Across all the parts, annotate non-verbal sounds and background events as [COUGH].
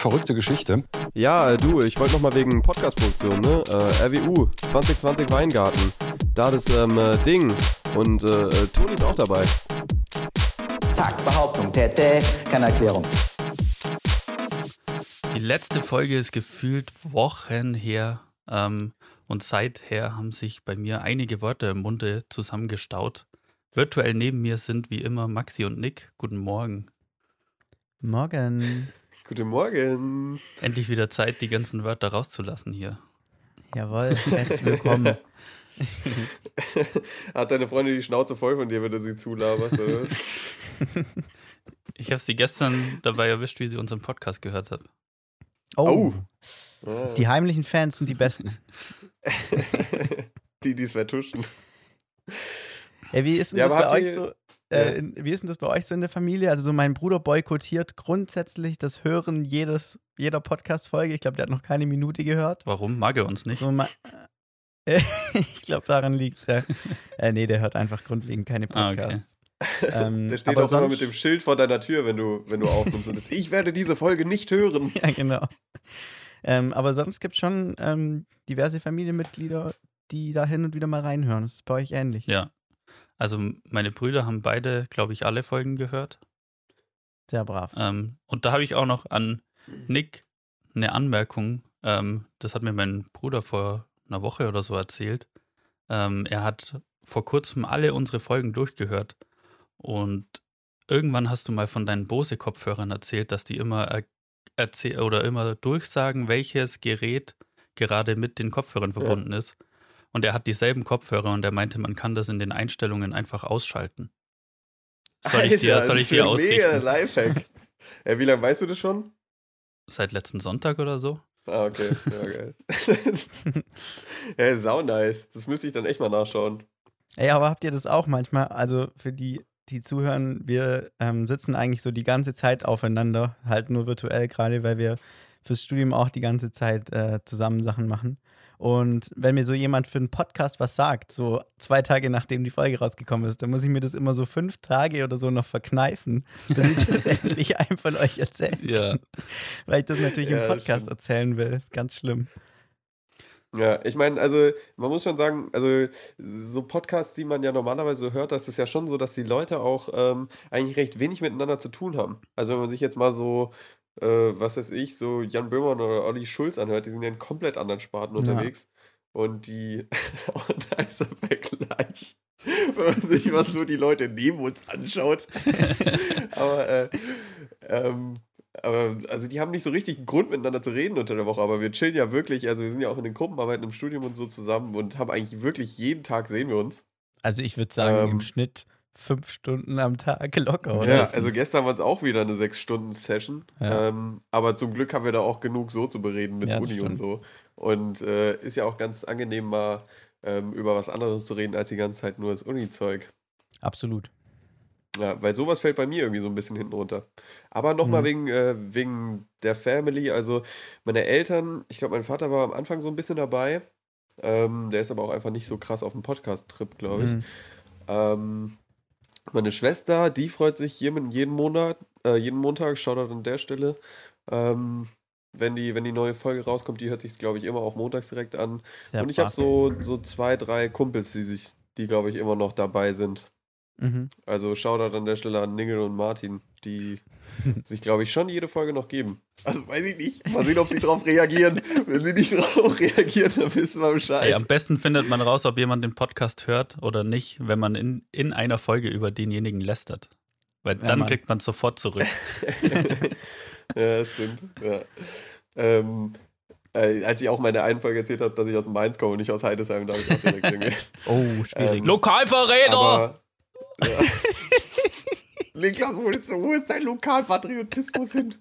verrückte Geschichte. Ja, du, ich wollte nochmal wegen Podcast-Produktion, ne? Äh, RWU 2020 Weingarten. Da das ähm, äh, Ding. Und äh, äh, Toni ist auch dabei. Zack, Behauptung, Tete, keine Erklärung. Die letzte Folge ist gefühlt Wochen her. Ähm, und seither haben sich bei mir einige Worte im Munde zusammengestaut. Virtuell neben mir sind wie immer Maxi und Nick. Guten Morgen. Morgen. Guten Morgen. Endlich wieder Zeit, die ganzen Wörter rauszulassen hier. Jawohl, herzlich willkommen. [LAUGHS] Hat deine Freundin die Schnauze voll von dir, wenn du sie zulaberst, oder was? [LAUGHS] Ich habe sie gestern dabei erwischt, wie sie unseren Podcast gehört hat. Oh, Ah. die heimlichen Fans sind die besten. [LAUGHS] die, die es vertuschen. Ey, wie ist denn Ja, das bei euch ihr- Äh, in, wie ist denn das bei euch so in der Familie? Also so mein Bruder boykottiert grundsätzlich das Hören jedes, jeder Podcast-Folge. Ich glaube, der hat noch keine Minute gehört. Warum? Mag er uns nicht? So [LAUGHS] äh, ich glaube, daran liegt es ja. äh, nee, der hört einfach grundlegend keine Ah, okay. Podcasts. [LAUGHS] ähm, Der steht aber auch immer mit dem Schild vor deiner Tür, wenn du, wenn du aufnimmst. Und das, ich werde diese Folge nicht hören. [LAUGHS] Ja, genau. Ähm, aber sonst gibt es schon ähm, diverse Familienmitglieder, die da hin und wieder mal reinhören. Das ist bei euch ähnlich. Ja. Also meine Brüder haben beide, glaube ich, alle Folgen gehört. Sehr brav. Ähm, und da habe ich auch noch an Nick eine Anmerkung. Ähm, das hat mir mein Bruder vor einer Woche oder so erzählt. Ähm, er hat vor kurzem alle unsere Folgen durchgehört. Und irgendwann hast du mal von deinen Bose-Kopfhörern erzählt, dass die immer er erzähl oder immer durchsagen, welches Gerät gerade mit den Kopfhörern verbunden ist. Und er hat dieselben Kopfhörer und er meinte, man kann das in den Einstellungen einfach ausschalten. Soll ich dir, Alter, soll das ich dir ein Mega ausrichten? Lifehack. [LAUGHS] ja, wie lange weißt du das schon? Seit letzten Sonntag oder so? Ah, okay. Ja, geil. [LAUGHS] ja, sau nice. Das müsste ich dann echt mal nachschauen. Ey, aber habt ihr das auch manchmal? Also für die, die zuhören, wir ähm, sitzen eigentlich so die ganze Zeit aufeinander, halt nur virtuell gerade, weil wir fürs Studium auch die ganze Zeit äh, zusammen Sachen machen. Und wenn mir so jemand für einen Podcast was sagt, so zwei Tage nachdem die Folge rausgekommen ist, dann muss ich mir das immer so fünf Tage oder so noch verkneifen, bis ich das [LAUGHS] endlich einem von euch erzähle. Ja. Weil ich das natürlich Ja, im Podcast erzählen will. ist ganz schlimm. Ja, ich meine, also man muss schon sagen, also so Podcasts, die man ja normalerweise hört, das ist ja schon so, dass die Leute auch ähm, eigentlich recht wenig miteinander zu tun haben. Also wenn man sich jetzt mal so, äh, was weiß ich, so Jan Böhmermann oder Olli Schulz anhört, die sind ja in komplett anderen Sparten Ja. unterwegs. Und die, [LAUGHS] auch ein nicer Vergleich, wenn man sich was so die Leute neben uns anschaut. [LAUGHS] aber, äh, ähm, aber, also die haben nicht so richtig einen Grund miteinander zu reden unter der Woche, aber wir chillen ja wirklich, also wir sind ja auch in den Gruppenarbeiten im Studium und so zusammen und haben eigentlich wirklich jeden Tag sehen wir uns. Also ich würde sagen, Ähm, im Schnitt fünf Stunden am Tag locker, oder? Ja, also gestern war es auch wieder eine sechs Stunden Session, Ja. ähm, aber zum Glück haben wir da auch genug so zu bereden mit Ja, Uni und stimmt. so und äh, ist ja auch ganz angenehm mal ähm, über was anderes zu reden als die ganze Zeit nur das Uni-Zeug. Absolut. Ja, weil sowas fällt bei mir irgendwie so ein bisschen hinten runter. Aber nochmal Mhm. wegen, äh, wegen der Family, also meine Eltern, ich glaube, mein Vater war am Anfang so ein bisschen dabei. Ähm, der ist aber auch einfach nicht so krass auf dem Podcast-Trip, glaube ich. Mhm. Ähm, meine Schwester, die freut sich jeden, jeden Monat, äh, jeden Montag, Shoutout an der Stelle. Ähm, wenn die, wenn die neue Folge rauskommt, die hört sich, glaube ich, immer auch montags direkt an. Sehr Und ich habe so, so zwei, drei Kumpels, die sich, die, glaube ich, immer noch dabei sind. Mhm. Also Shoutout an der Stelle an Ningel und Martin, die [LAUGHS] sich, glaube ich, schon jede Folge noch geben. Also weiß ich nicht. Mal sehen, ob sie drauf reagieren. Wenn sie nicht [LAUGHS] drauf reagieren, dann wissen wir Bescheid. Ey, am besten findet man raus, ob jemand den Podcast hört oder nicht, wenn man in, in einer Folge über denjenigen lästert. Weil Ja, dann Mann. kriegt man sofort zurück. [LAUGHS] ja, stimmt. Ja. Ähm, äh, als ich auch meine einen Folge erzählt habe, dass ich aus Mainz komme und nicht aus Heidesheim, da habe ich auch direkt. Oh, schwierig. Ähm, Lokalverräter! Aber. Ja. [LAUGHS] Niklas, wo ist, wo ist dein Lokalpatriotismus hin?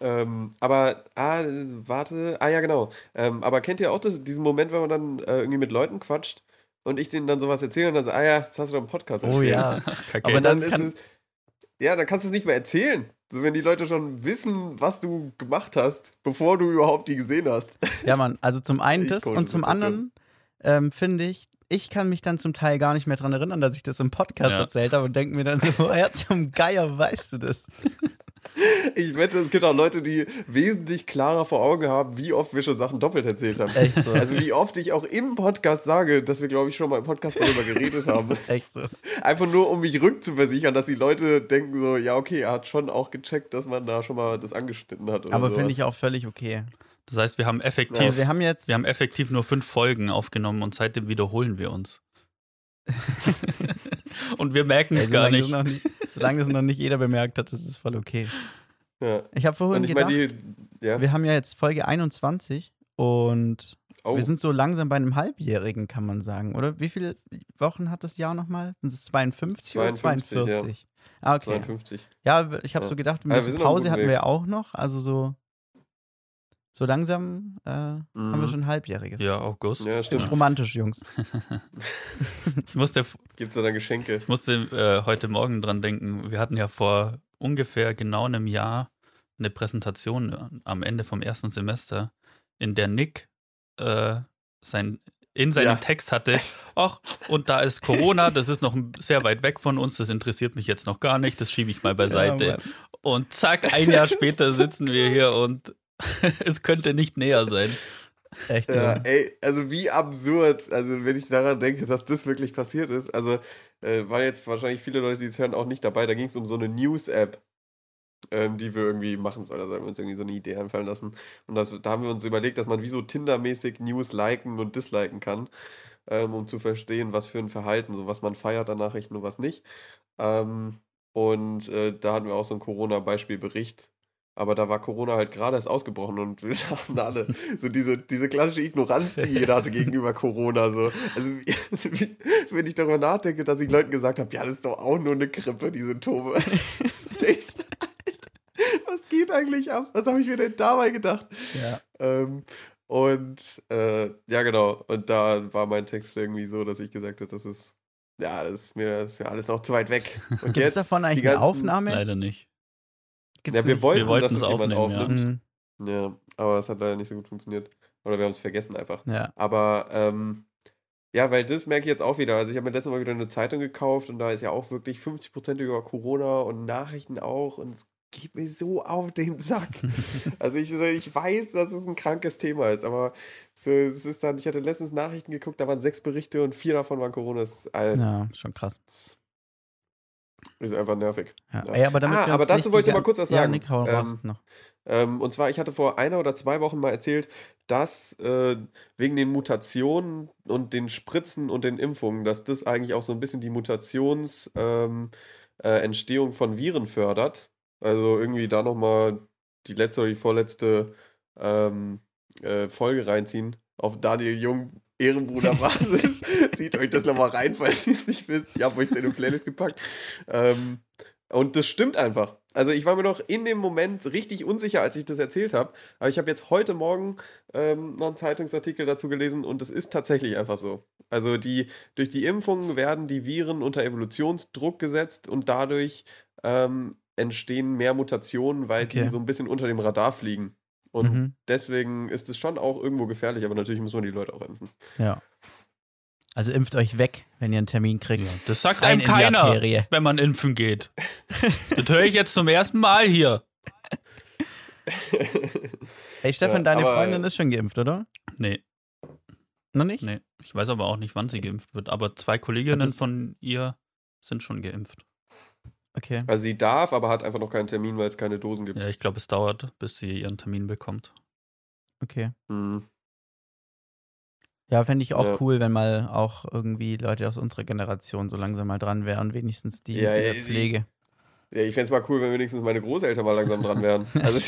Ähm, aber, ah, warte, ah ja, genau. Ähm, aber kennt ihr auch das, diesen Moment, wenn man dann äh, irgendwie mit Leuten quatscht und ich denen dann sowas erzähle und dann so, ah ja, das hast du doch im Podcast oh erzählt. ja. [LAUGHS] Kacke. Aber dann, dann ist es, ja, dann kannst du es nicht mehr erzählen. So, wenn die Leute schon wissen, was du gemacht hast, bevor du überhaupt die gesehen hast. Ja, Mann, also zum einen das und zum anderen ähm, finde ich, ich kann mich dann zum Teil gar nicht mehr dran erinnern, dass ich das im Podcast Ja. erzählt habe und denke mir dann so, [LAUGHS] woher zum Geier weißt du das? [LAUGHS] Ich wette, es gibt auch Leute, die wesentlich klarer vor Augen haben, wie oft wir schon Sachen doppelt erzählt haben. Echt so. Also wie oft ich auch im Podcast sage, dass wir, glaube ich, schon mal im Podcast darüber geredet haben. [LAUGHS] Echt so. Einfach nur, um mich rückzuversichern, dass die Leute denken so, ja, okay, er hat schon auch gecheckt, dass man da schon mal das angeschnitten hat. Oder Aber finde ich auch völlig okay. Das heißt, wir haben effektiv, Also wir haben jetzt. wir haben effektiv nur fünf Folgen aufgenommen und seitdem wiederholen wir uns. [LAUGHS] und wir merken es gar solange nicht. Nicht. Solange das noch nicht jeder bemerkt hat, ist es voll okay. Ja. Ich habe vorhin ich gedacht, die. Ja. wir haben ja jetzt Folge 21 und Oh, wir sind so langsam bei einem Halbjährigen, kann man sagen, oder? Wie viele Wochen hat das Jahr nochmal? Sind es 52, 52, oder ja. 42? Ah, okay. 52. Ja, ich habe Ja. so gedacht, ein Ja, wir bisschen Pause hatten Weg. wir ja auch noch, also so, so langsam äh, haben wir Mhm. schon Halbjährige. Ja, August. Ja, stimmt. Stimmt. Romantisch, Jungs. [LAUGHS] [LAUGHS] Ich musste, Gibt's da dann Geschenke? ich musste äh, heute Morgen dran denken. Wir hatten ja vor ungefähr genau einem Jahr eine Präsentation am Ende vom ersten Semester, in der Nick äh, sein, in seinem Ja. Text hatte, [LAUGHS] ach, und da ist Corona, das ist noch sehr weit weg von uns, das interessiert mich jetzt noch gar nicht, das schiebe ich mal beiseite. Ja, und zack, ein Jahr später sitzen wir hier und [LAUGHS] es könnte nicht näher sein. Echt so. Ja, ey, also wie absurd, also wenn ich daran denke, dass das wirklich passiert ist. Also äh, waren jetzt wahrscheinlich viele Leute, die es hören, auch nicht dabei. Da ging es um so eine News-App, ähm, die wir irgendwie machen sollen. Also haben wir uns irgendwie so eine Idee einfallen lassen. Und das, da haben wir uns überlegt, dass man wie so Tinder-mäßig News liken und disliken kann, ähm, um zu verstehen, was für ein Verhalten, so was man feiert an Nachrichten und was nicht. Ähm, und äh, da hatten wir auch so einen Corona-Beispielbericht. Aber da war Corona halt gerade erst ausgebrochen und wir [LAUGHS] dachten alle, so diese, diese klassische Ignoranz, die jeder hatte gegenüber Corona. So. Also, wie, wenn ich darüber nachdenke, dass ich Leuten gesagt habe, ja, das ist doch auch nur eine Grippe, die Symptome. [LAUGHS] Was geht eigentlich ab? Was habe ich mir denn dabei gedacht? Ja. Ähm, und äh, ja, genau. Und da war mein Text irgendwie so, dass ich gesagt habe, das ist, ja, das ist mir, das ist mir alles noch zu weit weg. Und Gibt es davon eigentlich die eine ganzen- Aufnahme? Leider nicht. Gibt's Ja, wir nicht? wollten, Wir wollten dass es es jemand aufnehmen, ja. aufnimmt. Mhm. Ja, aber es hat leider nicht so gut funktioniert. Oder wir haben es vergessen einfach. Ja. Aber ähm, ja, weil das merke ich jetzt auch wieder. Also ich habe mir letztes Mal wieder eine Zeitung gekauft und da ist ja auch wirklich 50% über Corona und Nachrichten auch und es geht mir so auf den Sack. [LAUGHS] also ich, ich weiß, dass es ein krankes Thema ist, aber so, es ist dann, ich hatte letztens Nachrichten geguckt, da waren sechs Berichte und vier davon waren Corona. Das ist, all- ja, schon krass. Ist einfach nervig. Ja. Ja. Ey, aber, Ah, aber dazu wollte ich mal kurz was Ja, sagen. Nick, hau Ähm, noch. Ähm, und zwar, ich hatte vor einer oder zwei Wochen mal erzählt, dass äh, wegen den Mutationen und den Spritzen und den Impfungen, dass das eigentlich auch so ein bisschen die Mutationsentstehung ähm, äh, von Viren fördert. Also irgendwie da nochmal die letzte oder die vorletzte ähm, äh, Folge reinziehen auf Daniel Jung Ehrenbruder-Basis. [LAUGHS] Zieht euch das nochmal rein, falls ihr es nicht wisst. Ich habe euch in eine Playlist gepackt. Ähm, und das stimmt einfach. Also ich war mir noch in dem Moment richtig unsicher, als ich das erzählt habe. Aber ich habe jetzt heute Morgen ähm, noch einen Zeitungsartikel dazu gelesen und es ist tatsächlich einfach so. Also die, durch die Impfungen werden die Viren unter Evolutionsdruck gesetzt und dadurch ähm, entstehen mehr Mutationen, weil Okay. die so ein bisschen unter dem Radar fliegen. Und Mhm. deswegen ist es schon auch irgendwo gefährlich, aber natürlich muss man die Leute auch impfen. Ja. Also impft euch weg, wenn ihr einen Termin kriegt. Das sagt Rein einem keiner, wenn man impfen geht. [LAUGHS] Das höre ich jetzt zum ersten Mal hier. [LAUGHS] Hey Stefan, Ja, deine Freundin ist schon geimpft, oder? Nee, Noch nicht? nee. Ich weiß aber auch nicht, wann sie geimpft wird. Aber zwei Kolleginnen das- von ihr sind schon geimpft. Okay. Also sie darf, aber hat einfach noch keinen Termin, weil es keine Dosen gibt. Ja, ich glaube, es dauert, bis sie ihren Termin bekommt. Okay. Hm. Ja, fände ich auch Ja. cool, wenn mal auch irgendwie Leute aus unserer Generation so langsam mal dran wären, wenigstens die Ja, in der ja, Pflege. Ja, ich fände es mal cool, wenn wenigstens meine Großeltern mal langsam dran wären. Also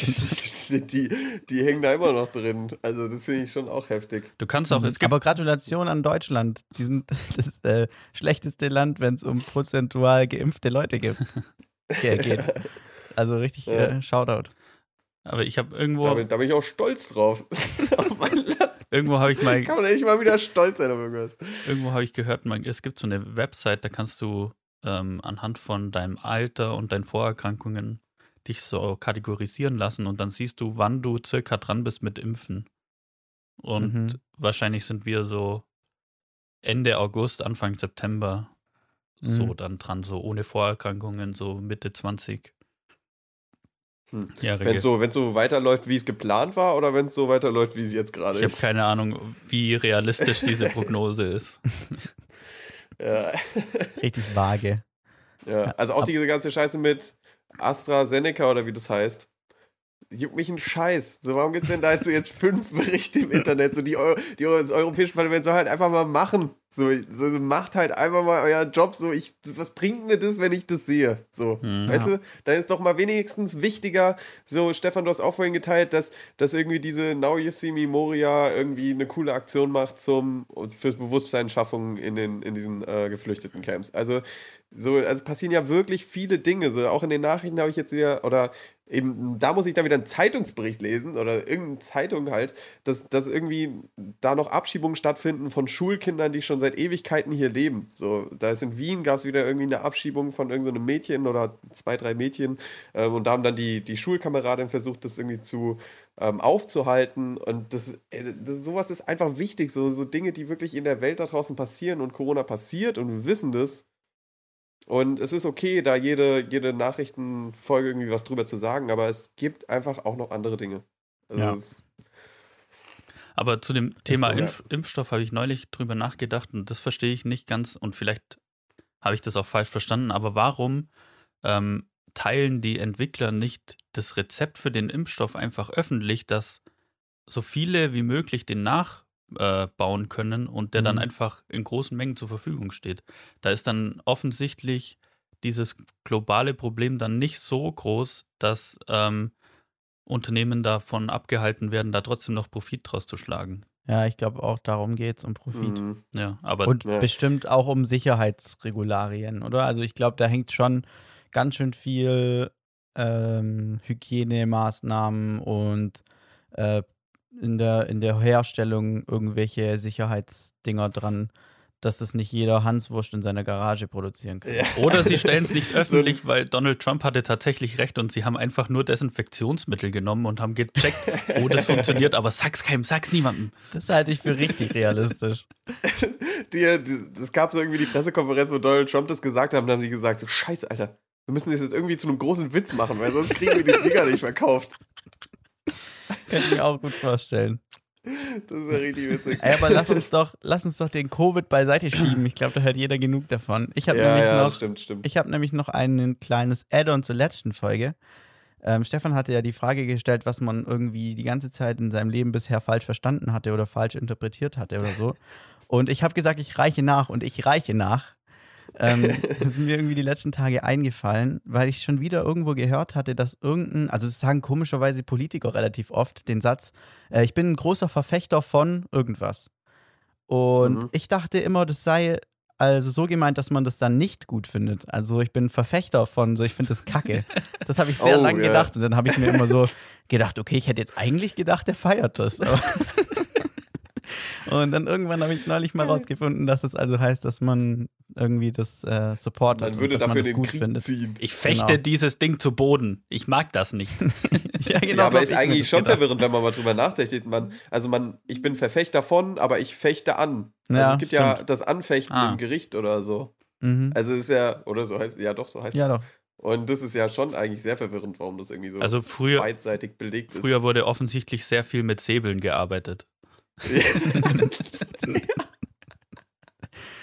die, die, die hängen da immer noch drin. Also das finde ich schon auch heftig. Du kannst auch, es gibt Mhm. Aber Gratulation an Deutschland. Die sind [LAUGHS] das äh, schlechteste Land, wenn es um prozentual geimpfte Leute gibt. [LAUGHS] Ge- geht. Also richtig Ja. äh, Shoutout. Aber ich habe irgendwo, Da bin, da bin ich auch stolz drauf. [LAUGHS] auf mein Land. irgendwo habe ich mal, Kann man echt mal wieder stolz sein auf irgendwas. irgendwo habe ich gehört, man, es gibt so eine Website, da kannst du ähm, anhand von deinem Alter und deinen Vorerkrankungen dich so kategorisieren lassen und dann siehst du, wann du circa dran bist mit Impfen. Und Mhm. wahrscheinlich sind wir so Ende August, Anfang September so Mhm. dann dran, so ohne Vorerkrankungen, so Mitte 20. Ja, Wenn es so, wenn's so weiterläuft, wie es geplant war, oder wenn es so weiterläuft, wie es jetzt gerade Ich habe ist. keine Ahnung, wie realistisch diese [LAUGHS] Prognose ist. [LAUGHS] Ja. Richtig vage. Ja, also auch diese ganze Scheiße mit AstraZeneca oder wie das heißt. Juckt mich ein Scheiß. So, warum gibt es denn da jetzt, so jetzt fünf [LAUGHS] Berichte im Internet? So, die, Eu die das Europäische Parlament soll halt einfach mal machen. So, so, macht halt einfach mal euren Job. So, ich, was bringt mir das, wenn ich das sehe? So, Mhm. weißt du, dann ist doch mal wenigstens wichtiger. So, Stefan, du hast auch vorhin geteilt, dass, dass irgendwie diese Now You See Me Moria irgendwie eine coole Aktion macht zum, fürs Bewusstseinsschaffung in, den, in diesen äh, geflüchteten Camps. Also, so, also es passieren ja wirklich viele Dinge. So, auch in den Nachrichten habe ich jetzt wieder, oder eben, da muss ich dann wieder einen Zeitungsbericht lesen oder irgendeine Zeitung halt, dass, dass irgendwie da noch Abschiebungen stattfinden von Schulkindern, die schon seit Ewigkeiten hier leben. So, da ist in Wien gab es wieder irgendwie eine Abschiebung von irgendeinem Mädchen oder zwei, drei Mädchen ähm, und da haben dann die, die Schulkameradin versucht, das irgendwie zu ähm, aufzuhalten und das, äh, das, sowas ist einfach wichtig, so, so Dinge, die wirklich in der Welt da draußen passieren und Corona passiert und wir wissen das, und es ist okay, da jede, jede Nachrichtenfolge irgendwie was drüber zu sagen, aber es gibt einfach auch noch andere Dinge. Also Ja. es, Aber zu dem Thema so, ja. Impf Impfstoff habe ich neulich drüber nachgedacht und das verstehe ich nicht ganz und vielleicht habe ich das auch falsch verstanden, aber warum ähm, teilen die Entwickler nicht das Rezept für den Impfstoff einfach öffentlich, dass so viele wie möglich den nachbauen können und der dann Mhm. einfach in großen Mengen zur Verfügung steht? Da ist dann offensichtlich dieses globale Problem dann nicht so groß, dass ähm, Unternehmen davon abgehalten werden, da trotzdem noch Profit draus zu schlagen. Ja, ich glaube auch darum geht es um Profit. Mhm. Ja, aber Und Ja. bestimmt auch um Sicherheitsregularien, oder? Also ich glaube, da hängt schon ganz schön viel ähm, Hygienemaßnahmen und äh, in, der, in der Herstellung irgendwelche Sicherheitsdinger dran, dass es nicht jeder Hanswurst in seiner Garage produzieren kann. Ja. oder sie stellen es nicht [LAUGHS] öffentlich, weil Donald Trump hatte tatsächlich recht und sie haben einfach nur Desinfektionsmittel genommen und haben gecheckt, [LAUGHS] oh, das funktioniert, aber sag's keinem, sag's niemandem. Das halte ich für richtig realistisch. [LAUGHS] Die, die, es gab so irgendwie die Pressekonferenz, wo Donald Trump das gesagt hat, und dann haben die gesagt, so scheiße, Alter, wir müssen das jetzt irgendwie zu einem großen Witz machen, weil sonst kriegen wir die Dinger nicht verkauft. Könnte ich mir auch gut vorstellen. Das ist ja richtig witzig. Ey, aber lass uns doch, lass uns doch den Covid beiseite schieben. Ich glaube, da hört jeder genug davon. Ich habe Ja, nämlich ja, noch stimmt, stimmt. Ich habe nämlich noch ein kleines Add-on zur letzten Folge. Ähm, Stefan hatte ja die Frage gestellt, was man irgendwie die ganze Zeit in seinem Leben bisher falsch verstanden hatte oder falsch interpretiert hatte oder so. Und ich habe gesagt, ich reiche nach und ich reiche nach. Ähm, [LAUGHS] das ist mir irgendwie die letzten Tage eingefallen, weil ich schon wieder irgendwo gehört hatte, dass irgendein, also das sagen komischerweise Politiker relativ oft, den Satz, äh, ich bin ein großer Verfechter von irgendwas. Und Mhm. ich dachte immer, das sei also so gemeint, dass man das dann nicht gut findet. Also ich bin Verfechter von so, ich finde das kacke. Das habe ich sehr Oh, lange ja. gedacht. Und dann habe ich mir immer so gedacht, okay, ich hätte jetzt eigentlich gedacht, der feiert das. [LAUGHS] Und dann irgendwann habe ich neulich mal rausgefunden, dass es also heißt, dass man irgendwie das äh, supportet Man würde dafür man das den gut Krieg findet. ziehen. Ich fechte Genau. dieses Ding zu Boden. Ich mag das nicht. [LAUGHS] ja, genau. ja, so aber ist eigentlich schon gedacht. verwirrend, wenn man mal drüber nachdenkt. Man, also man, ich bin Verfechter von, aber ich fechte an. Also Ja, es gibt ja stimmt. das Anfechten Ah. im Gericht oder so. Mhm. Also ist ja, oder so heißt ja doch, so heißt Ja, es. doch. Und das ist ja schon eigentlich sehr verwirrend, warum das irgendwie so Also früher, beidseitig belegt ist. früher wurde offensichtlich sehr viel mit Säbeln gearbeitet. [LAUGHS] [LAUGHS]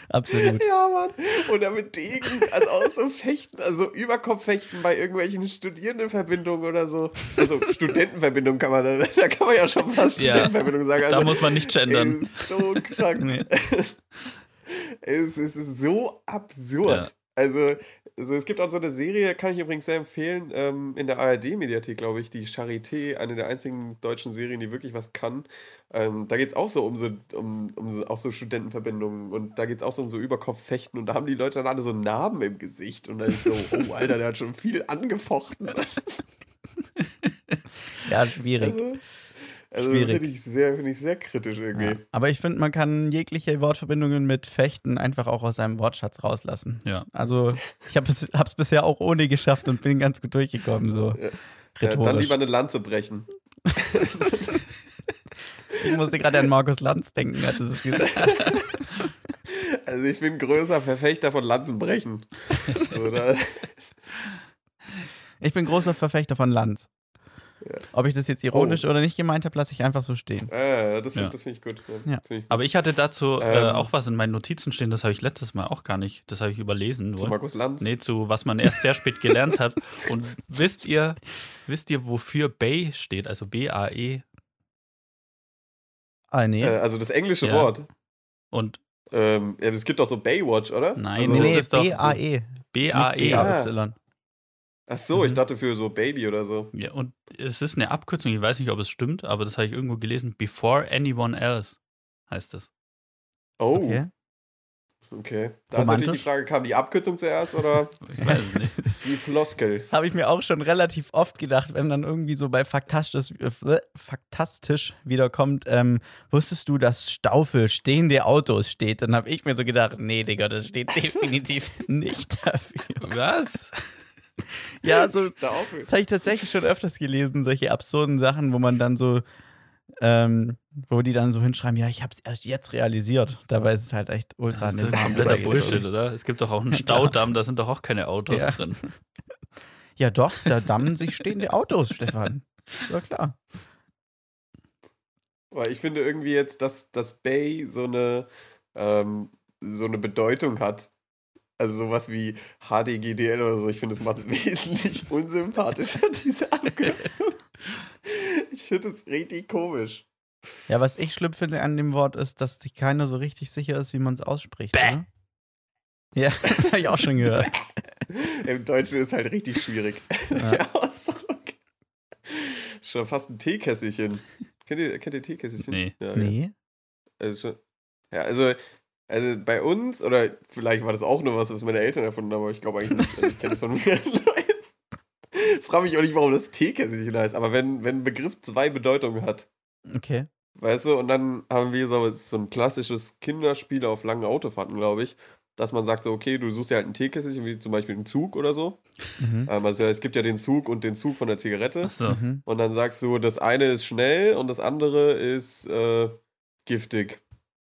Absolut. Ja, Mann. Oder mit Degen, also auch so Fechten, also Überkopffechten bei irgendwelchen Studierendenverbindungen oder so. Also Studentenverbindungen kann man, da, [LAUGHS] da kann man ja schon fast Ja. Studentenverbindung sagen. Also, Da muss man nicht gendern. Ist so krank. Nee. es, [LAUGHS] es ist so absurd. Ja. Also, also, es gibt auch so eine Serie, kann ich übrigens sehr empfehlen, ähm, in der ARD-Mediathek, glaube ich, die Charité, eine der einzigen deutschen Serien, die wirklich was kann. Ähm, da geht es auch so um so, um, um so, auch so Studentenverbindungen und da geht es auch so um so Überkopffechten und da haben die Leute dann alle so Narben im Gesicht und dann ist so, oh [LAUGHS] Alter, der hat schon viel angefochten. Ja, schwierig. Also, also finde ich, sehr- finde ich sehr kritisch irgendwie. Ja. Aber ich finde, man kann jegliche Wortverbindungen mit Fechten einfach auch aus seinem Wortschatz rauslassen. Ja. Also, ich habe es bisher auch ohne geschafft und bin ganz gut durchgekommen, so Ja, rhetorisch. dann lieber eine Lanze brechen. [LAUGHS] ich musste gerade an Markus Lanz denken, als es gesagt hat. Also ich bin größer Verfechter von Lanzenbrechen. Da, Ich bin großer Verfechter von Lanz. Ob ich das jetzt ironisch oder nicht gemeint habe, lasse ich einfach so stehen. Äh, das Ja. finde find ich gut. Ja. Find ich gut. Aber ich hatte dazu äh, Ähm. auch was in meinen Notizen stehen, das habe ich letztes Mal auch gar nicht. Das habe ich überlesen. Zu Nur. Markus Lanz. Nee, zu was man erst sehr spät gelernt hat. Und wisst ihr, wisst ihr, wofür Bay steht? Also B-A-E. Ah, nee. Äh, also das englische Ja. Wort. Und Ähm, ja, es gibt doch so Baywatch, oder? Nein, also, nee, das nee, ist doch- B-A-E. B-A-E. B-A-Y. Ach so, ich Mhm. dachte für so Baby oder so. Ja, und es ist eine Abkürzung, ich weiß nicht, ob es stimmt, aber das habe ich irgendwo gelesen. Before anyone else heißt es. Oh, Okay. okay. Da ist natürlich die? Frage, kam die Abkürzung zuerst oder [LAUGHS] Ich weiß es nicht. die Floskel? Habe ich mir auch schon relativ oft gedacht, wenn dann irgendwie so bei Faktastisch, äh, Faktastisch wiederkommt, ähm, wusstest du, dass Stau für stehende Autos steht? Dann habe ich mir so gedacht, nee, Digga, das steht definitiv [LAUGHS] nicht dafür. Was? [LAUGHS] Ja, so, das habe ich tatsächlich schon öfters gelesen, solche absurden Sachen, wo man dann so, ähm, wo die dann so hinschreiben, ja, ich habe es erst jetzt realisiert. Dabei ist es halt echt ultra Das ist kompletter. Bullshit, oder? Es gibt doch auch einen [LAUGHS] Staudamm, da sind doch auch keine Autos Ja. drin. Ja, doch, da dammen sich stehende Autos, Stefan. Ist doch klar. Weil ich finde irgendwie jetzt, dass das Bay so eine, ähm, so eine Bedeutung hat. Also sowas wie HDGDL oder so. Ich finde, das macht es [LAUGHS] wesentlich unsympathischer, [LAUGHS] diese Abkürzung. Ich finde das richtig komisch. Ja, was ich schlimm finde an dem Wort ist, dass sich keiner so richtig sicher ist, wie man es ausspricht. Bäh. Oder? Ja, [LAUGHS] habe ich auch schon gehört. Im Deutschen ist halt richtig schwierig. Ja. Der Ausdruck. Schon fast ein Teekesselchen. Kennt ihr, kennt ihr Teekesselchen? Nee. Ja, ja. Nee. Also, schon- ja, also, also bei uns, oder vielleicht war das auch nur was, was meine Eltern erfunden haben, aber ich glaube eigentlich nicht. Also ich kenne es von mehreren Leuten. [LAUGHS] Frage mich auch nicht, warum das Teekesselchen heißt, aber wenn, wenn ein Begriff zwei Bedeutungen hat, Okay. weißt du, und dann haben wir so, so ein klassisches Kinderspiel auf langen Autofahrten, glaube ich, dass man sagt so, okay, du suchst dir halt ein Teekesselchen, wie zum Beispiel einen Zug oder so. Mhm. Ähm, also es gibt ja den Zug und den Zug von der Zigarette. Achso. Mhm. Und dann sagst du, das eine ist schnell und das andere ist äh, giftig,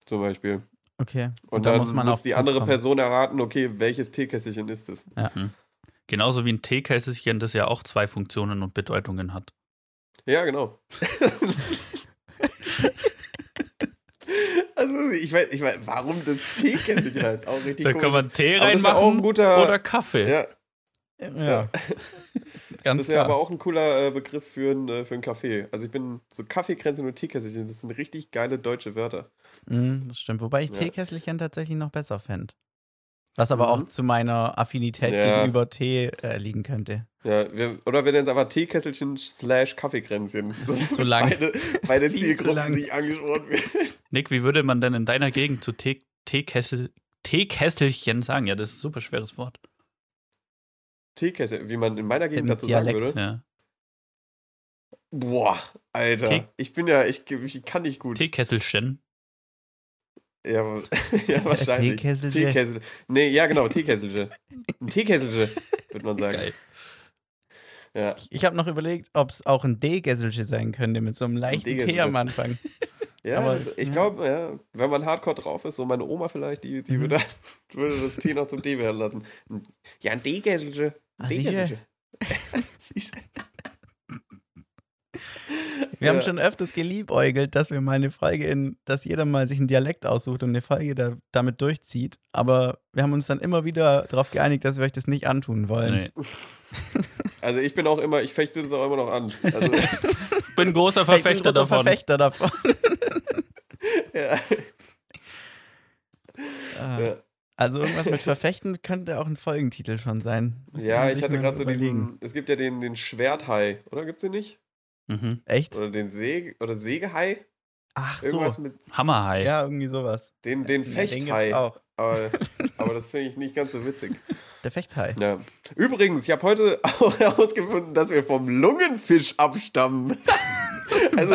zum Beispiel. Okay. Und, da dann muss muss, man auf die andere. Person erraten, okay, welches Teekesselchen ist es? Mhm. Genauso wie ein Teekesselchen, das ja auch zwei Funktionen und Bedeutungen hat. Ja, genau. [LAUGHS] also ich weiß, ich weiß, warum das Teekesselchen heißt, auch richtig Da komisch. kann man Tee auch reinmachen guter, oder Kaffee. ja, Ja. [LAUGHS] Ganz das wäre aber auch ein cooler äh, Begriff für ein, äh, für ein Kaffee. Also ich bin so Kaffeekränzchen und Teekesselchen, das sind richtig geile deutsche Wörter. Mhm, das stimmt. Wobei ich Ja. Teekesselchen tatsächlich noch besser fände. Was aber Mhm. auch zu meiner Affinität Ja. gegenüber Tee äh, liegen könnte. Ja, wir, oder wir nennen es einfach Teekesselchen slash Kaffeekränzchen. [LAUGHS] Zu lang. Beide, beide [LAUGHS] Zielgruppen sich angesprochen werden. Nick, wie würde man denn in deiner Gegend zu Tee Teekessel Teekesselchen sagen? Ja, das ist ein super schweres Wort. Teekessel, wie man in meiner Gegend Im dazu sagen Dialekt. würde. Ja. Boah, Alter. Tee- Ich bin ja, ich, ich kann nicht gut. Teekesselchen. Ja, [LAUGHS] ja [LAUGHS] wahrscheinlich. Teekesselche. Teekessel. Nee, ja genau, Teekesselche. Ein Teekesselche, würde man sagen. Geil. Ja. Ich habe noch überlegt, ob es auch ein D-Gesselche sein könnte, mit so einem leichten D-Gesselche. T am Anfang. [LAUGHS] Ja, Aber- das, ich ja. glaube, ja, wenn man hardcore drauf ist, so meine Oma vielleicht, die, die Mhm. würde, würde das Tee noch zum Tee werden lassen. Ja, ein Teekesselche. Ah, sicher? [LAUGHS] Sicher. [LAUGHS] Wir haben Ja. schon öfters geliebäugelt, dass wir mal eine Folge in, dass jeder mal sich einen Dialekt aussucht und eine Folge da, damit durchzieht. Aber wir haben uns dann immer wieder darauf geeinigt, dass wir euch das nicht antun wollen. Nee. [LAUGHS] Also ich bin auch immer, ich fechte das auch immer noch an. Also, Ich bin großer Ich bin Verfechter großer davon. Verfechter davon. ja. Ah. Ja. Also irgendwas mit Verfechten könnte auch ein Folgentitel schon sein. Müsste ja, ich hatte gerade so diesen, es gibt ja den, den Schwerthai, oder gibt's den nicht? Mhm. Echt? Oder den Säge, oder Sägehai? Ach so. Irgendwas mit, Hammerhai. Ja, irgendwie sowas. den, den Ja, Den Fechthai. gibt's auch. aber, [LAUGHS] aber das finde ich nicht ganz so witzig. Der Fechthai. Ja. Übrigens, ich habe heute auch [LAUGHS] herausgefunden, dass wir vom Lungenfisch abstammen. [LAUGHS] also,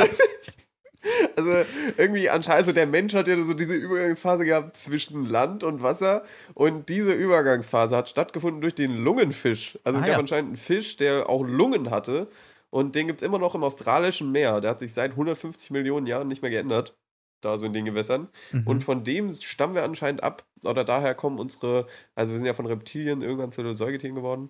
also irgendwie anscheinend, also der Mensch hat ja so diese Übergangsphase gehabt zwischen Land und Wasser und diese Übergangsphase hat stattgefunden durch den Lungenfisch. Also es Ah, gab ja. anscheinend einen Fisch, der auch Lungen hatte und den gibt es immer noch im australischen Meer. Der hat sich seit 150 Millionen Jahren nicht mehr geändert. Da so in den Gewässern. Mhm. Und von dem stammen wir anscheinend ab. Oder daher kommen unsere, also wir sind ja von Reptilien irgendwann zu Säugetieren geworden.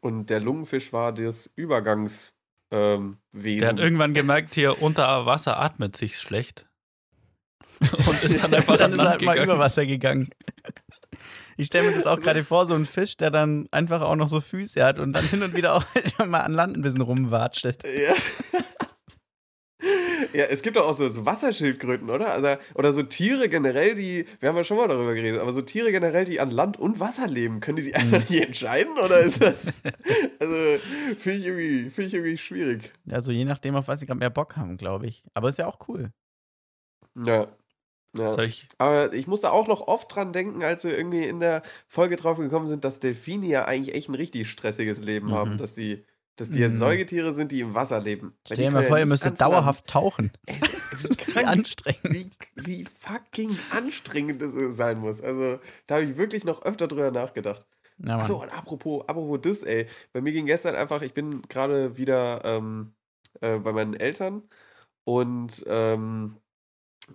Und der Lungenfisch war das Übergangs, ähm, Der Wesen. hat irgendwann gemerkt, hier unter Wasser atmet sich schlecht. [LAUGHS] Und ist dann einfach dann an ist Land halt mal über gegangen. Wasser gegangen. Ich stelle mir das auch gerade vor, so ein Fisch, der dann einfach auch noch so Füße hat und dann hin und wieder auch [LAUGHS] mal an Land ein bisschen rumwatschelt. Ja. Ja, es gibt doch auch so, so Wasserschildkröten, oder? Also, oder so Tiere generell, die, wir haben ja schon mal darüber geredet, aber so Tiere generell, die an Land und Wasser leben, können die sich einfach Mhm. nicht entscheiden? Oder ist das. Also, finde ich, irgendwie- finde ich irgendwie schwierig. Also je nachdem, auf was sie gerade mehr Bock haben, glaube ich. Aber ist ja auch cool. Ja. ja. Ich, Aber ich musste auch noch oft dran denken, als wir irgendwie in der Folge drauf gekommen sind, dass Delfine ja eigentlich echt ein richtig stressiges Leben Mhm. haben. Dass die, dass die ja Mhm. Säugetiere sind, die im Wasser leben. Stell dir mal vor, ihr müsstet dauerhaft tauchen. [LAUGHS] Ey, wie Wie krank, anstrengend. wie, wie fucking anstrengend das sein muss. Also, da habe ich wirklich noch öfter drüber nachgedacht. Mann. Achso, und apropos, apropos das, ey. Bei mir ging gestern einfach, ich bin gerade wieder ähm, äh, bei meinen Eltern und, ähm,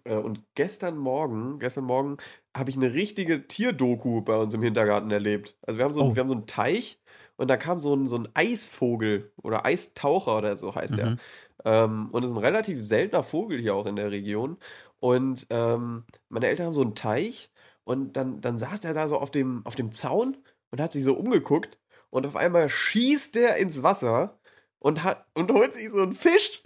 äh, und gestern Morgen, gestern Morgen habe ich eine richtige Tierdoku bei uns im Hintergarten erlebt. Also wir haben so, Oh. wir haben so einen Teich und da kam so ein, so ein Eisvogel oder Eistaucher oder so heißt der. Mhm. Ähm, und ist ein relativ seltener Vogel hier auch in der Region. Und ähm, meine Eltern haben so einen Teich und dann, dann saß der da so auf dem, auf dem Zaun und hat sich so umgeguckt und auf einmal schießt der ins Wasser und, hat, und holt sich so einen Fisch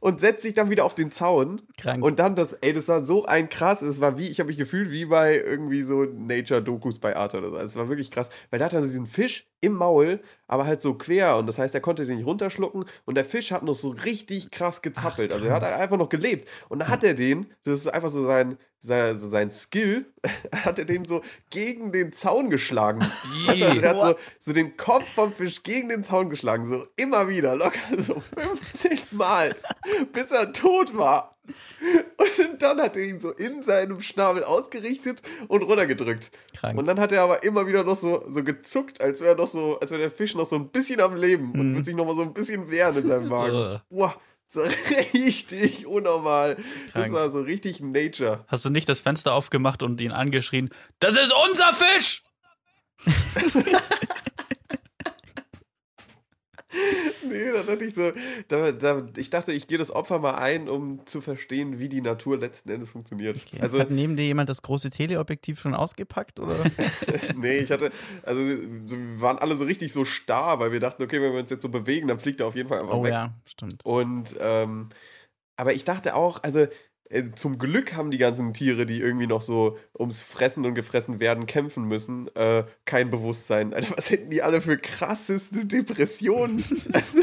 und setzt sich dann wieder auf den Zaun. Krank. Und dann das, ey, das war so ein krass, es war wie, ich habe mich gefühlt wie bei irgendwie so Nature-Dokus bei Arte oder so. Es war wirklich krass, weil der hatte also diesen Fisch im Maul, aber halt so quer und das heißt, er konnte den nicht runterschlucken und der Fisch hat noch so richtig krass gezappelt. also er hat einfach noch gelebt. Und dann hat er den, das ist einfach so sein, sein, Skill, [LAUGHS] hat er den so gegen den Zaun geschlagen. [LAUGHS] Also der hat so, so den Kopf vom Fisch gegen den Zaun geschlagen, so immer wieder, locker [LAUGHS] so 15 Mal, bis er tot war. Und dann hat er ihn so in seinem Schnabel ausgerichtet und runtergedrückt. Krank. Und dann hat er aber immer wieder noch so, so gezuckt, als wäre noch so, als wäre der Fisch noch so ein bisschen am Leben und würde sich noch mal so ein bisschen wehren in seinem Magen. Ugh. [LAUGHS] So richtig unnormal. Das Krank. war so richtig Nature. Hast du nicht das Fenster aufgemacht und ihn angeschrien, das ist unser Fisch! [LAUGHS] Nee, da dachte ich so, da, da, ich dachte, ich gehe das Opfer mal ein, um zu verstehen, wie die Natur letzten Endes funktioniert. Okay. Also, Hat neben dir jemand das große Teleobjektiv schon ausgepackt? Oder? [LAUGHS] nee, ich hatte, also so, wir waren alle so richtig so starr, weil wir dachten, okay, wenn wir uns jetzt so bewegen, dann fliegt er auf jeden Fall einfach Oh weg. ja, stimmt. Und, ähm, aber ich dachte auch, also zum Glück haben die ganzen Tiere, die irgendwie noch so ums Fressen und gefressen werden kämpfen müssen, äh, kein Bewusstsein. Alter, was hätten die alle für krasseste Depressionen? [LAUGHS] also,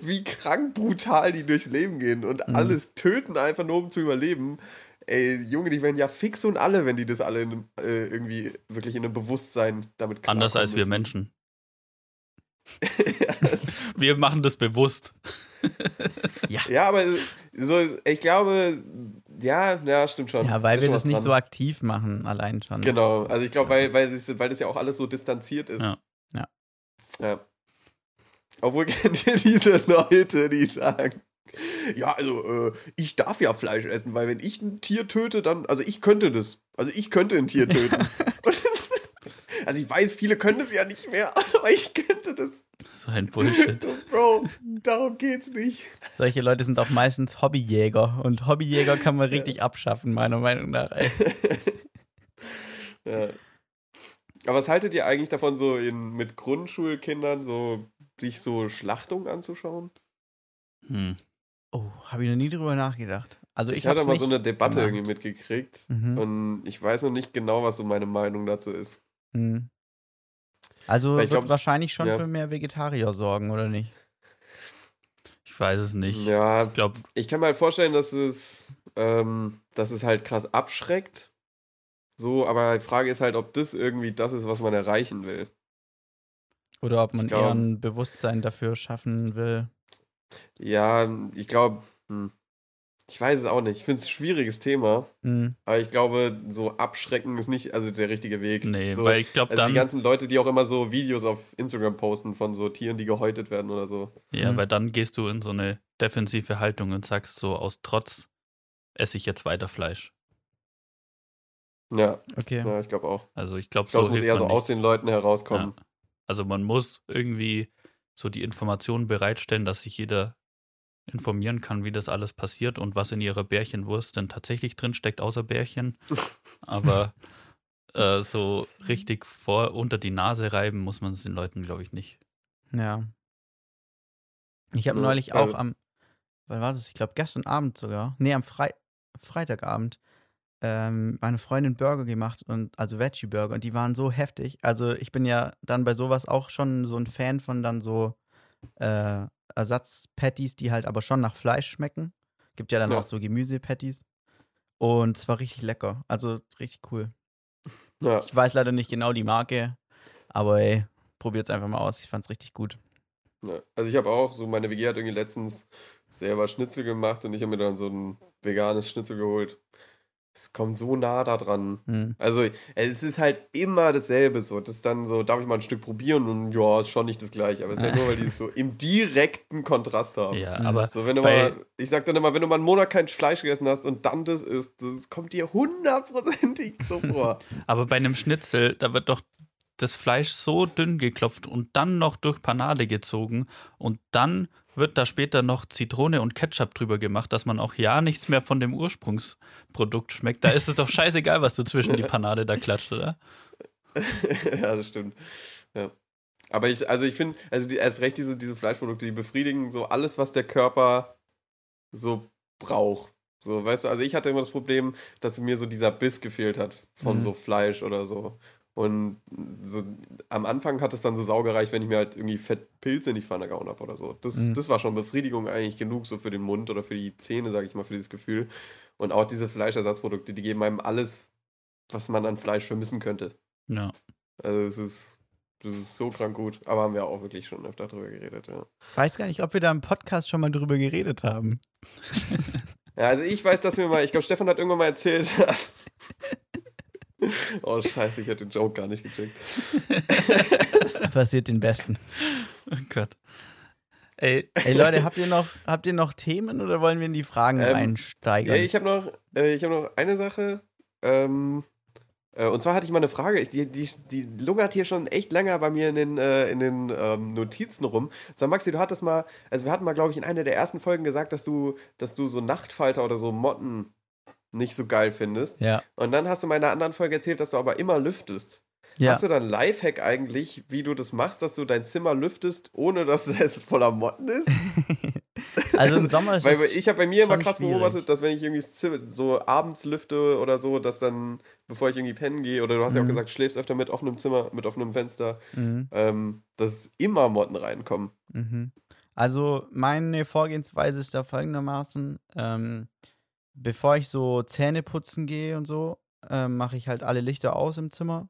wie krank brutal die durchs Leben gehen und Mhm. alles töten, einfach nur um zu überleben. Ey, Junge, die werden ja fix und alle, wenn die das alle in, äh, irgendwie wirklich in einem Bewusstsein damit Anders klarkommen als wir müssen. Menschen. [LAUGHS] ja, das, Wir machen das bewusst. Ja, aber so, ich glaube, ja, ja, stimmt schon. Ja, weil Ist wir das nicht dran. so aktiv machen, allein schon. Genau, also ich glaube, weil, weil, weil das ja auch alles so distanziert ist. Ja. Ja. ja. Obwohl [LAUGHS] kennt ihr diese Leute, die sagen, ja, also äh, ich darf ja Fleisch essen, weil wenn ich ein Tier töte, dann, also ich könnte das. Also ich könnte ein Tier töten. [LAUGHS] Und das, also ich weiß, viele können das ja nicht mehr, [LAUGHS] aber ich könnte das. So ein Bullshit. So, [LAUGHS] Bro, darum geht's nicht. Solche Leute sind auch meistens Hobbyjäger. Und Hobbyjäger kann man richtig abschaffen, meiner Meinung nach. Ey. [LAUGHS] Ja. Aber was haltet ihr eigentlich davon, so in, mit Grundschulkindern so sich so Schlachtungen anzuschauen? Hm. Oh, habe ich noch nie drüber nachgedacht. Also ich, Ich, hatte mal so eine Debatte gemacht. irgendwie mitgekriegt Mhm. und ich weiß noch nicht genau, was so meine Meinung dazu ist. Mhm. Also Weil ich wird glaub, wahrscheinlich schon ja. für mehr Vegetarier sorgen, oder nicht? Ich weiß es nicht. Ja, Ich glaube, ich kann mir halt vorstellen, dass es, ähm, dass es halt krass abschreckt. So, aber die Frage ist halt, ob das irgendwie das ist, was man erreichen will. Oder ob man glaub- eher ein Bewusstsein dafür schaffen will. Ja, ich glaube, hm, ich weiß es auch nicht. Ich finde es ein schwieriges Thema, Mhm. aber ich glaube, so abschrecken ist nicht also der richtige Weg. nee, so, weil ich glaube Also die dann, ganzen Leute, die auch immer so Videos auf Instagram posten von so Tieren, die gehäutet werden oder so. ja, Mhm. weil dann gehst du in so eine defensive Haltung und sagst so aus Trotz esse ich jetzt weiter Fleisch. Ja, Okay. ja ich glaube auch. Also ich glaube, Ich glaube, so es muss eher so nicht. aus den Leuten herauskommen. Ja. Also man muss irgendwie so die Informationen bereitstellen, dass sich jeder informieren kann, wie das alles passiert und was in ihrer Bärchenwurst denn tatsächlich drinsteckt, außer Bärchen. [LAUGHS] Aber äh, so richtig vor unter die Nase reiben muss man es den Leuten, glaube ich, nicht. Ja. Ich habe Ja, neulich also- auch am, wann war das? Ich glaube gestern Abend sogar. Nee, am Frei Freitagabend ähm, meine Freundin Burger gemacht und also Veggie Burger und die waren so heftig. Also ich bin ja dann bei sowas auch schon so ein Fan von dann so äh, Ersatz-Patties, die halt aber schon nach Fleisch schmecken. Gibt ja dann Ja. auch so Gemüse-Patties. Und es war richtig lecker. Also richtig cool. Ja. Ich weiß leider nicht genau die Marke, aber ey, probiert's einfach mal aus. Ich fand's richtig gut. Ja, also ich habe auch, so meine WG hat irgendwie letztens selber Schnitzel gemacht und ich habe mir dann so ein veganes Schnitzel geholt. Es kommt so nah da dran. Hm. Also es ist halt immer dasselbe so. Das ist dann so, darf ich mal ein Stück probieren und ja, ist schon nicht das gleiche. Aber es ist halt nur, weil die es so [LAUGHS] im direkten Kontrast haben. Ja, Mhm. aber So, wenn du mal, ich sag dann immer, wenn du mal einen Monat kein Fleisch gegessen hast und dann das isst, das kommt dir hundertprozentig so [LAUGHS] vor. Aber bei einem Schnitzel, da wird doch das Fleisch so dünn geklopft und dann noch durch Panade gezogen und dann wird da später noch Zitrone und Ketchup drüber gemacht, dass man auch ja nichts mehr von dem Ursprungsprodukt schmeckt. Da ist es doch scheißegal, was du zwischen die Panade da klatscht, oder? [LAUGHS] ja, das stimmt. Ja. Aber ich, also ich finde, also die, erst recht diese, diese Fleischprodukte, die befriedigen so alles, was der Körper so braucht. So, weißt du, also ich hatte immer das Problem, dass mir so dieser Biss gefehlt hat von Mhm. so Fleisch oder so. Und so am Anfang hat es dann so saugereicht, wenn ich mir halt irgendwie Fettpilze in die Pfanne gehauen habe oder so. Das, Mhm. das war schon Befriedigung eigentlich genug, so für den Mund oder für die Zähne, sage ich mal, für dieses Gefühl. Und auch diese Fleischersatzprodukte, die geben einem alles, was man an Fleisch vermissen könnte. Ja. Also es ist, das ist so krank gut. Aber haben wir auch wirklich schon öfter drüber geredet, ja. Weiß gar nicht, ob wir da im Podcast schon mal drüber geredet haben. Ja, also ich weiß, dass wir mal, ich glaube, Stefan hat irgendwann mal erzählt, [LAUGHS] dass. [LAUGHS] oh, scheiße, ich hätte den Joke gar nicht gecheckt. [LAUGHS] Passiert den Besten. Oh Gott. Ey, Ey Leute, habt ihr noch, habt ihr noch Themen oder wollen wir in die Fragen Ähm, einsteigen? Ich habe noch, äh, ich hab noch eine Sache. Ähm, äh, und zwar hatte ich mal eine Frage. Ich, die, die, die lungert hier schon echt länger bei mir in den, äh, in den ähm, Notizen rum. Sag, Maxi, du hattest mal, also wir hatten mal, glaube ich, in einer der ersten Folgen gesagt, dass du, dass du so Nachtfalter oder so Motten nicht so geil findest. ja. Und dann hast du in einer anderen Folge erzählt, dass du aber immer lüftest. Ja. Hast du dann Lifehack eigentlich, wie du das machst, dass du dein Zimmer lüftest, ohne dass [LAUGHS] es voller Motten ist? [LAUGHS] Also im Sommer ist Weil ich habe bei mir immer krass schwierig. beobachtet, dass wenn ich irgendwie so abends lüfte oder so, dass dann, bevor ich irgendwie pennen gehe, oder du hast ja auch Mhm. gesagt, schläfst öfter mit offenem Zimmer, mit offenem Fenster, Mhm. ähm, dass immer Motten reinkommen. Mhm. Also meine Vorgehensweise ist da folgendermaßen, ähm, bevor ich so Zähne putzen gehe und so, ähm, mache ich halt alle Lichter aus im Zimmer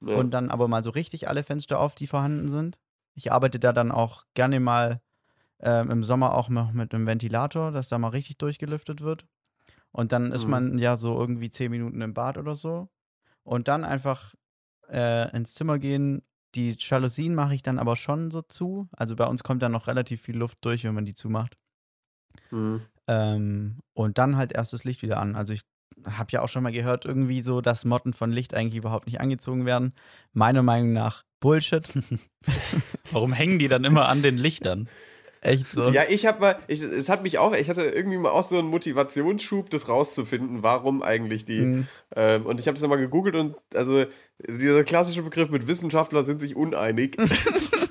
Ja. und dann aber mal so richtig alle Fenster auf, die vorhanden sind. Ich arbeite da dann auch gerne mal ähm, im Sommer auch noch mit einem Ventilator, dass da mal richtig durchgelüftet wird. Und dann ist Mhm. man ja so irgendwie zehn Minuten im Bad oder so. Und dann einfach äh, ins Zimmer gehen. Die Jalousien mache ich dann aber schon so zu. Also bei uns kommt dann noch relativ viel Luft durch, wenn man die zumacht. Mhm. Ähm, und dann halt erst das Licht wieder an. Also ich habe ja auch schon mal gehört, irgendwie so, dass Motten von Licht eigentlich überhaupt nicht angezogen werden. Meiner Meinung nach Bullshit. [LAUGHS] warum hängen die dann immer an den Lichtern? [LAUGHS] Echt so. Ja, ich habe mal, ich, es hat mich auch, ich hatte irgendwie mal auch so einen Motivationsschub, das rauszufinden, warum eigentlich die. Mhm. Ähm, und ich habe das mal gegoogelt und also dieser klassische Begriff mit Wissenschaftler sind sich uneinig. [LAUGHS]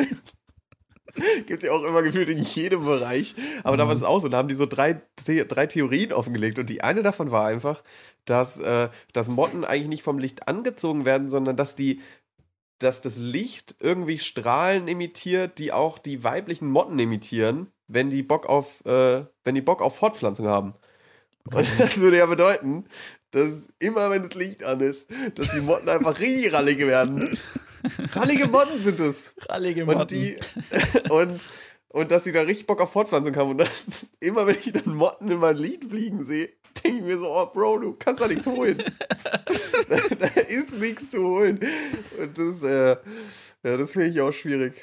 Gibt ja auch immer gefühlt in jedem Bereich. Aber da war das auch so. Da haben die so drei, drei Theorien offengelegt. Und die eine davon war einfach, dass, äh, dass Motten eigentlich nicht vom Licht angezogen werden, sondern dass die dass das Licht irgendwie Strahlen emittiert, die auch die weiblichen Motten emittieren, wenn die Bock auf, äh, wenn die Bock auf Fortpflanzung haben. Und das würde ja bedeuten, dass immer, wenn das Licht an ist, dass die Motten einfach richtig rallig werden. Rallige Motten sind es. Rallige Und die [LAUGHS] und, und dass sie da richtig Bock auf Fortpflanzung haben. Und dann, [LAUGHS] immer wenn ich dann Motten in mein Lied fliegen sehe, denke ich mir so, oh Bro, du kannst da nichts holen. da, [LAUGHS] da ist nichts zu holen. Und das, äh, ja, das finde ich auch schwierig.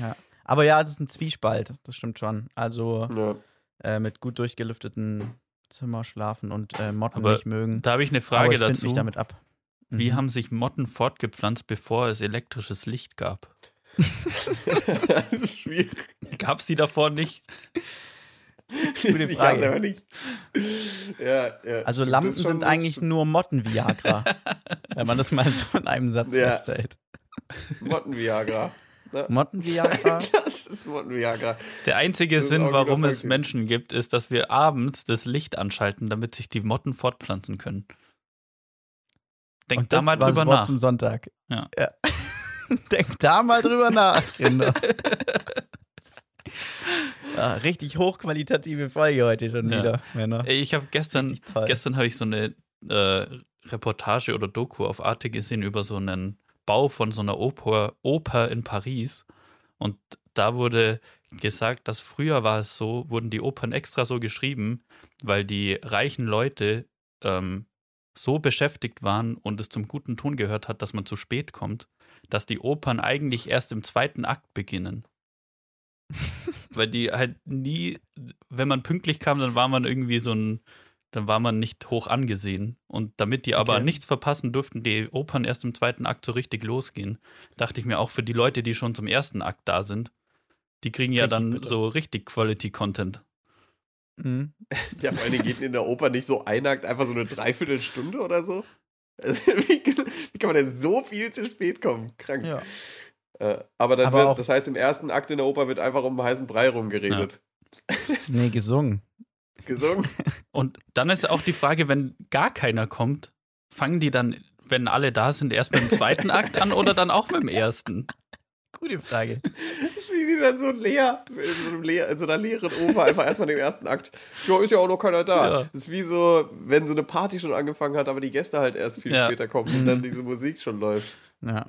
Ja. Aber ja, es ist ein Zwiespalt, das stimmt schon. Also Ja. äh, mit gut durchgelüfteten Zimmer schlafen und äh, Motten Aber nicht mögen. Da habe ich eine Aber Frage ich finde dazu. mich damit ab. Wie Mhm. haben sich Motten fortgepflanzt, bevor es elektrisches Licht gab? [LAUGHS] Schwierig. Gab es die davor nicht? Gute Ich Frage. hab's aber nicht. Ja, ja. Also Lampen das ist schon- sind das ist eigentlich nur Motten-Viagra. [LAUGHS] wenn man das mal so in einem Satz Ja. feststellt. Motten-Viagra. Ja. Motten-Viagra? [LAUGHS] Das ist Motten-Viagra. Der einzige Das ist Sinn, warum es. Menschen gibt, ist, dass wir abends das Licht anschalten, damit sich die Motten fortpflanzen können. Denkt Und da das mal drüber nach. zum Sonntag. Ja. [LAUGHS] Denkt da mal drüber nach, [LAUGHS] Kinder. Ja, richtig hochqualitative Folge heute schon Ja. wieder, Männer. Ich habe gestern, gestern habe ich so eine äh, Reportage oder Doku auf Arte gesehen über so einen Bau von so einer Oper, Oper in Paris. Und da wurde gesagt, dass früher war es so, wurden die Opern extra so geschrieben, weil die reichen Leute ähm, so beschäftigt waren und es zum guten Ton gehört hat, dass man zu spät kommt, dass die Opern eigentlich erst im zweiten Akt beginnen. [LAUGHS] weil die halt nie, wenn man pünktlich kam, dann war man irgendwie so ein, dann war man nicht hoch angesehen. Und damit die aber Okay. nichts verpassen, durften die Opern erst im zweiten Akt so richtig losgehen. Dachte ich mir auch für die Leute, die schon zum ersten Akt da sind, die kriegen ja Richtig dann bitter. so richtig Quality-Content. Mhm. [LAUGHS] Ja, vor Dingen geht in der Oper nicht so ein Akt einfach so eine Dreiviertelstunde oder so. [LAUGHS] Also, wie, wie kann man denn so viel zu spät kommen? Krank. Ja. Äh, aber dann Aber wird, das heißt, im ersten Akt in der Oper wird einfach um den heißen Brei rumgeredet. Nee, gesungen. [LAUGHS] Gesungen. Und dann ist auch die Frage, wenn gar keiner kommt, fangen die dann, wenn alle da sind, erst mit dem zweiten Akt an oder dann auch mit dem ersten? Gute Frage. Spielen die dann so leer, in leer, in so einer leeren Oper einfach erstmal den ersten Akt. Ja, ist ja auch noch keiner da. Ja. Das ist wie so, wenn so eine Party schon angefangen hat, aber die Gäste halt erst viel Ja. später kommen und dann diese Musik schon läuft. Ja.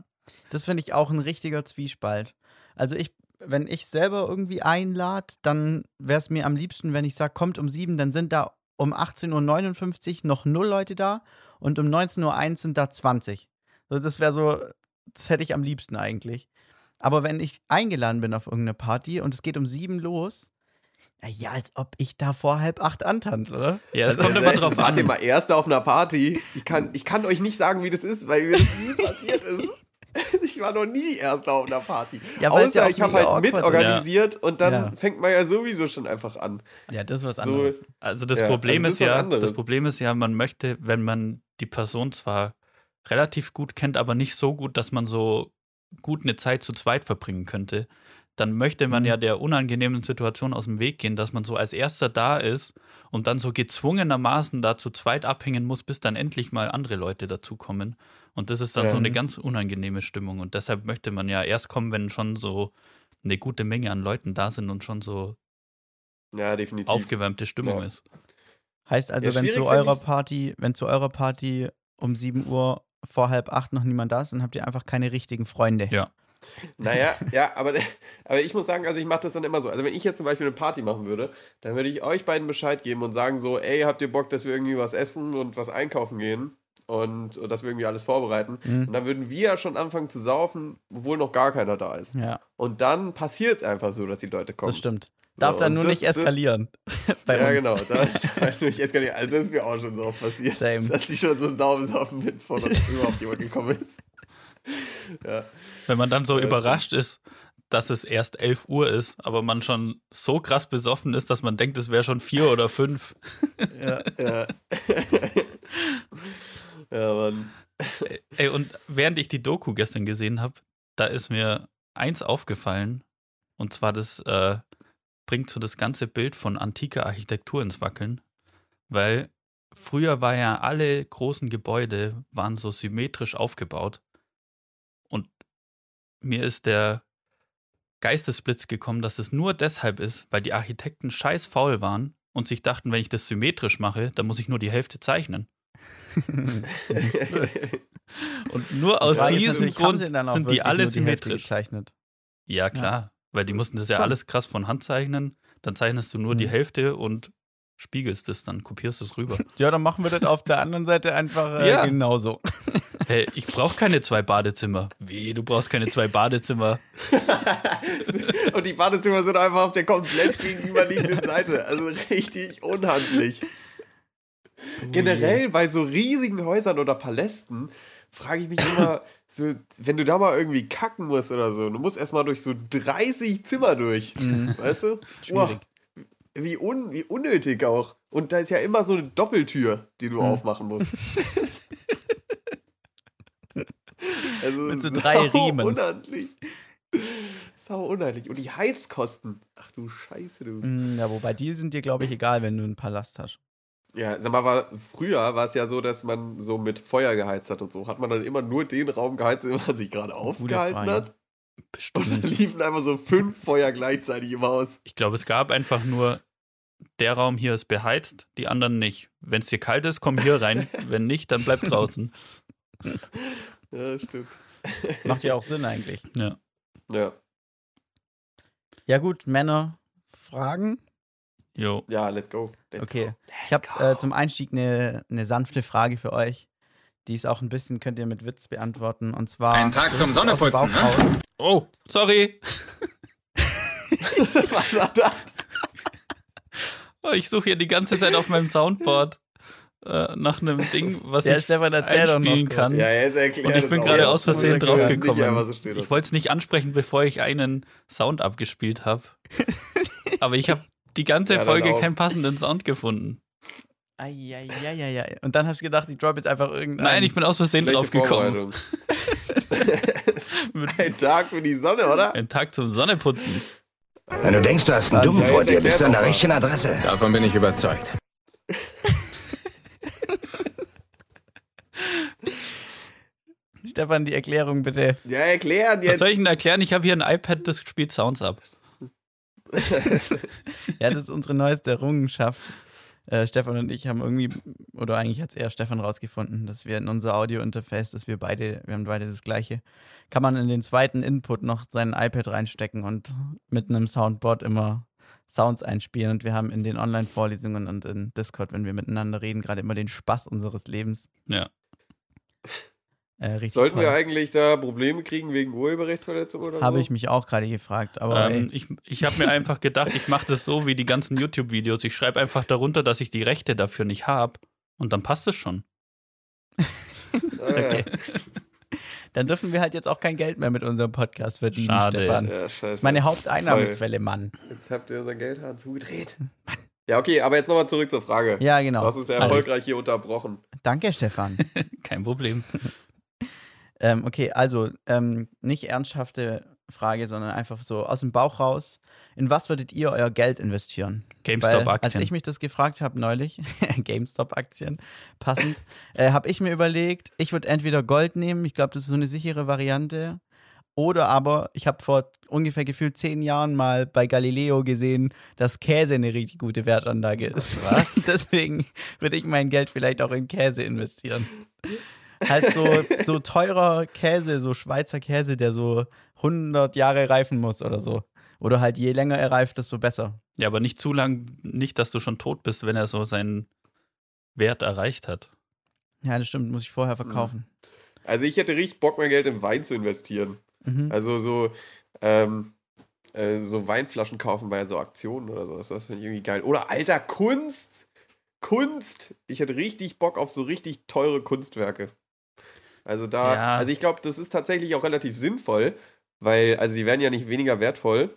Das finde ich auch ein richtiger Zwiespalt. Also ich, wenn ich selber irgendwie einlade, dann wäre es mir am liebsten, wenn ich sage, kommt um sieben, dann sind da um 18.59 Uhr noch null Leute da und um 19.01 Uhr sind da 20. So, das wäre so, das hätte ich am liebsten eigentlich. Aber wenn ich eingeladen bin auf irgendeine Party und es geht um sieben los, na ja, als ob ich da vor halb acht antanze, oder? Ja, es Also, kommt immer drauf [LAUGHS] Wart ihr an. mal Erster auf einer Party. Ich kann, ich kann euch nicht sagen, wie das ist, weil mir das nie passiert ist. [LAUGHS] Ich war noch nie Erster auf einer Party. Ja, weil es Außer ja auch ich habe halt mitorganisiert und dann Ja. fängt man ja sowieso schon einfach an. Ja, das ist was So, anderes. Also das Ja, Problem also das ist ja, das Problem ist ja, man möchte, wenn man die Person zwar relativ gut kennt, aber nicht so gut, dass man so gut eine Zeit zu zweit verbringen könnte, dann möchte man Mhm. ja der unangenehmen Situation aus dem Weg gehen, dass man so als erster da ist und dann so gezwungenermaßen da zu zweit abhängen muss, bis dann endlich mal andere Leute dazukommen. Und das ist dann Ja. so eine ganz unangenehme Stimmung. Und deshalb möchte man ja erst kommen, wenn schon so eine gute Menge an Leuten da sind und schon so ja, definitiv. aufgewärmte Stimmung Ja. ist. Heißt also, Ja, wenn zu eurer Party, wenn zu eurer Party um 7 Uhr vor halb acht noch niemand da ist, dann habt ihr einfach keine richtigen Freunde. Ja. Naja, ja, aber, aber ich muss sagen, also ich mache das dann immer so. Also wenn ich jetzt zum Beispiel eine Party machen würde, dann würde ich euch beiden Bescheid geben und sagen so, ey, habt ihr Bock, dass wir irgendwie was essen und was einkaufen gehen? Und, und dass wir irgendwie alles vorbereiten. Mhm. Und dann würden wir ja schon anfangen zu saufen, obwohl noch gar keiner da ist. Ja, Und dann passiert es einfach so, dass die Leute kommen. das stimmt. Darf So, dann nur das- nicht das- eskalieren. [LAUGHS] Bei ja, uns. genau. Da da ist [LAUGHS] nämlich eskaliert. Also das ist mir auch schon so oft passiert. Same. Dass die schon so saubersaufen mit vor dass überhaupt jemand gekommen ist. [LAUGHS] Ja. Wenn man dann so Ja, überrascht ist, dass es erst 11 Uhr ist, aber man schon so krass besoffen ist, dass man denkt, es wäre schon vier oder fünf. Ja. Ja. Ja, Mann. Ey, und während ich die Doku gestern gesehen habe, da ist mir eins aufgefallen, und zwar das äh, bringt so das ganze Bild von antiker Architektur ins Wackeln, weil früher war ja alle großen Gebäude waren so symmetrisch aufgebaut und mir ist der Geistesblitz gekommen, dass es nur deshalb ist, weil die Architekten scheiß faul waren und sich dachten, wenn ich das symmetrisch mache, dann muss ich nur die Hälfte zeichnen. [LAUGHS] Und nur aus diesem Grund sie dann auch sind die alle die symmetrisch. gezeichnet. Ja, klar. Weil die mussten das ja Schon. alles krass von Hand zeichnen. Dann zeichnest du nur die Mhm. Hälfte und spiegelst es, dann kopierst es rüber. [LAUGHS] Ja, dann machen wir das auf der anderen Seite einfach äh, Ja. genauso. [LAUGHS] hey, ich brauche keine zwei Badezimmer. Wie, du brauchst keine zwei Badezimmer? Und die Badezimmer sind einfach auf der komplett gegenüberliegenden Seite. Also richtig unhandlich. Generell bei so riesigen Häusern oder Palästen frage ich mich immer, [LAUGHS] so, wenn du da mal irgendwie kacken musst oder so, du musst erstmal durch so 30 Zimmer durch. Weißt du? Mhm. Schwierig. Boah, wie, un, wie unnötig auch. Und da ist ja immer so eine Doppeltür, die Mhm. du aufmachen musst. [LAUGHS] also, Mit so drei sau Riemen. Unhandlich. Sau unhandlich. Und die Heizkosten. Ach du Scheiße, du. Mm, Ja, wobei die sind dir, glaube ich, egal, wenn du einen Palast hast. Ja, sag mal, war, früher war es ja so, dass man so mit Feuer geheizt hat und so. Hat man dann immer nur den Raum geheizt, in dem man sich gerade aufgehalten Frage. hat? Und dann Bestimmt. liefen einfach so fünf Feuer gleichzeitig im Haus. Ich glaube, es gab einfach nur, der Raum hier ist beheizt, die anderen nicht. Wenn es dir kalt ist, komm hier rein. [LAUGHS] Wenn nicht, dann bleib draußen. [LAUGHS] Ja, stimmt. [LAUGHS] Macht ja auch Sinn eigentlich. Ja. Ja, Ja, gut, Männer, Fragen? Jo. ja let's go. Let's Okay. Go. Ich habe äh, zum Einstieg eine, eine sanfte Frage für euch. Die ist auch ein bisschen, könnt ihr mit Witz beantworten. Und zwar. Ein Tag zum Bauch ne? Oh, sorry. [LAUGHS] Was war das? Oh, ich suche hier die ganze Zeit auf meinem Soundboard äh, nach einem Ding, was Der ich Stefan einspielen kann. Ja, jetzt Und ich bin gerade aus Versehen draufgekommen. So Ich wollte es nicht ansprechen, bevor ich einen Sound abgespielt habe. [LAUGHS] Aber ich habe die ganze Ja, Folge keinen passenden Sound gefunden. Eieieiei. Und dann hast du gedacht, ich drop jetzt einfach irgendeinen. Nein, ich bin aus Versehen draufgekommen. [LAUGHS] Ein Tag für die Sonne, oder? Ein Tag zum Sonneputzen. Wenn du denkst, du hast einen Dummen vor dir, bist du an der richtigen Adresse. Davon bin ich überzeugt. Stefan, die Erklärung bitte. Ja, erklären Was jetzt. soll ich denn erklären? Ich habe hier ein iPad, das spielt Sounds ab. [LAUGHS] Ja, das ist unsere neueste Errungenschaft. Äh, Stefan und ich haben irgendwie, oder eigentlich hat es eher Stefan rausgefunden, dass wir in unser Audio-Interface, dass wir beide, wir haben beide das gleiche, kann man in den zweiten Input noch sein iPad reinstecken und mit einem Soundboard immer Sounds einspielen. Und wir haben in den Online-Vorlesungen und in Discord, wenn wir miteinander reden, gerade immer den Spaß unseres Lebens. Ja. Äh, richtig Sollten toll. wir eigentlich da Probleme kriegen wegen Urheberrechtsverletzung oder so? Habe ich mich auch gerade gefragt, aber Ähm, ich ich habe mir einfach gedacht, ich mache das so wie die ganzen YouTube-Videos. Ich schreibe einfach darunter, dass ich die Rechte dafür nicht habe. Und dann passt es schon. Okay. [LAUGHS] dann dürfen wir halt jetzt auch kein Geld mehr mit unserem Podcast verdienen, Schade. Stefan. Ja, scheiße. Das ist meine Haupteinnahmequelle, Mann. Jetzt habt ihr unseren Geldhahn zugedreht. Ja, okay, aber jetzt nochmal zurück zur Frage. Ja, genau. Du hast es ja erfolgreich hier unterbrochen. Danke, Stefan. [LAUGHS] Kein Problem. Ähm, okay, also ähm, nicht ernsthafte Frage, sondern einfach so aus dem Bauch raus. In was würdet ihr euer Geld investieren? Weil, als GameStop-Aktien. ich mich das gefragt habe neulich, [LAUGHS] GameStop-Aktien, passend, äh, habe ich mir überlegt, ich würde entweder Gold nehmen, ich glaube, das ist so eine sichere Variante, oder aber, ich habe vor ungefähr gefühlt zehn Jahren mal bei Galileo gesehen, dass Käse eine richtig gute Wertanlage ist. Was? [LAUGHS] Deswegen würde ich mein Geld vielleicht auch in Käse investieren. Halt so, so teurer Käse, so Schweizer Käse, der so 100 Jahre reifen muss oder so. Oder halt je länger er reift, desto besser. Ja, aber nicht zu lang, nicht, dass du schon tot bist, wenn er so seinen Wert erreicht hat. Ja, das stimmt, muss ich vorher verkaufen. Also ich hätte richtig Bock, mein Geld in Wein zu investieren. Mhm. Also so, ähm, äh, so Weinflaschen kaufen bei so Aktionen oder so. Das finde ich irgendwie geil. Oder alter Kunst! Kunst! Ich hätte richtig Bock auf so richtig teure Kunstwerke. Also da, Ja. also ich glaube, das ist tatsächlich auch relativ sinnvoll, weil, also die werden ja nicht weniger wertvoll,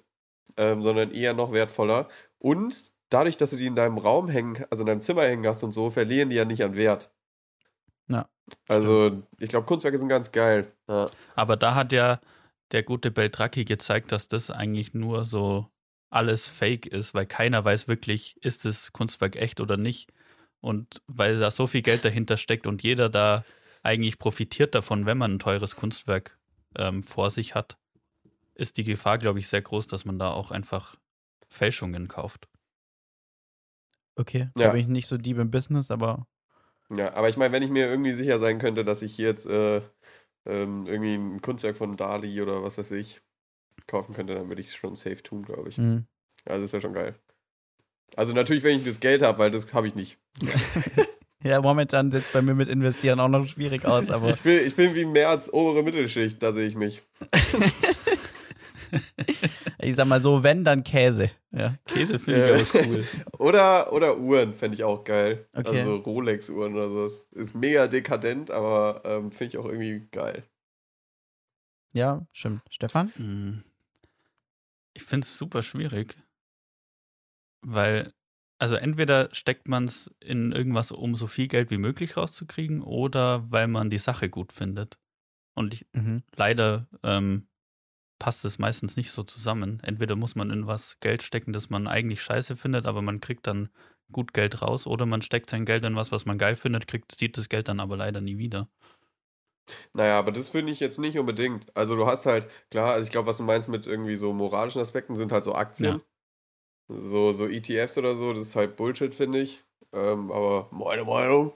ähm, sondern eher noch wertvoller. Und dadurch, dass du die in deinem Raum hängen, also in deinem Zimmer hängen hast und so, verlieren die ja nicht an Wert. Ja. Also, ich glaube, Kunstwerke sind ganz geil. Ja. Aber da hat ja der gute Beltracchi gezeigt, dass das eigentlich nur so alles fake ist, weil keiner weiß wirklich, ist das Kunstwerk echt oder nicht. Und weil da so viel Geld dahinter steckt und jeder da eigentlich profitiert davon, wenn man ein teures Kunstwerk ähm, vor sich hat, ist die Gefahr, glaube ich, sehr groß, dass man da auch einfach Fälschungen kauft. Okay, Ja. da bin ich nicht so deep im Business, aber Ja, aber ich meine, wenn ich mir irgendwie sicher sein könnte, dass ich hier jetzt äh, ähm, irgendwie ein Kunstwerk von Dali oder was weiß ich kaufen könnte, dann würde ich es schon safe tun, glaube ich. mh. Also das wäre schon geil. Also natürlich, wenn ich das Geld habe, weil das habe ich nicht. [LAUGHS] ja, momentan sieht es bei mir mit Investieren auch noch schwierig aus, aber Ich bin, ich bin wie mehr als obere Mittelschicht, da sehe ich mich. [LAUGHS] ich sag mal so, wenn, dann Käse. Ja. Käse finde ich auch cool. [LAUGHS] Oder, oder Uhren fände ich auch geil. Okay. Also Rolex-Uhren oder so. Das ist mega dekadent, aber ähm, finde ich auch irgendwie geil. Ja, stimmt. Stefan? Hm. Ich finde es super schwierig, weil, also entweder steckt man es in irgendwas, um so viel Geld wie möglich rauszukriegen, oder weil man die Sache gut findet. Und ich, Mhm. leider ähm, passt es meistens nicht so zusammen. Entweder muss man in was Geld stecken, das man eigentlich scheiße findet, aber man kriegt dann gut Geld raus, oder man steckt sein Geld in was, was man geil findet, kriegt, sieht das Geld dann aber leider nie wieder. Naja, aber das finde ich jetzt nicht unbedingt. Also du hast halt, klar, also ich glaube, was du meinst mit irgendwie so moralischen Aspekten, sind halt so Aktien. So, so ETFs oder so, das ist halt Bullshit, finde ich. Ähm, aber meine Meinung.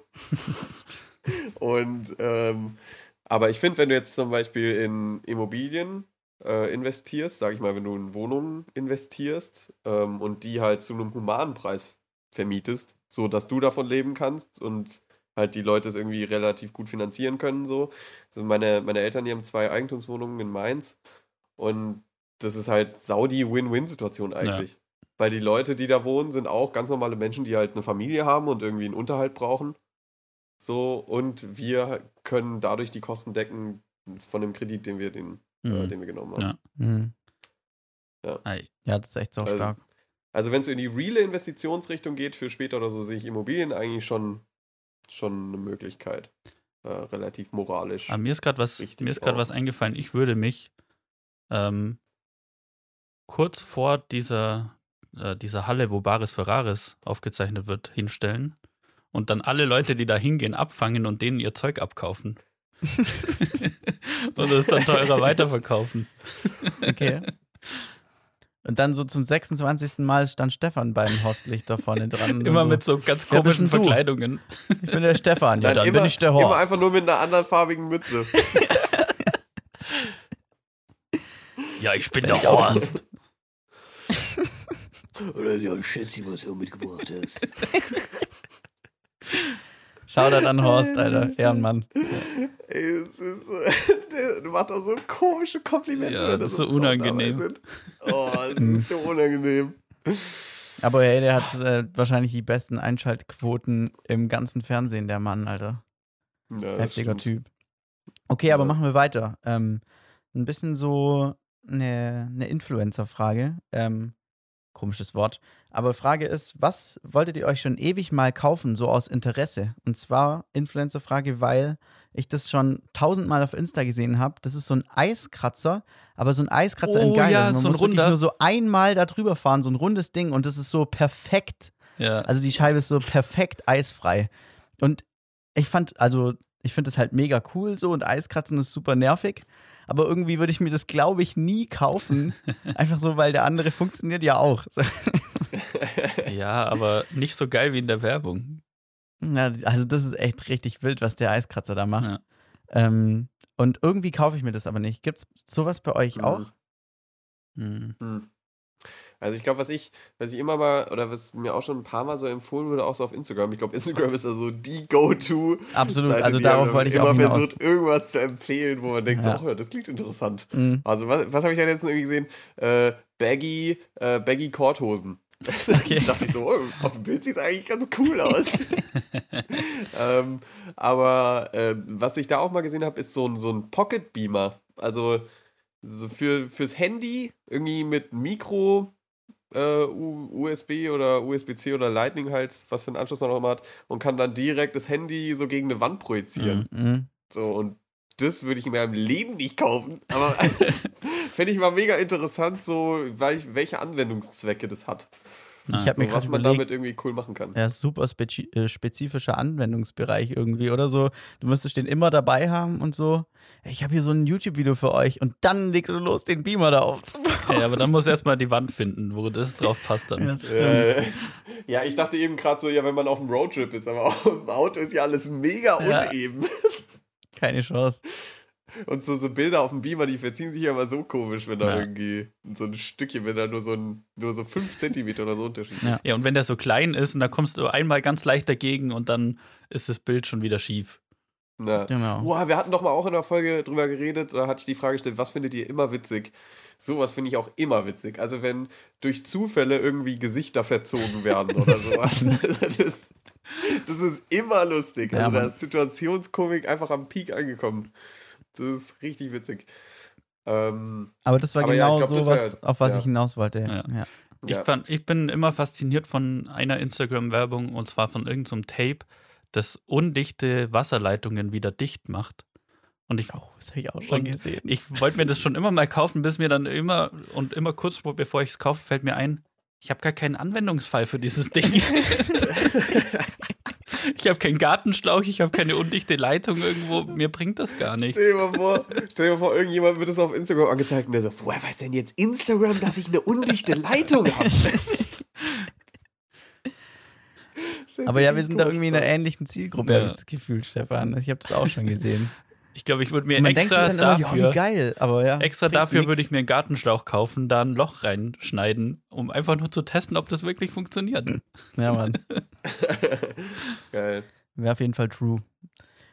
[LAUGHS] Und ähm, aber ich finde, wenn du jetzt zum Beispiel in Immobilien äh, investierst, sag ich mal, wenn du in Wohnungen investierst ähm, und die halt zu einem humanen Preis vermietest, so dass du davon leben kannst und halt die Leute es irgendwie relativ gut finanzieren können, so. Also meine, meine Eltern, die haben zwei Eigentumswohnungen in Mainz und das ist halt Saudi Win-Win-Situation eigentlich. Weil die Leute, die da wohnen, sind auch ganz normale Menschen, die halt eine Familie haben und irgendwie einen Unterhalt brauchen. So, und wir können dadurch die Kosten decken von dem Kredit, den wir, den, äh, Mhm. den wir genommen haben. Ja. Mhm. Ei. Ja, das ist echt so Also, stark. Also wenn es so in die reale Investitionsrichtung geht für später oder so, sehe ich Immobilien eigentlich schon, schon eine Möglichkeit. Äh, relativ moralisch. Aber mir ist gerade was, Richtig mir ist gerade auch. was eingefallen. Ich würde mich ähm, kurz vor dieser, äh, dieser Halle, wo Baris Ferraris aufgezeichnet wird, hinstellen und dann alle Leute, die da hingehen, abfangen und denen ihr Zeug abkaufen. [LAUGHS] und es dann teurer weiterverkaufen. Okay. Und dann so zum 26. Mal stand Stefan beim Horstlicht da vorne dran. Immer so, mit so ganz komischen du? Verkleidungen. Ich bin der Stefan, ja, dann immer, bin ich der Horst. Immer einfach nur mit einer anderen farbigen Mütze. [LAUGHS] Ja, ich bin Bin der ich. Horst. Oder ja, schätze, was du mitgebracht hast. Shoutout [LAUGHS] an Horst, Alter. Ehrenmann. Ey, es ist so, [LAUGHS] der macht auch so komische Komplimente. Ja, wenn das ist so so unangenehm. Oh, es ist [LAUGHS] so unangenehm. Aber hey, der hat äh, wahrscheinlich die besten Einschaltquoten im ganzen Fernsehen, der Mann, Alter. Ja, das Heftiger stimmt. Typ. Okay, aber Ja. machen wir weiter. Ähm, ein bisschen so eine, eine Influencer-Frage. Ähm, komisches Wort. Aber Frage ist, was wolltet ihr euch schon ewig mal kaufen, so aus Interesse? Und zwar Influencer-Frage, weil ich das schon tausendmal auf Insta gesehen habe. Das ist so ein Eiskratzer, aber so ein Eiskratzer in Oh geil. ja, man so ein muss wirklich runder. nur so einmal da drüber fahren, so ein rundes Ding. Und das ist so perfekt Ja. also die Scheibe ist so perfekt eisfrei. Und ich fand, also ich finde das halt mega cool so und Eiskratzen ist super nervig. Aber irgendwie würde ich mir das, glaube ich, nie kaufen. [LAUGHS] Einfach so, weil der andere funktioniert ja auch. [LAUGHS] Ja, aber nicht so geil wie in der Werbung. Ja, also das ist echt richtig wild, was der Eiskratzer da macht. Ja. Ähm, und irgendwie kaufe ich mir das aber nicht. Gibt es sowas bei euch auch? Hm. Also ich glaube, was ich, was ich immer mal, oder was mir auch schon ein paar Mal so empfohlen wurde, auch so auf Instagram. Ich glaube, Instagram ist da so die Go-To. Absolut, Seite, also darauf wollte ich immer auch hinaus. versucht, irgendwas zu empfehlen, wo man denkt, Ja. so, oh, das klingt interessant. Mhm. Also was, was habe ich da jetzt irgendwie gesehen? Äh, Baggy, äh, Baggy Korthosen. [LAUGHS] Okay. dachte ich so, oh, auf dem Bild sieht es eigentlich ganz cool aus. [LAUGHS] ähm, aber äh, was ich da auch mal gesehen habe, ist so ein, so ein Pocket Beamer. Also so für, fürs Handy irgendwie mit Mikro, äh, USB oder USB-C oder Lightning halt, was für einen Anschluss man auch immer hat, und kann dann direkt das Handy so gegen eine Wand projizieren. Mhm. So, und das würde ich in meinem Leben nicht kaufen. Aber [LAUGHS] [LAUGHS] fände ich mal mega interessant, so welche Anwendungszwecke das hat. Ich habe So, mir gerade was man überlegt, damit irgendwie cool machen kann. Ja, super spezi äh, spezifischer Anwendungsbereich irgendwie oder so. Du müsstest den immer dabei haben und so. Ich habe hier so ein YouTube-Video für euch und dann legst du los, den Beamer da aufzubauen. Ja, aber dann muss erstmal die Wand finden, wo das drauf passt dann. Stimmt. Äh, ja, ich dachte eben gerade so, ja, wenn man auf dem Roadtrip ist, aber [LAUGHS] auf dem Auto ist ja alles mega Ja. uneben. Keine Chance. Und so, so Bilder auf dem Beamer, die verziehen sich ja immer so komisch, wenn da Ja. irgendwie so ein Stückchen, wenn da nur so ein, nur so 5 Zentimeter oder so Unterschied Ja. ist. Ja, und wenn der so klein ist und da kommst du einmal ganz leicht dagegen und dann ist das Bild schon wieder schief. Na. Genau. Boah, wir hatten doch mal auch in der Folge drüber geredet, da hatte ich die Frage gestellt, was findet ihr immer witzig? Sowas finde ich auch immer witzig. Also wenn durch Zufälle irgendwie Gesichter verzogen werden oder [LAUGHS] sowas. das, ist, das ist immer lustig. Ja, Also da ist Situationskomik einfach am Peak angekommen. Das ist richtig witzig. Ähm, Aber das war Aber ja, genau glaub, das so, was, auf was ja. ich hinaus wollte. Ja. Ja. Ich, ja. fand, ich bin immer fasziniert von einer Instagram-Werbung und zwar von irgendeinem Tape, das undichte Wasserleitungen wieder dicht macht. Und ich, Oh, das habe ich auch schon gesehen. ich wollte mir das schon immer mal kaufen, bis mir dann immer und immer kurz bevor ich es kaufe, fällt mir ein, ich habe gar keinen Anwendungsfall für dieses Ding. [LAUGHS] [LAUGHS] ich habe keinen Gartenschlauch, ich habe keine undichte Leitung irgendwo, mir bringt das gar nichts. Stell dir mal vor, stell dir mal vor, irgendjemand wird es auf Instagram angezeigt und der so, woher weiß denn jetzt Instagram, dass ich eine undichte Leitung habe? Aber ja, wir sind da irgendwie in einer ähnlichen Zielgruppe, Ja. habe ich das Gefühl, Stefan. Ich habe das auch schon gesehen. Ich glaube, ich würde mir man denkt extra dann immer, ja, dafür, wie geil. Aber ja, extra dafür würde ich mir einen Gartenschlauch kaufen, da ein Loch reinschneiden, um einfach nur zu testen, ob das wirklich funktioniert. Ja, Mann. [LAUGHS] Geil. Wäre auf jeden Fall true.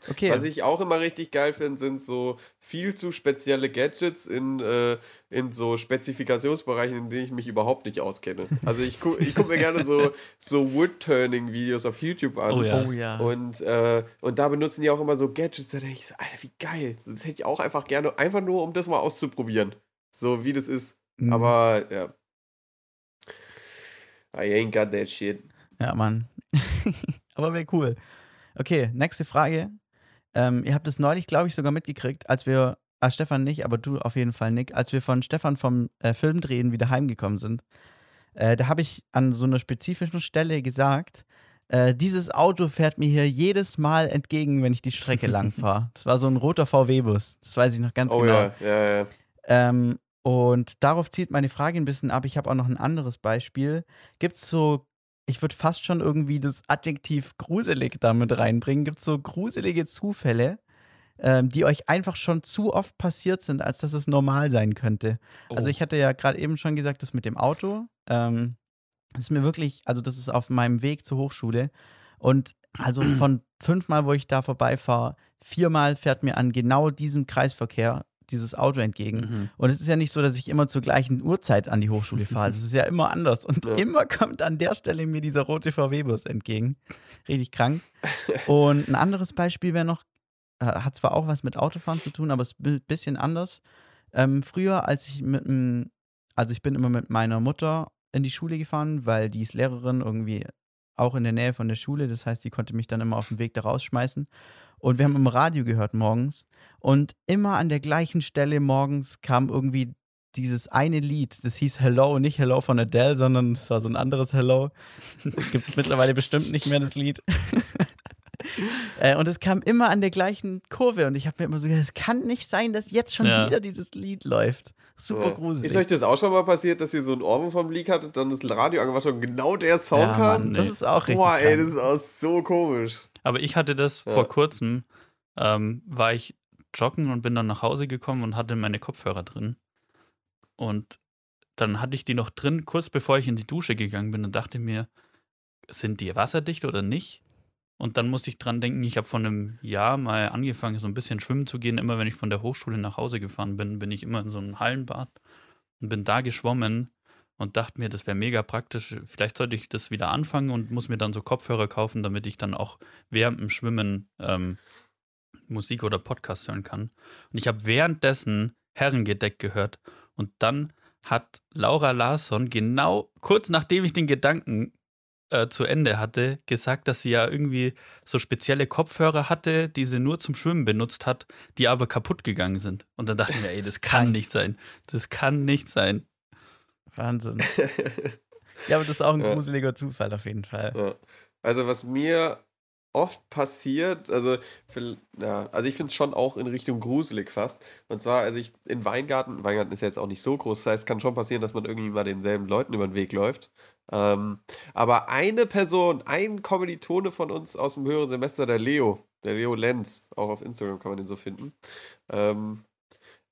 Okay. Was ich auch immer richtig geil finde, sind so viel zu spezielle Gadgets in, äh, in so Spezifikationsbereichen, in denen ich mich überhaupt nicht auskenne. Also ich gucke ich guck mir gerne so, so Wood-Turning-Videos auf YouTube an. Oh ja. oh ja. Und, äh, und da benutzen die auch immer so Gadgets, da denke ich so, Alter, wie geil. Das hätte ich auch einfach gerne, einfach nur, um das mal auszuprobieren. So wie das ist. Mhm. Aber ja. I ain't got that shit. Ja, Mann. [LAUGHS] Aber wäre cool. Okay, nächste Frage. Ähm, ihr habt es neulich, glaube ich, sogar mitgekriegt, als wir, ah, Stefan nicht, aber du auf jeden Fall, Nick, als wir von Stefan vom äh, Filmdrehen wieder heimgekommen sind. Äh, da habe ich an so einer spezifischen Stelle gesagt, äh, dieses Auto fährt mir hier jedes Mal entgegen, wenn ich die Strecke lang [LAUGHS] fahre. Das war so ein roter VW-Bus. Das weiß ich noch ganz Oh genau. ja, ja, ja. Ähm, und darauf zielt meine Frage ein bisschen ab. Ich habe auch noch ein anderes Beispiel. Gibt es so, ich würde fast schon irgendwie das Adjektiv gruselig damit reinbringen. Gibt es so gruselige Zufälle, ähm, die euch einfach schon zu oft passiert sind, als dass es normal sein könnte? Also Oh. ich hatte ja gerade eben schon gesagt, das mit dem Auto. Ähm, das ist mir wirklich, also das ist auf meinem Weg zur Hochschule. Und also [CLEARS THROAT] von fünfmal, wo ich da vorbeifahre, viermal fährt mir an genau diesem Kreisverkehr dieses Auto entgegen. Mhm. Und es ist ja nicht so, dass ich immer zur gleichen Uhrzeit an die Hochschule fahre. [LAUGHS] Es ist ja immer anders. Und Ja. immer kommt an der Stelle mir dieser rote VW-Bus entgegen. Richtig krank. Und ein anderes Beispiel wäre noch, äh, hat zwar auch was mit Autofahren zu tun, aber es ist ein bisschen anders. Ähm, früher, als ich mit einem, also ich bin immer mit meiner Mutter in die Schule gefahren, weil die ist Lehrerin irgendwie auch in der Nähe von der Schule. Das heißt, die konnte mich dann immer auf dem Weg da rausschmeißen. Und wir haben im Radio gehört morgens. Und immer an der gleichen Stelle morgens kam irgendwie dieses eine Lied. Das hieß Hello, nicht Hello von Adele, sondern es war so ein anderes Hello. Das gibt es [LAUGHS] mittlerweile bestimmt nicht mehr, das Lied. [LAUGHS] Äh, und es kam immer an der gleichen Kurve. Und ich habe mir immer so gedacht, es kann nicht sein, dass jetzt schon Ja. wieder dieses Lied läuft. Super Ja. gruselig. Ist euch das auch schon mal passiert, dass ihr so einen Ohrwurm vom Leak hattet, dann das Radio angemacht habt und genau der Sound ja, kam? Mann, das ist auch richtig. Boah, ey, das ist auch so komisch. Aber ich hatte das Ja. vor kurzem, ähm, war ich joggen und bin dann nach Hause gekommen und hatte meine Kopfhörer drin. Und dann hatte ich die noch drin, kurz bevor ich in die Dusche gegangen bin und dachte mir, sind die wasserdicht oder nicht? Und dann musste ich dran denken, ich habe vor einem Jahr mal angefangen, so ein bisschen schwimmen zu gehen. Immer wenn ich von der Hochschule nach Hause gefahren bin, bin ich immer in so einem Hallenbad und bin da geschwommen und dachte mir, das wäre mega praktisch. Vielleicht sollte ich das wieder anfangen und muss mir dann so Kopfhörer kaufen, damit ich dann auch während dem Schwimmen ähm, Musik oder Podcast hören kann. Und ich habe währenddessen Herrengedeck gehört und dann hat Laura Larsson genau kurz nachdem ich den Gedanken äh, zu Ende hatte, gesagt, dass sie ja irgendwie so spezielle Kopfhörer hatte, die sie nur zum Schwimmen benutzt hat, die aber kaputt gegangen sind. Und dann dachte ich mir, ey, das kann nicht sein. Das kann nicht sein. Wahnsinn. [LAUGHS] Ja, aber das ist auch ein Ja. gruseliger Zufall auf jeden Fall. Ja. Also, was mir oft passiert, also, für, ja, also ich finde es schon auch in Richtung gruselig fast. Und zwar, also ich in Weingarten, Weingarten ist ja jetzt auch nicht so groß, das heißt, es kann schon passieren, dass man irgendwie mal denselben Leuten über den Weg läuft. Ähm, aber eine Person, ein Kommilitone von uns aus dem höheren Semester, der Leo, der Leo Lenz, auch auf Instagram kann man den so finden, ähm,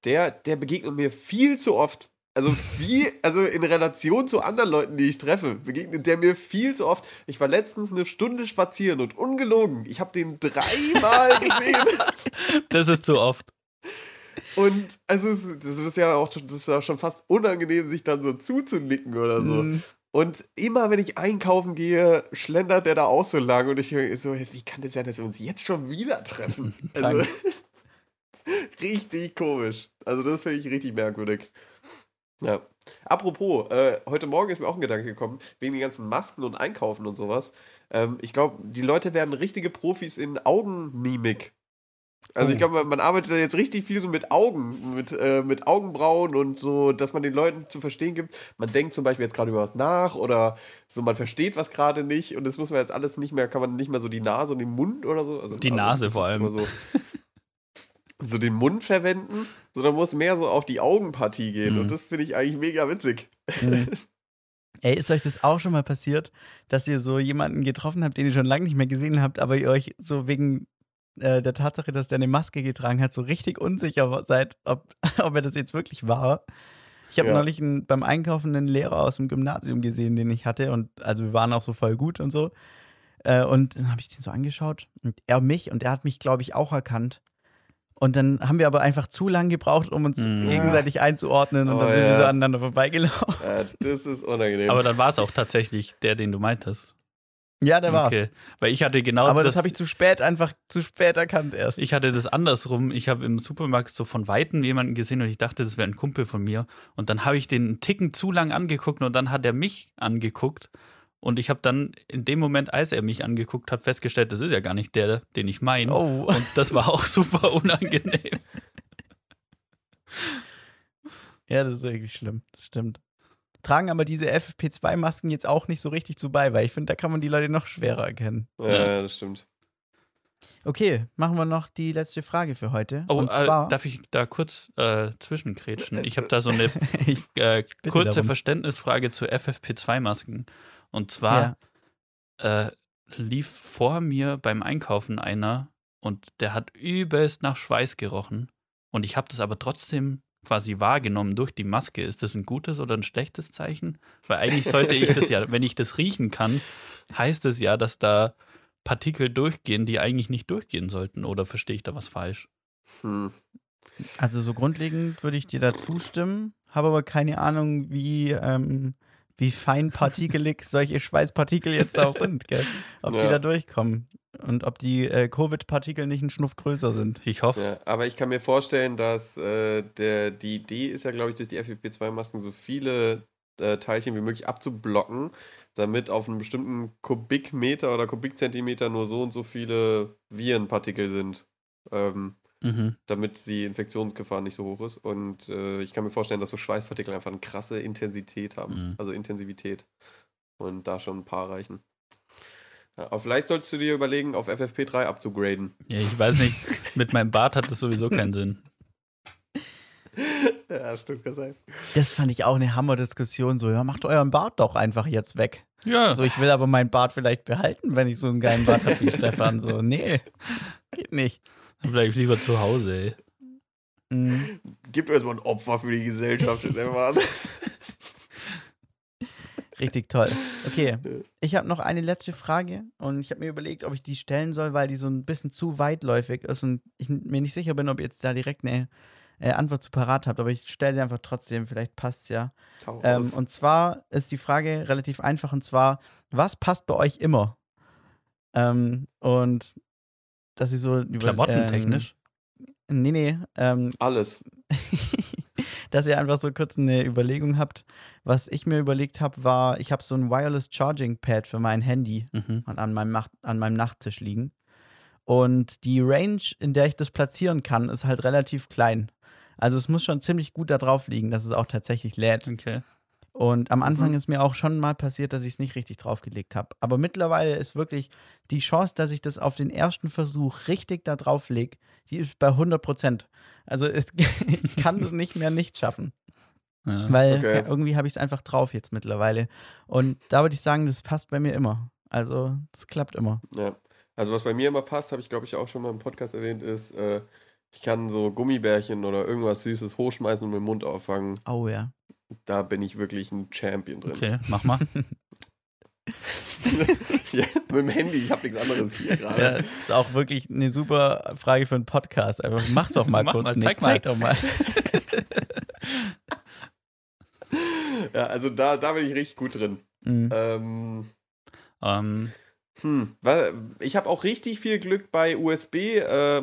der, der begegnet mir viel zu oft. Also viel, also in Relation zu anderen Leuten, die ich treffe, begegnet der mir viel zu oft. Ich war letztens eine Stunde spazieren und ungelogen, ich habe den dreimal [LAUGHS] gesehen. Das ist zu oft. Und also es, das ist ja auch das ist ja schon fast unangenehm, sich dann so zuzunicken oder so. Mhm. Und immer wenn ich einkaufen gehe, schlendert der da auch so lang und ich höre so, wie kann das sein, dass wir uns jetzt schon wieder treffen? [LAUGHS] Also [LAUGHS] richtig komisch. Also das finde ich richtig merkwürdig. Ja. Apropos, äh, heute Morgen ist mir auch ein Gedanke gekommen, wegen den ganzen Masken und Einkaufen und sowas. Ähm, ich glaube, die Leute werden richtige Profis in Augenmimik. Also Oh. ich glaube, man, man arbeitet da jetzt richtig viel so mit Augen, mit, äh, mit Augenbrauen und so, dass man den Leuten zu verstehen gibt, man denkt zum Beispiel jetzt gerade über was nach oder so, man versteht was gerade nicht und das muss man jetzt alles nicht mehr, kann man nicht mehr so die Nase und den Mund oder so. Also, Die also, Nase vor allem. So, [LAUGHS] so den Mund verwenden, sondern muss mehr so auf die Augenpartie gehen Mhm. und das finde ich eigentlich mega witzig. Mhm. [LAUGHS] Ey, ist euch das auch schon mal passiert, dass ihr so jemanden getroffen habt, den ihr schon lange nicht mehr gesehen habt, aber ihr euch so wegen äh, der Tatsache, dass der eine Maske getragen hat, so richtig unsicher seid, ob, [LAUGHS] ob er das jetzt wirklich war? Ich habe Ja. neulich einen, beim Einkaufen einen Lehrer aus dem Gymnasium gesehen, den ich hatte und also wir waren auch so voll gut und so. Äh, und dann habe ich den so angeschaut und er mich und er hat mich, glaube ich, auch erkannt. Und dann haben wir aber einfach zu lang gebraucht, um uns Mhm. gegenseitig einzuordnen und Oh, dann sind wir ja. so aneinander vorbeigelaufen. Äh, das ist unangenehm. Aber dann war es auch tatsächlich der, den du meintest. Ja, der war's. Okay. Weil ich hatte genau Aber das, das, habe ich zu spät einfach zu spät erkannt erst. Ich hatte das andersrum. Ich habe im Supermarkt so von Weitem jemanden gesehen und ich dachte, das wäre ein Kumpel von mir. Und dann habe ich den einen Ticken zu lang angeguckt und dann hat er mich angeguckt. Und ich habe dann in dem Moment, als er mich angeguckt hat, festgestellt, das ist ja gar nicht der, den ich meine. oh. Und das war auch [LAUGHS] super unangenehm. Ja, das ist wirklich schlimm. Das stimmt. Tragen aber diese FFP2-Masken jetzt auch nicht so richtig zu bei, weil ich finde, da kann man die Leute noch schwerer erkennen. ja, das stimmt. Okay, machen wir noch die letzte Frage für heute. Oh, Und äh, zwar, darf ich da kurz äh, zwischenkrätschen? Ich habe da so eine [LAUGHS] ich, äh, kurze darum. Verständnisfrage zu FFP2-Masken. Und zwar ja, äh, lief vor mir beim Einkaufen einer und der hat übelst nach Schweiß gerochen. Und ich habe das aber trotzdem quasi wahrgenommen durch die Maske. Ist das ein gutes oder ein schlechtes Zeichen? Weil eigentlich sollte ich das ja, [LAUGHS] wenn ich das riechen kann, heißt es ja, dass da Partikel durchgehen, die eigentlich nicht durchgehen sollten. Oder verstehe ich da was falsch? Hm. also so grundlegend würde ich dir da zustimmen, habe aber keine Ahnung, wie, ähm, wie feinpartikelig [LAUGHS] solche Schweißpartikel jetzt auch sind, gell? Ob die Ja. da durchkommen und ob die äh, Covid-Partikel nicht einen Schnuff größer sind. Ich hoffe Ja, aber ich kann mir vorstellen, dass äh, der, die Idee ist ja, glaube ich, durch die FFP2-Masken so viele äh, Teilchen wie möglich abzublocken, damit auf einem bestimmten Kubikmeter oder Kubikzentimeter nur so und so viele Virenpartikel sind. Ähm, Mhm. damit die Infektionsgefahr nicht so hoch ist. Und äh, ich kann mir vorstellen, dass so Schweißpartikel einfach eine krasse Intensität haben. Mhm. Also Intensivität. Und da schon ein paar reichen. Ja, aber vielleicht solltest du dir überlegen, auf FFP3 abzugraden. Ja, ich weiß nicht. Mit meinem Bart hat das sowieso keinen Sinn. [LAUGHS] ja, stimmt, sein. Das fand ich auch eine Hammerdiskussion. So, ja, macht euren Bart doch einfach jetzt weg. Ja, So, ich will aber meinen Bart vielleicht behalten, wenn ich so einen geilen Bart habe wie Stefan. So, nee, geht nicht. Dann bleib ich lieber zu Hause, ey. Mhm. Gebt euch mal ein Opfer für die Gesellschaft, Stefan. Richtig toll. Okay, ich habe noch eine letzte Frage und ich habe mir überlegt, ob ich die stellen soll, weil die so ein bisschen zu weitläufig ist und ich mir nicht sicher bin, ob ihr jetzt da direkt eine äh, Antwort zu parat habt, aber ich stelle sie einfach trotzdem, vielleicht passt es ja. Ähm, und zwar ist die Frage relativ einfach und zwar, was passt bei euch immer? Ähm, und dass ich so über, Klamottentechnisch. Ähm, nee, nee, ähm, Alles. [LAUGHS] dass ihr einfach so kurz eine Überlegung habt. Was ich mir überlegt habe, war, ich habe so ein Wireless Charging Pad für mein Handy Mhm. an, an, meinem, Nacht, an meinem Nachttisch liegen. Und die Range, in der ich das platzieren kann, ist halt relativ klein. Also es muss schon ziemlich gut da drauf liegen, dass es auch tatsächlich lädt. Okay. Und am Anfang Mhm. ist mir auch schon mal passiert, dass ich es nicht richtig draufgelegt habe. Aber mittlerweile ist wirklich die Chance, dass ich das auf den ersten Versuch richtig da drauf lege, die ist bei 100 Prozent. Also es, ich [LAUGHS] kann es nicht mehr nicht schaffen. Ja. Weil Okay. irgendwie habe ich es einfach drauf jetzt mittlerweile. Und da würde ich sagen, das passt bei mir immer. Also das klappt immer. Ja. Also was bei mir immer passt, habe ich glaube ich auch schon mal im Podcast erwähnt, ist, äh, ich kann so Gummibärchen oder irgendwas Süßes hochschmeißen und mit dem Mund auffangen. Oh ja. Da bin ich wirklich ein Champion drin. Okay, mach mal. [LAUGHS] ja, mit dem Handy, ich habe nichts anderes hier [LAUGHS] Ja, gerade. das ist auch wirklich eine super Frage für einen Podcast. Einfach mach doch mal [LAUGHS] Mach kurz. mal, Nick, zeig mal. doch mal. Ja, also da, da bin ich richtig gut drin. Mhm. Ähm, ähm, hm, weil ich habe auch richtig viel Glück bei USB, äh,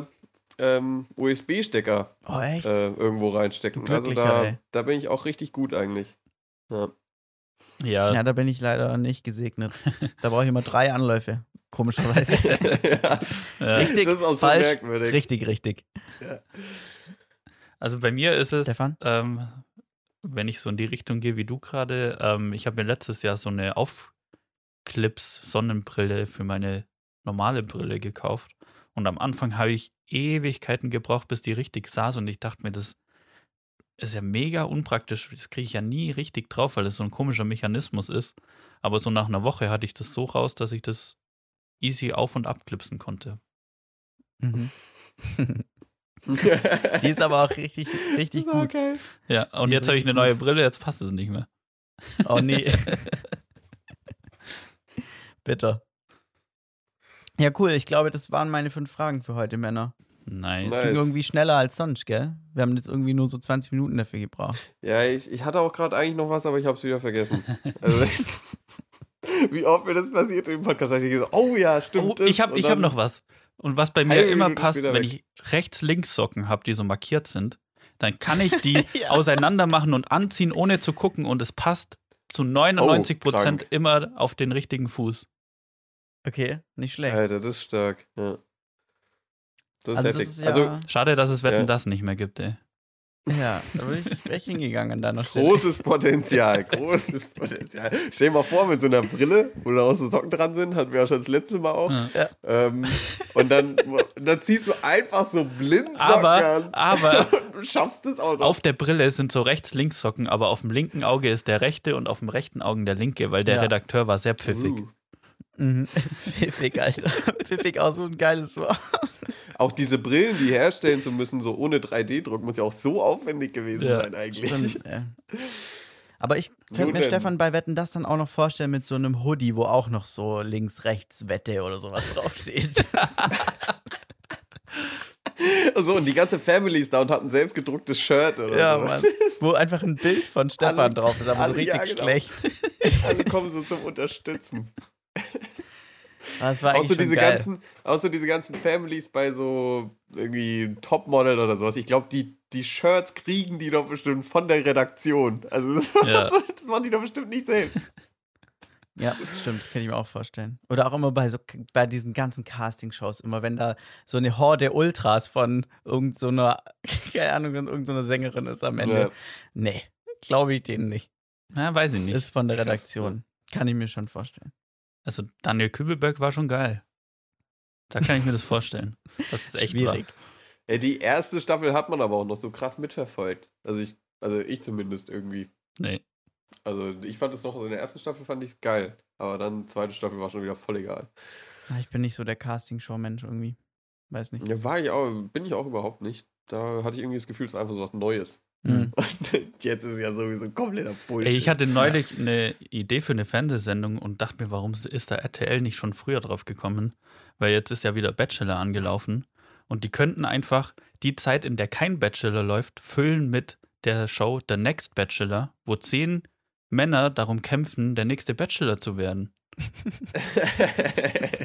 ähm, USB-Stecker Oh, echt? äh, irgendwo reinstecken. Also da, da bin ich auch richtig gut eigentlich. Ja. ja, ja, da bin ich leider nicht gesegnet. [LAUGHS] Da brauche ich immer drei Anläufe. Komischerweise. [LAUGHS] ja, richtig, das ist auch so falsch, merkwürdig. richtig, richtig. Also bei mir ist es, Stefan? ähm, wenn ich so in die Richtung gehe wie du gerade, ähm, ich habe mir letztes Jahr so eine Aufclips-Sonnenbrille für meine normale Brille gekauft. Und am Anfang habe ich Ewigkeiten gebraucht, bis die richtig saß. Und ich dachte mir, das ist ja mega unpraktisch. Das kriege ich ja nie richtig drauf, weil das so ein komischer Mechanismus ist. Aber so nach einer Woche hatte ich das so raus, dass ich das easy auf- und abklipsen konnte. Mhm. [LAUGHS] Die ist aber auch richtig, richtig gut. Okay. Ja, und Die jetzt habe ich eine neue gut. Brille, jetzt passt es nicht mehr. Oh nee. [LAUGHS] Bitter. Ja, cool. Ich glaube, das waren meine fünf Fragen für heute, Männer. Nice. Nice. Ging irgendwie schneller als sonst, gell? Wir haben jetzt irgendwie nur so 20 Minuten dafür gebraucht. Ja, ich, ich hatte auch gerade eigentlich noch was, aber ich habe es wieder vergessen. Also, [LAUGHS] wie oft mir das passiert im Podcast, habe ich gesagt, oh ja, stimmt. Oh, ich habe hab noch was. Und was bei mir immer Minute passt, wenn weg. ich rechts-links Socken habe, die so markiert sind, dann kann ich die [LAUGHS] Ja. auseinander machen und anziehen, ohne zu gucken und es passt zu 99 Prozent krank. immer auf den richtigen Fuß. Okay, nicht schlecht. Alter, das ist stark. Ja. Das ist also, das heftig. ist ja, also, Schade, dass es Wetten Ja. das nicht mehr gibt, ey. ja, da bin ich echt hingegangen an deiner Stelle. großes Potenzial, [LAUGHS] großes Potenzial. Stell dir mal vor, mit so einer Brille, wo da auch so Socken dran sind, hatten wir ja schon das letzte Mal auch. Ja. Ähm, und dann, dann ziehst du einfach so blind Socken Aber, an aber [LAUGHS] und du schaffst es auch noch. auf der Brille sind so rechts-links-Socken, aber auf dem linken Auge ist der rechte und auf dem rechten Auge der linke, weil der Ja. Redakteur war sehr pfiffig. Uh. Mhm. [LAUGHS] Pfiffig, Alter. [LAUGHS] Pfiffig auch so ein geiles Wort. Auch diese Brillen, die herstellen zu müssen, so ohne 3D-Druck, muss ja auch so aufwendig gewesen Ja, sein eigentlich. Stimmt, ja. Aber ich könnte mir denn. Stefan bei Wetten das dann auch noch vorstellen mit so einem Hoodie, wo auch noch so links, rechts Wette oder sowas [LAUGHS] draufsteht. So, und die ganze Family ist da und hat ein selbst gedrucktes Shirt oder ja, so. Mann. Wo einfach ein Bild von Stefan Alle- drauf ist, aber so alle- richtig ja, genau. schlecht. Alle kommen so zum Unterstützen. [LAUGHS] Das war Auch eigentlich so, schon diese geil. ganzen, auch so diese ganzen Families bei so irgendwie Topmodel oder sowas. Ich glaube, die, die Shirts kriegen die doch bestimmt von der Redaktion. Also das, [LAUGHS] Ja. das machen die doch bestimmt nicht selbst. [LAUGHS] Ja, das stimmt, kann ich mir auch vorstellen. Oder auch immer bei so bei diesen ganzen Castingshows, immer wenn da so eine Horde Ultras von irgendeiner, so einer, keine Ahnung, irgendeiner so einer Sängerin ist am Ende. Ja. Nee, glaube ich denen nicht. Ja, weiß ich nicht. Ist von der Krass, Redaktion. Kann ich mir schon vorstellen. Also Daniel Kübelberg war schon geil. Da kann ich mir das vorstellen. Das ist echt Schwierig. Ey, die erste Staffel hat man aber auch noch so krass mitverfolgt. Also ich, also ich zumindest irgendwie. Nee. Also ich fand es noch, in der ersten Staffel fand ich es geil. Aber dann zweite Staffel war schon wieder voll egal. Ah, Ich bin nicht so der Castingshow-Mensch irgendwie. Weiß nicht. Ja, war ich auch, bin ich auch überhaupt nicht. Da hatte ich irgendwie das Gefühl, es war einfach so was Neues. Mhm. [LAUGHS] Und jetzt ist ja sowieso kompletter Bullshit. Ey, ich hatte neulich eine Idee für eine Fernsehsendung und dachte mir, warum ist da RTL nicht schon früher drauf gekommen? Weil jetzt ist ja wieder Bachelor angelaufen und die könnten einfach die Zeit, in der kein Bachelor läuft, füllen mit der Show The Next Bachelor, wo zehn Männer darum kämpfen, der nächste Bachelor zu werden. [LAUGHS]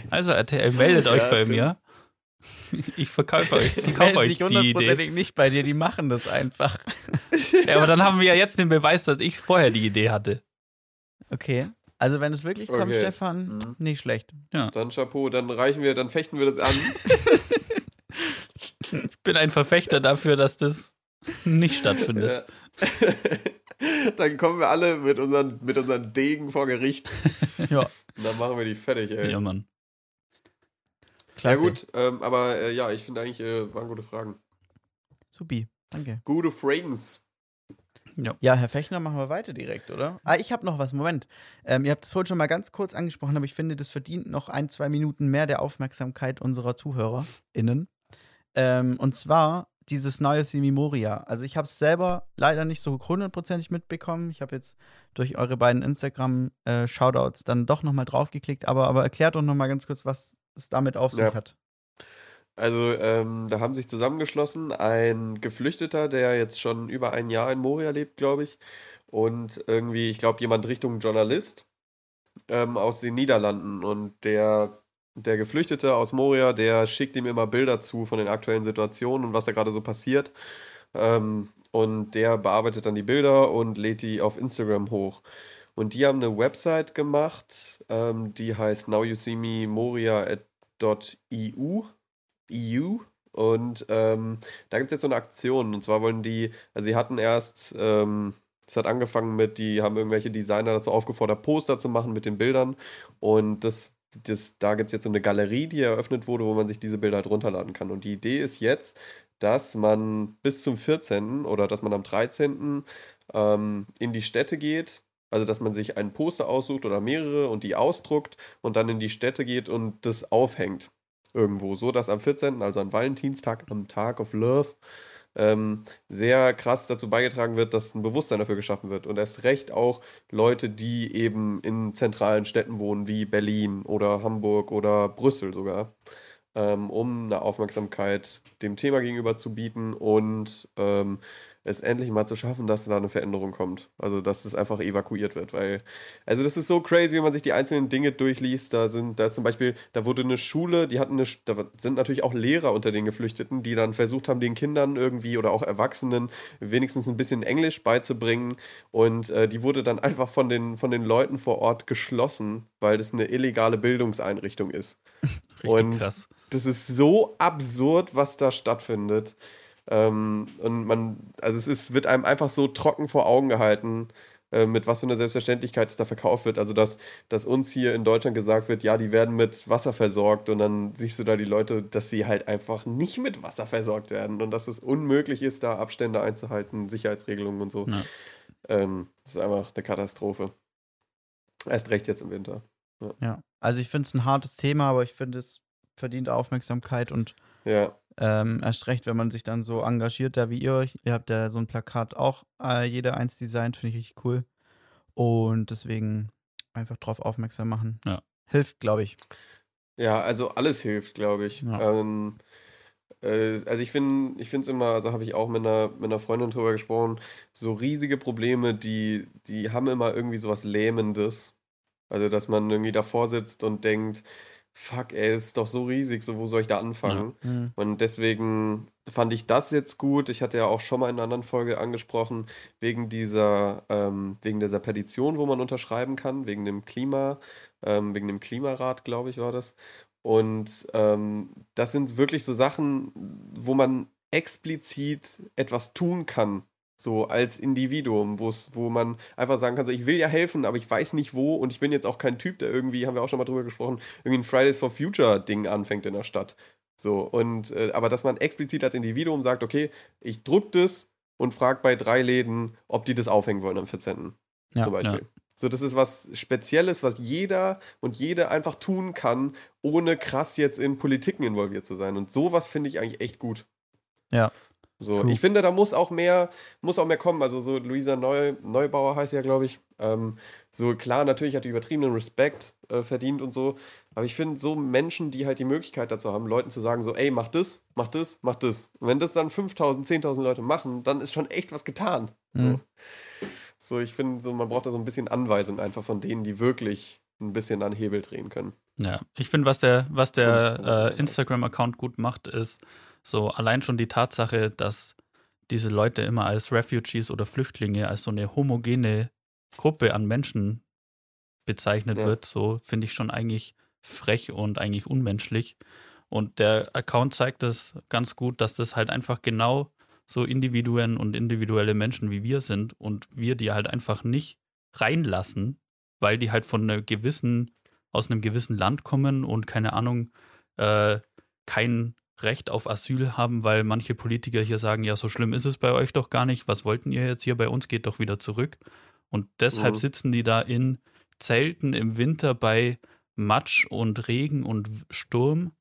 Also RTL, meldet euch Ja, bei stimmt. mir. [LAUGHS] Ich verkaufe euch, Die verkaufe melden euch sich hundertprozentig nicht bei dir, die machen das einfach. [LAUGHS] Ja, aber dann haben wir ja jetzt den Beweis, dass ich vorher die Idee hatte. Okay. Also wenn es wirklich kommt, Okay. Stefan, Mhm. nicht schlecht. Dann Chapeau, dann reichen wir, dann fechten wir das an. [LAUGHS] Ich bin ein Verfechter dafür, dass das nicht stattfindet. Ja. dann kommen wir alle mit unseren, mit unseren Degen vor Gericht. Ja, Und dann machen wir die fertig, ey. Ja, Mann. Klasse. Ja gut, ähm, aber äh, ja, ich finde eigentlich, äh, waren gute Fragen. Supi, danke. Gute Frames. Ja, Herr Fechner, machen wir weiter direkt, oder? Ah, ich habe noch was. Moment. Ähm, ihr habt es vorhin schon mal ganz kurz angesprochen, aber ich finde, das verdient noch ein, zwei Minuten mehr der Aufmerksamkeit unserer ZuhörerInnen. Ähm, und zwar dieses neue Simimoria. Also ich habe es selber leider nicht so hundertprozentig mitbekommen. Ich habe jetzt durch eure beiden Instagram-Shoutouts dann doch nochmal draufgeklickt. Aber, aber erklärt doch nochmal ganz kurz, was es damit auf sich Ja. hat. Also, ähm, da haben sich zusammengeschlossen ein Geflüchteter, der jetzt schon über ein Jahr in Moria lebt, glaube ich. Und irgendwie, ich glaube, jemand Richtung Journalist ähm, aus den Niederlanden. Und der, der Geflüchtete aus Moria, der schickt ihm immer Bilder zu von den aktuellen Situationen und was da gerade so passiert. Ähm, und der bearbeitet dann die Bilder und lädt die auf Instagram hoch. Und die haben eine Website gemacht, ähm, die heißt nowyousseememoria.eu. EU. Und ähm, da gibt es jetzt so eine Aktion. Und zwar wollen die, also sie hatten erst, ähm, es hat angefangen mit, die haben irgendwelche Designer dazu aufgefordert, Poster zu machen mit den Bildern. Und das, das, da gibt es jetzt so eine Galerie, die eröffnet wurde, wo man sich diese Bilder halt runterladen kann. Und die Idee ist jetzt, dass man bis zum 14. oder dass man am 13. Ähm, in die Städte geht. Also, dass man sich ein Poster aussucht oder mehrere und die ausdruckt und dann in die Städte geht und das aufhängt irgendwo, so dass am 14., also an Valentinstag, am Tag of Love, ähm, sehr krass dazu beigetragen wird, dass ein Bewusstsein dafür geschaffen wird. Und erst recht auch Leute, die eben in zentralen Städten wohnen, wie Berlin oder Hamburg oder Brüssel sogar, ähm, um eine Aufmerksamkeit dem Thema gegenüber zu bieten und ähm, es endlich mal zu schaffen, dass da eine Veränderung kommt. Also, dass es einfach evakuiert wird, weil, also das ist so crazy, wenn man sich die einzelnen Dinge durchliest. Da sind, da ist zum Beispiel, da wurde eine Schule, die hatten eine, da sind natürlich auch Lehrer unter den Geflüchteten, die dann versucht haben, den Kindern irgendwie oder auch Erwachsenen wenigstens ein bisschen Englisch beizubringen. Und äh, die wurde dann einfach von den, von den Leuten vor Ort geschlossen, weil das eine illegale Bildungseinrichtung ist. [LAUGHS] Richtig Und krass. das ist so absurd, was da stattfindet. Ähm, und man, also es ist, wird einem einfach so trocken vor Augen gehalten, äh, mit was für einer Selbstverständlichkeit es da verkauft wird. Also, dass, dass uns hier in Deutschland gesagt wird, ja, die werden mit Wasser versorgt und dann siehst du da die Leute, dass sie halt einfach nicht mit Wasser versorgt werden und dass es unmöglich ist, da Abstände einzuhalten, Sicherheitsregelungen und so. Ja. Ähm, das ist einfach eine Katastrophe. Erst recht jetzt im Winter. Ja. Also ich finde es ein hartes Thema, aber ich finde es verdient Aufmerksamkeit und Ja, ähm, erst recht, wenn man sich dann so engagiert, da wie ihr. Ihr habt ja so ein Plakat auch äh, jeder eins designt, finde ich richtig cool. Und deswegen einfach drauf aufmerksam machen. Ja. Hilft, glaube ich. Ja, also alles hilft, glaube ich. Ja. Ähm, äh, also ich finde, ich finde es immer, also habe ich auch mit einer, mit einer Freundin drüber gesprochen, so riesige Probleme, die, die haben immer irgendwie sowas Lähmendes. Also, dass man irgendwie davor sitzt und denkt, fuck, ey, ist doch so riesig, so wo soll ich da anfangen? Mhm. Und deswegen fand ich das jetzt gut. Ich hatte ja auch schon mal in einer anderen Folge angesprochen, wegen dieser, ähm, wegen dieser Petition, wo man unterschreiben kann, wegen dem Klima, ähm, wegen dem Klimarat, glaube ich, war das. Und ähm, das sind wirklich so Sachen, wo man explizit etwas tun kann. So als Individuum, wo man einfach sagen kann, so ich will ja helfen, aber ich weiß nicht wo und ich bin jetzt auch kein Typ, der irgendwie, haben wir auch schon mal drüber gesprochen, irgendwie ein Fridays for Future Ding anfängt in der Stadt. So, und äh, aber dass man explizit als Individuum sagt, okay, ich druck das und frage bei drei Läden, ob die das aufhängen wollen am 14. Ja, zum Beispiel. So, das ist was Spezielles, was jeder und jede einfach tun kann, ohne krass jetzt in Politiken involviert zu sein. Und sowas finde ich eigentlich echt gut. Ja. So, True. ich finde, da muss auch mehr, muss auch mehr kommen. Also so Luisa Neu, Neubauer heißt ja, glaube ich. Ähm, so klar, natürlich hat die übertriebenen Respekt äh, verdient und so. Aber ich finde, so Menschen, die halt die Möglichkeit dazu haben, Leuten zu sagen, so, ey, mach das, mach das, mach das. Und wenn das dann 5000, 10.000 Leute machen, dann ist schon echt was getan. Mhm. So, ich finde, so, man braucht da so ein bisschen Anweisung einfach von denen, die wirklich ein bisschen an Hebel drehen können. Ja, ich finde, was der, was der äh, Instagram-Account gut macht, ist so allein schon die Tatsache, dass diese Leute immer als Refugees oder Flüchtlinge, als so eine homogene Gruppe an Menschen bezeichnet Ja. wird, so finde ich schon eigentlich frech und eigentlich unmenschlich. Und der Account zeigt das ganz gut, dass das halt einfach genau so Individuen und individuelle Menschen wie wir sind und wir die halt einfach nicht reinlassen, weil die halt von einer gewissen, aus einem gewissen Land kommen und keine Ahnung, äh, kein Recht auf Asyl haben, weil manche Politiker hier sagen, ja, so schlimm ist es bei euch doch gar nicht, was wollten ihr jetzt hier bei uns, geht doch wieder zurück. Und deshalb Mhm. sitzen die da in Zelten im Winter bei Matsch und Regen und Sturm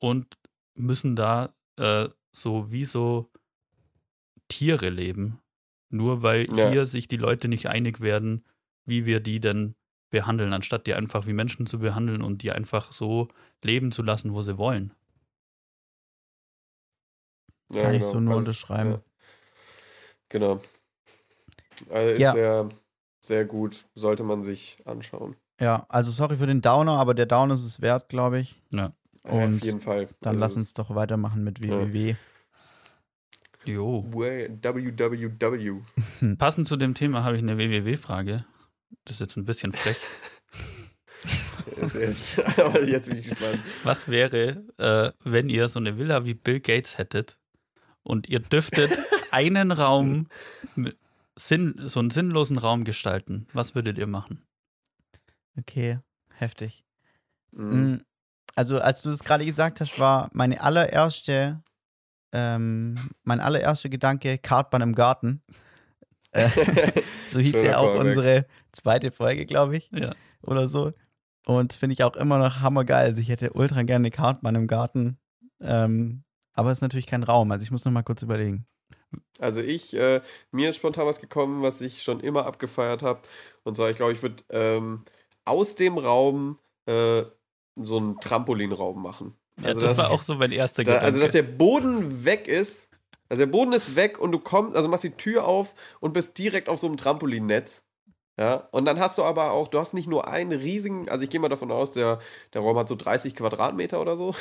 und müssen da äh, so wie so Tiere leben. Nur weil Ja. hier sich die Leute nicht einig werden, wie wir die denn behandeln, anstatt die einfach wie Menschen zu behandeln und die einfach so leben zu lassen, wo sie wollen. Ja, Kann ich so nur Also, unterschreiben. Ja. Genau. Also ist Ja. sehr, sehr gut. Sollte man sich anschauen. Ja, also sorry für den Downer, aber der Downer ist es wert, glaube ich. Ja, Und auf jeden Fall. Dann Also lass uns doch weitermachen mit. WWW. Jo. Www. [LAUGHS] Passend zu dem Thema habe ich eine WWW-Frage. Das ist jetzt ein bisschen frech. [LAUGHS] Aber jetzt bin ich gespannt. Was wäre, äh, wenn ihr so eine Villa wie Bill Gates hättet und ihr dürftet [LAUGHS] einen Raum, Sinn, so einen sinnlosen Raum gestalten? Was würdet ihr machen? Okay, heftig. Mhm. Mm, Also, als du das gerade gesagt hast, war meine allererste, ähm, mein allererster Gedanke Kartbahn im Garten. Äh, [LAUGHS] so hieß Schöner ja auch Callback. unsere zweite Folge, glaube ich, Ja. oder so. Und finde ich auch immer noch hammergeil. Also, ich hätte ultra gerne eine Kartbahn im Garten. Ähm, aber es ist natürlich kein Raum. Also, ich muss noch mal kurz überlegen. Also ich, äh, mir ist spontan was gekommen, was ich schon immer abgefeiert habe. Und zwar, ich glaube, ich würde ähm, aus dem Raum äh, so einen Trampolinraum machen. Ja, Also das, das- war auch so mein erster Da, Gedanke. also, dass der Boden weg ist. Also, der Boden ist weg und du kommst, also machst die Tür auf und bist direkt auf so einem Trampolinnetz. Ja, und dann hast du aber auch, du hast nicht nur einen riesigen, also ich gehe mal davon aus, der, der Raum hat so 30 Quadratmeter oder so.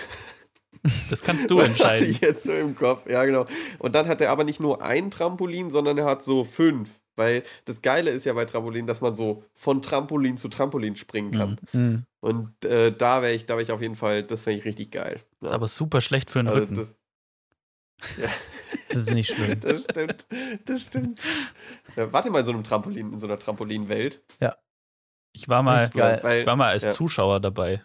das kannst du [LAUGHS] Hatte entscheiden. ich jetzt so im Kopf, ja, genau. Und dann hat er aber nicht nur ein Trampolin, sondern er hat so fünf. Weil das Geile ist ja bei Trampolin, dass man so von Trampolin zu Trampolin springen kann. Mm, Und äh, da wäre ich, da wäre ich auf jeden Fall, das fände ich richtig geil. Ja. Ist aber super schlecht für den also Rücken. das, Das ist nicht schlimm. das stimmt, das stimmt. Ja, warte mal in so einem Trampolin, in so einer Trampolinwelt. Ich war mal, geil. Weil, ich war mal als ja. Zuschauer dabei.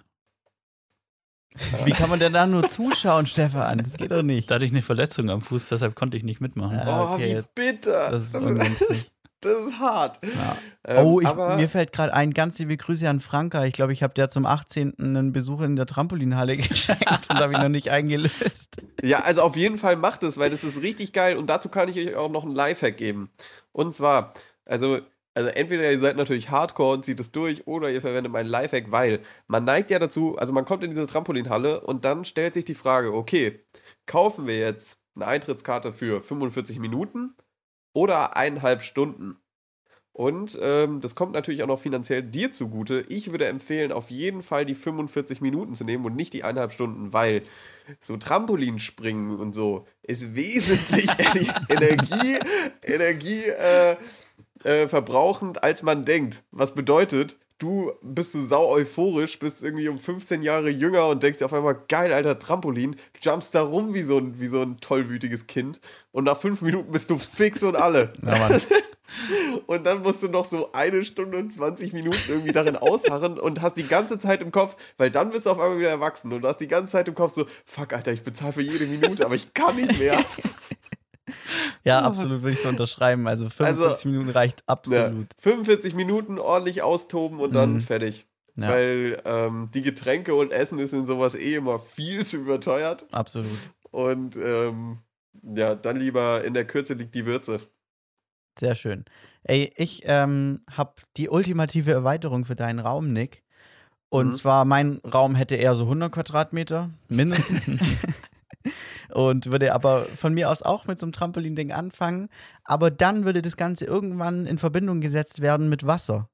[LAUGHS] Wie kann man denn da nur zuschauen, Stefan? Das geht doch nicht. Da hatte ich eine Verletzung am Fuß, deshalb konnte ich nicht mitmachen. Ja. oh, okay. wie bitter. Das ist Das. [LAUGHS] das ist hart. Ja. Ähm, Oh, ich, mir fällt gerade ein, ganz liebe Grüße an Franka. Ich glaube, ich habe der zum 18. einen Besuch in der Trampolinhalle [LAUGHS] geschenkt und habe ihn noch nicht eingelöst. Ja, also auf jeden Fall macht es, weil das ist richtig geil und dazu kann ich euch auch noch einen Lifehack geben. Und zwar, also, also entweder ihr seid natürlich Hardcore und zieht es durch oder ihr verwendet meinen Lifehack, weil man neigt ja dazu, also man kommt in diese Trampolinhalle und dann stellt sich die Frage, okay, kaufen wir jetzt eine Eintrittskarte für 45 Minuten oder eineinhalb Stunden? Und ähm, das kommt natürlich auch noch finanziell dir zugute. Ich würde empfehlen, auf jeden Fall die 45 Minuten zu nehmen und nicht die eineinhalb Stunden, weil so Trampolinspringen und so ist wesentlich [LAUGHS] Energie, Energie äh, äh, verbrauchend, als man denkt. Was bedeutet, du bist so sau euphorisch, bist irgendwie um 15 Jahre jünger und denkst dir auf einmal, geil, alter Trampolin, jumpst da rum wie so ein, wie so ein tollwütiges Kind und nach fünf Minuten bist du fix und alle. [LAUGHS] Ja. [LAUGHS] Und dann musst du noch so eine Stunde und 20 Minuten irgendwie darin ausharren und hast die ganze Zeit im Kopf, weil dann bist du auf einmal wieder erwachsen und hast die ganze Zeit im Kopf so, fuck, Alter, ich bezahle für jede Minute, aber ich kann nicht mehr. [LAUGHS] Ja, absolut würde ich so unterschreiben. Also 45 Also, Minuten reicht Ja, absolut. 45 Minuten ordentlich austoben und dann Mhm. fertig. Ja, Weil ähm, die Getränke und Essen ist in sowas eh immer viel [LAUGHS] zu überteuert. absolut. Und ähm, ja, dann lieber in der Kürze liegt die Würze. Sehr schön. Ey, ich ähm, habe die ultimative Erweiterung für deinen Raum, Nick. Und Mhm. zwar, mein Raum hätte eher so 100 Quadratmeter, mindestens. [LAUGHS] [LAUGHS] und würde aber von mir aus auch mit so einem Trampolin-Ding anfangen. Aber dann würde das Ganze irgendwann in Verbindung gesetzt werden mit Wasser.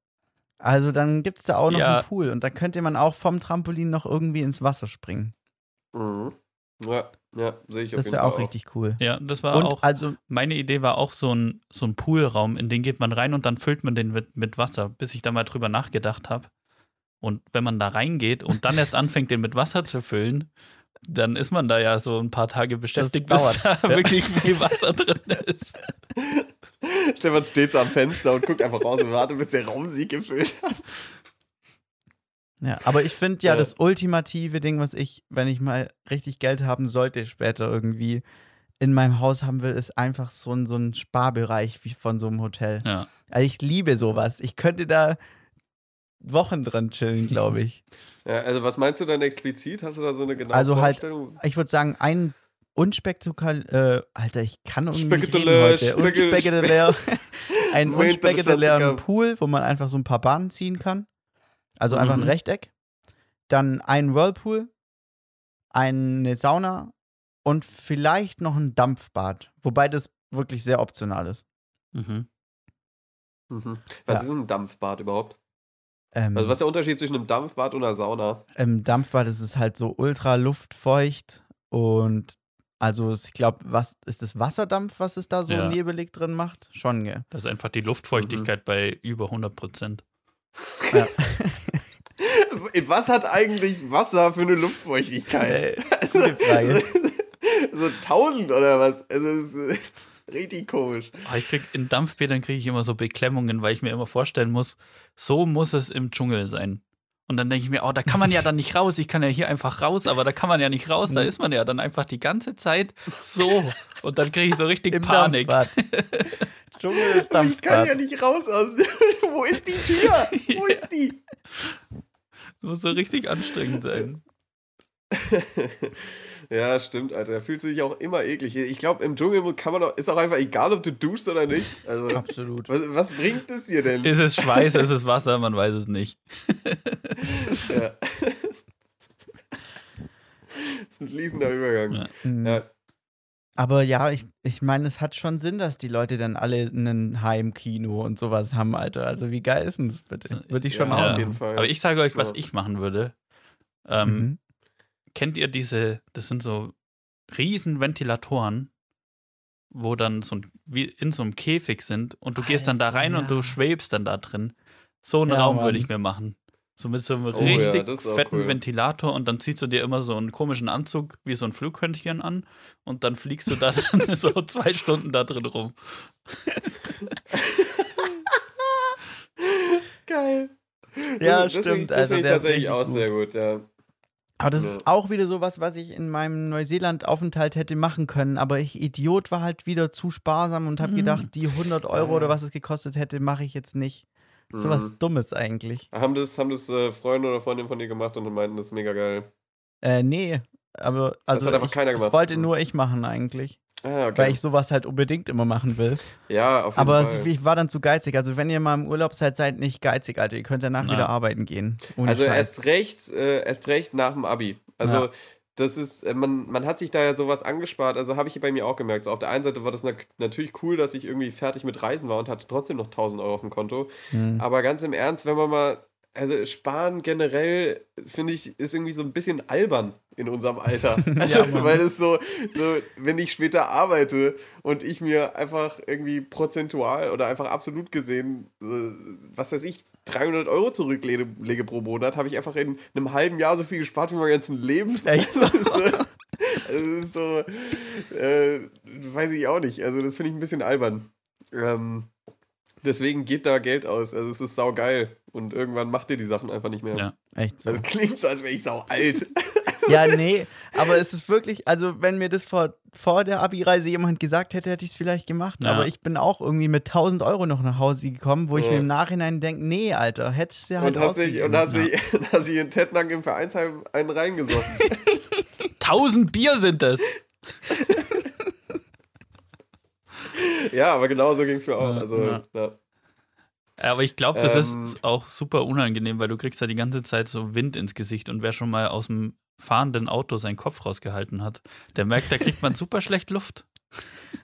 Also dann gibt es da auch noch Ja. einen Pool und da könnte man auch vom Trampolin noch irgendwie ins Wasser springen. Mhm. Ja, ja, sehe ich auf Das wäre Fall auch richtig cool. Ja, das war Und auch, also, meine Idee war auch so ein, so ein Poolraum, in den geht man rein und dann füllt man den mit, mit Wasser, bis ich da mal drüber nachgedacht habe. Und wenn man da reingeht und dann erst anfängt, den mit Wasser zu füllen, dann ist man da ja so ein paar Tage beschäftigt, bis dauert. da wirklich viel Wasser drin ist. [LAUGHS] Stefan steht so am Fenster und guckt einfach raus und wartet, bis der Raum sie gefüllt hat. Ja, aber ich finde ja, Ja. das ultimative Ding, was ich, wenn ich mal richtig Geld haben sollte, später irgendwie in meinem Haus haben will, ist einfach so ein, so ein Sparbereich wie von so einem Hotel. Ja. Also ich liebe sowas. Ich könnte da Wochen dran chillen, glaube ich. [LAUGHS] Ja, also was meinst du dann explizit? Hast du da so eine genaue Also halt- ich würde sagen, ein unspektakulär, äh, Alter, ich kann spekul- Unspektakulär, [LAUGHS] einen Moment, unspektakulären. Pool, wo man einfach so ein paar Bahnen ziehen kann. Also einfach ein Mhm. Rechteck. Dann ein Whirlpool, eine Sauna und vielleicht noch ein Dampfbad. Wobei das wirklich sehr optional ist. Mhm. Mhm. Was Ja. ist ein Dampfbad überhaupt? Ähm, Also was ist der Unterschied zwischen einem Dampfbad und einer Sauna? Im Dampfbad ist es halt so ultra luftfeucht und also es- ich glaube, was ist das Wasserdampf, was es da so Ja. nebelig drin macht? Schon, gell? Das ist einfach die Luftfeuchtigkeit bei über 100 Prozent. Ja. [LAUGHS] Was hat eigentlich Wasser für eine Luftfeuchtigkeit? Äh, gute Frage. [LAUGHS] so 1000 oder was? Also das ist richtig komisch. Ah, Ich krieg, in Dampfbädern kriege ich immer so Beklemmungen, weil ich mir immer vorstellen muss, so muss es im Dschungel sein. Und dann denke ich mir, oh, da kann man ja dann nicht raus. Ich kann ja hier einfach raus, aber da kann man ja nicht raus. Da ist man ja dann einfach die ganze Zeit so. Und dann kriege ich so richtig Im Panik. Dampfbad. [LAUGHS] Dschungel ist Aber ich kann Dampfbad. ja nicht raus aus. [LAUGHS] Wo ist die Tür? Wo ist die? Das muss so richtig anstrengend sein. [LAUGHS] ja, stimmt, Alter. Da fühlt sich auch immer eklig. Ich glaube, im Dschungel kann man auch, ist auch einfach egal, ob du duschst oder nicht. Also, Absolut. was, was bringt es dir denn? Ist es Schweiß, ist es Wasser, man weiß es nicht. Ja. das [LAUGHS] ist ein fließender Übergang. Ja. Mhm. Ja. Aber ja, ich, ich meine, es hat schon Sinn, dass die Leute dann alle ein Heimkino und sowas haben, Alter. Also wie geil ist denn das bitte? Würde ich schon Ja, auch auf jeden Fall. Aber ich sage euch, was Ja. ich machen würde. Ähm, Mhm. Kennt ihr diese, das sind so riesen Ventilatoren, wo dann so ein, wie in so einem Käfig sind und du gehst dann da Alter, rein und ja. du schwebst dann da drin. So einen Ja, Raum würde ich mir machen. So mit so einem Oh ja, richtig auch fetten cool. Ventilator und dann ziehst du dir immer so einen komischen Anzug wie so ein Flughörnchen an und dann fliegst du da [LAUGHS] dann so zwei Stunden da drin rum. [LAUGHS] Geil. Ja, stimmt, das also finde ich der ist tatsächlich auch gut. sehr gut, ja. Aber das Ja. ist auch wieder sowas, was ich in meinem Neuseeland-Aufenthalt hätte machen können. Aber ich, Idiot, war halt wieder zu sparsam und habe Mhm. gedacht, die 100 Euro oder was es gekostet hätte, mache ich jetzt nicht. So was Mhm. Dummes eigentlich. Haben das, haben das äh, Freunde oder Freundinnen von dir gemacht und meinten, das ist mega geil. Äh, nee. Aber also hat einfach ich, keiner das gemacht. wollte Mhm. nur ich machen eigentlich. Ah, okay. Weil ich sowas halt unbedingt immer machen will. ja, auf jeden Aber Fall. es- ich war dann zu geizig. Also wenn ihr mal im Urlaub seid, seid nicht geizig, Alter. Ihr könnt danach Na. wieder arbeiten gehen. Also Scheiß. erst recht, äh, erst recht nach dem Abi. Also Ja. das ist, äh, man, man hat sich da ja sowas angespart. Also habe ich bei mir auch gemerkt. So, auf der einen Seite war das na natürlich cool, dass ich irgendwie fertig mit Reisen war und hatte trotzdem noch 1000 Euro auf dem Konto. Hm. Aber ganz im Ernst, wenn man mal, also sparen generell, finde ich, ist irgendwie so ein bisschen albern in unserem Alter. [LAUGHS] Also, Ja, weil es so, so, wenn ich später arbeite und ich mir einfach irgendwie prozentual oder einfach absolut gesehen, was weiß ich, 300 Euro zurücklege lege pro Monat, habe ich einfach in einem halben Jahr so viel gespart wie mein ganzen Leben. [LAUGHS] Echt so? [LAUGHS] Das ist so, das ist so äh, weiß ich auch nicht. Also, das finde ich ein bisschen albern. Ähm, deswegen gebt da Geld aus. Also, es ist saugeil. Und irgendwann macht ihr die Sachen einfach nicht mehr. Ja. Echt so. Also, es klingt so, als wäre ich sau alt. [LAUGHS] Ja, nee, aber es ist wirklich, also wenn mir das vor, vor der Abi-Reise jemand gesagt hätte, hätte ich es vielleicht gemacht. Ja. Aber ich bin auch irgendwie mit 1000 Euro noch nach Hause gekommen, wo ich Ja. mir im Nachhinein denke, nee, Alter, hättest du ja halt und hast dich, und hast dich, [LAUGHS] hast dich in Tettnang im Vereinsheim einen reingesoffen. [LAUGHS] Tausend Bier sind das. [LAUGHS] ja, aber genau so ging es mir auch. Ja, Also, ja. ja. Aber ich glaube, das Ähm. ist auch super unangenehm, weil du kriegst ja die ganze Zeit so Wind ins Gesicht und wer schon mal aus dem fahrenden Auto seinen Kopf rausgehalten hat, der merkt, da kriegt man super schlecht Luft.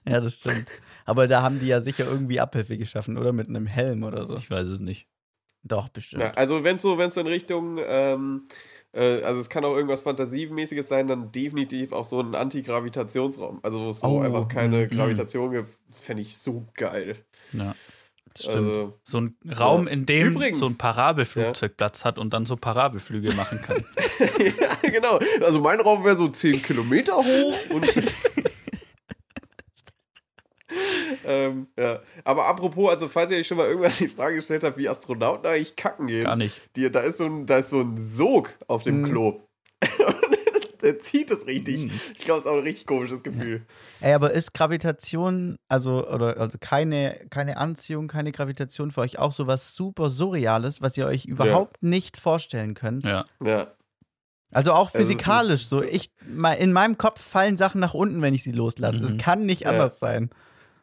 Ja, das stimmt. Aber da haben die ja sicher irgendwie Abhilfe geschaffen, oder? Mit einem Helm oder so. Ich weiß es nicht. Doch, bestimmt. Ja, also wenn es so, wenn's so in Richtung, ähm, äh, also es kann auch irgendwas Fantasiemäßiges sein, dann definitiv auch so ein Antigravitationsraum. Also wo es so Oh, einfach keine mhm. Gravitation gibt. Das fände ich so geil. Ja. Das stimmt. Also, So ein Raum, in dem Übrigens. so ein Parabelflugzeug Platz hat und dann so Parabelflüge machen kann. [LAUGHS] ja, genau. Also mein Raum wäre so 10 Kilometer hoch und. [LAUGHS] ähm, ja. Aber apropos, also falls ihr euch schon mal irgendwann die Frage gestellt habt, wie Astronauten eigentlich kacken gehen, Gar nicht. Die, da, ist so ein, da ist so ein Sog auf dem Mhm. Klo. Und [LAUGHS] der zieht es richtig. Mhm. Ich glaube, es ist auch ein richtig komisches Gefühl. Ey, aber ist Gravitation, also, oder also keine, keine Anziehung, keine Gravitation für euch auch so was super Surreales, was ihr euch überhaupt nicht vorstellen könnt? Ja. Ja. Also auch Also physikalisch ist so. Ich, in meinem Kopf fallen Sachen nach unten, wenn ich sie loslasse. Es Mhm. kann nicht Ja. anders sein.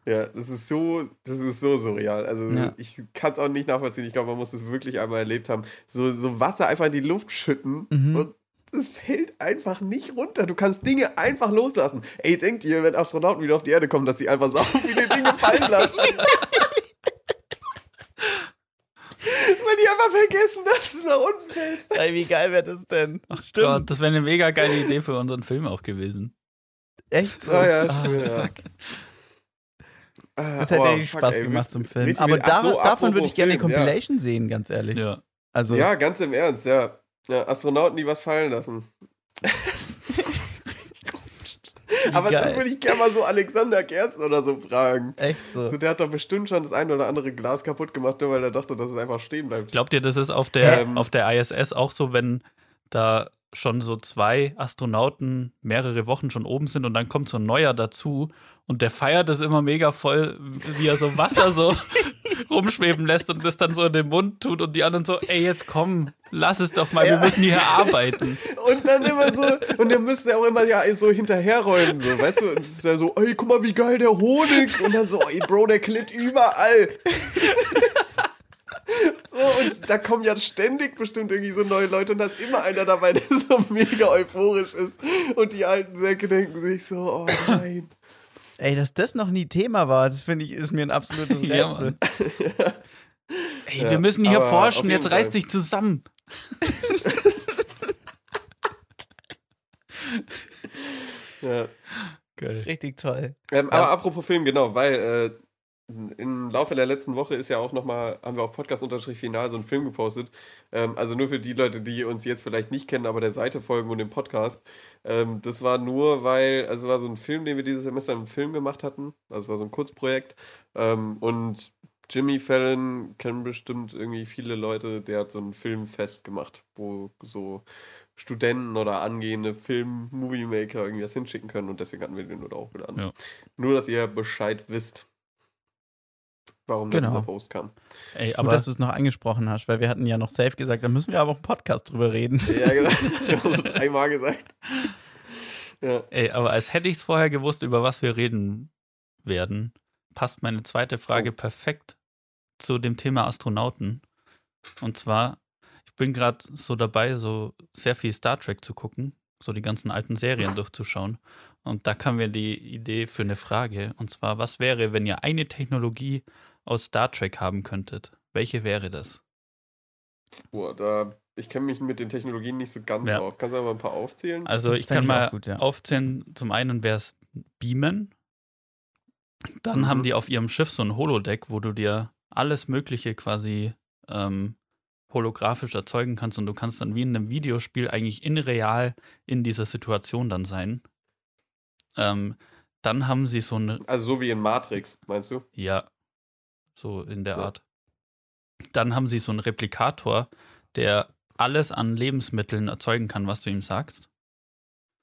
Ja, das ist so, das ist so surreal. Also Ja. ich kann es auch nicht nachvollziehen. Ich glaube, man muss es wirklich einmal erlebt haben. So, so Wasser einfach in die Luft schütten Mhm. und es fällt einfach nicht runter. Du kannst Dinge einfach loslassen. Ey, denkt ihr, wenn Astronauten wieder auf die Erde kommen, dass sie einfach so [LAUGHS] viele Dinge fallen lassen? [LAUGHS] Weil die einfach vergessen, dass es nach unten fällt. Ey, wie geil wäre das denn? Ach Gott, das wäre eine mega geile Idee für unseren Film auch gewesen. Echt so? Ah ja, Ah, stimmt. Ah, Das hätte oh, richtig fuck, Spaß ey, gemacht zum Film. richtig Aber da, so, davon würde ich gerne eine Film, ja. Compilation sehen, ganz ehrlich. Ja. Also, Ja, ganz im Ernst, ja. ja Astronauten, die was fallen lassen. [LAUGHS] Aber das geil. würde ich gerne mal so Alexander Gersten oder so fragen. echt so. So, der hat doch bestimmt schon das ein oder andere Glas kaputt gemacht, nur weil er dachte, dass es einfach stehen bleibt. Glaubt ihr, das ist auf der, Ähm. auf der ISS auch so, wenn da schon so zwei Astronauten mehrere Wochen schon oben sind und dann kommt so ein neuer dazu und der feiert es immer mega voll, wie er so Wasser so [LAUGHS] rumschweben lässt und das dann so in den Mund tut und die anderen so, ey, jetzt komm, lass es doch mal, wir Ja. müssen hier arbeiten. Und dann immer so, und der müsste auch immer ja so hinterherräumen, so, weißt du? Und das ist ja so, ey, guck mal, wie geil der Honig. Und dann so, ey, Bro, der klitt überall. [LAUGHS] So, und da kommen ja ständig bestimmt irgendwie so neue Leute und da ist immer einer dabei, der so mega euphorisch ist. Und die alten Säcke denken sich so, oh nein. Ey, dass das noch nie Thema war, das finde ich, ist mir ein absolutes [LAUGHS] Rätsel. Ja. [LAUGHS] Ey, Ja, wir müssen hier forschen, jetzt reiß dich zusammen. [LAUGHS] Ja. Geil. Richtig toll. Ähm, Aber apropos Film, genau, weil äh, im Laufe der letzten Woche ist ja auch nochmal, haben wir auf Podcast-Final so einen Film gepostet. Ähm, also nur für die Leute, die uns jetzt vielleicht nicht kennen, aber der Seite folgen und dem Podcast. Ähm, das war nur, weil, also es war so ein Film, den wir dieses Semester im Film gemacht hatten. Also es war so ein Kurzprojekt. Ähm, und Jimmy Fallon kennen bestimmt irgendwie viele Leute, der hat so ein Filmfest gemacht, wo so Studenten oder angehende Film-Movie-Maker irgendwie was hinschicken können und deswegen hatten wir den nur auch geladen. Ja. Nur, dass ihr Bescheid wisst, warum Genau. dieser Post kam. Ey, Gut, aber dass du es noch angesprochen hast, weil wir hatten ja noch safe gesagt, da müssen wir aber auch im Podcast drüber reden. Ja, genau. [LAUGHS] Ich habe so dreimal gesagt. Ja. Ey, aber als hätte ich es vorher gewusst, über was wir reden werden, passt meine zweite Frage Oh. perfekt zu dem Thema Astronauten. Und zwar, ich bin gerade so dabei, so sehr viel Star Trek zu gucken, so die ganzen alten Serien [LAUGHS] durchzuschauen. Und da kam mir die Idee für eine Frage. Und zwar, was wäre, wenn ihr eine Technologie aus Star Trek haben könntet? Welche wäre das? Boah, da, ich kenne mich mit den Technologien nicht so ganz Ja. auf. Kannst du aber ein paar aufzählen? Also Das ich kann ich mal gut, ja. aufzählen, zum einen wäre es Beamen. Dann Mhm. haben die auf ihrem Schiff so ein Holodeck, wo du dir alles Mögliche quasi ähm, holographisch erzeugen kannst und du kannst dann wie in einem Videospiel eigentlich in real in dieser Situation dann sein. Ähm, dann haben sie so ein Also so wie in Matrix, meinst du? ja, so in der Ja. Art. Dann haben sie so einen Replikator, der alles an Lebensmitteln erzeugen kann, was du ihm sagst.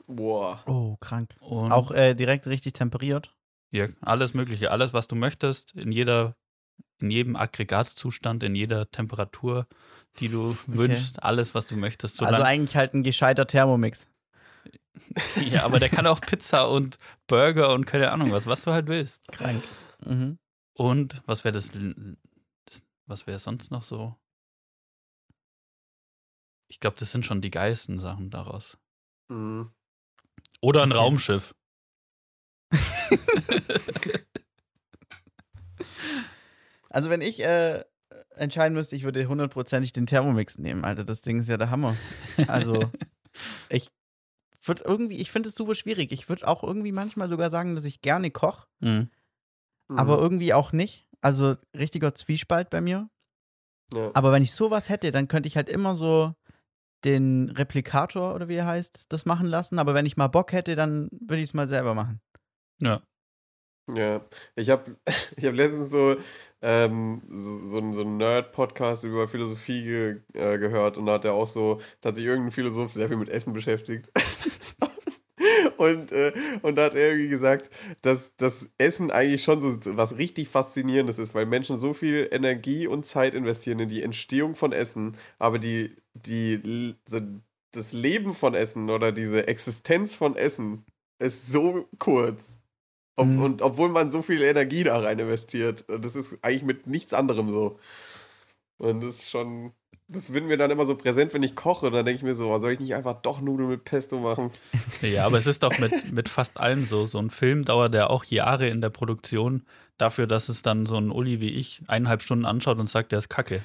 Boah. Oh, krank. Und Auch äh, direkt richtig temperiert. Ja, alles Mögliche, alles, was du möchtest, in jeder, in jedem Aggregatzustand, in jeder Temperatur, die du [LAUGHS] wünschst, alles, was du möchtest. Also eigentlich halt ein gescheiter Thermomix. ja, aber der kann auch [LAUGHS] Pizza und Burger und keine Ahnung was, was du halt willst. Krank. Mhm. Und was wäre das, was wäre sonst noch so? Ich glaube, das sind schon die geilsten Sachen daraus. Mhm. Oder ein Okay. Raumschiff. [LAUGHS] Also wenn ich äh, entscheiden müsste, ich würde hundertprozentig den Thermomix nehmen, Alter. Das Ding ist ja der Hammer. Also [LAUGHS] ich würde irgendwie, ich finde es super schwierig. Ich würde auch irgendwie manchmal sogar sagen, dass ich gerne koche, Mhm. Aber Mhm. irgendwie auch nicht. Also richtiger Zwiespalt bei mir. Ja. Aber wenn ich sowas hätte, dann könnte ich halt immer so den Replikator oder wie er heißt, das machen lassen. Aber wenn ich mal Bock hätte, dann würde ich es mal selber machen. Ja. Ja, ich habe [LAUGHS] ich hab letztens so, ähm, so, so einen Nerd-Podcast über Philosophie ge, äh, gehört und da hat er auch so, da hat sich irgendein Philosoph sehr viel mit Essen beschäftigt. [LAUGHS] und, äh, und da hat er irgendwie gesagt, dass das Essen eigentlich schon so was richtig Faszinierendes ist, weil Menschen so viel Energie und Zeit investieren in die Entstehung von Essen, aber die, die, das Leben von Essen oder diese Existenz von Essen ist so kurz. Ob, Mhm. Und obwohl man so viel Energie da rein investiert. Das ist eigentlich mit nichts anderem so. Und das ist schon. Das wird mir dann immer so präsent, wenn ich koche. Dann denke ich mir so, oh, soll ich nicht einfach doch Nudeln mit Pesto machen? Ja, aber es ist doch mit, mit fast allem so. So ein Film dauert ja auch Jahre in der Produktion dafür, dass es dann so ein Uli wie ich eineinhalb Stunden anschaut und sagt, der ist kacke.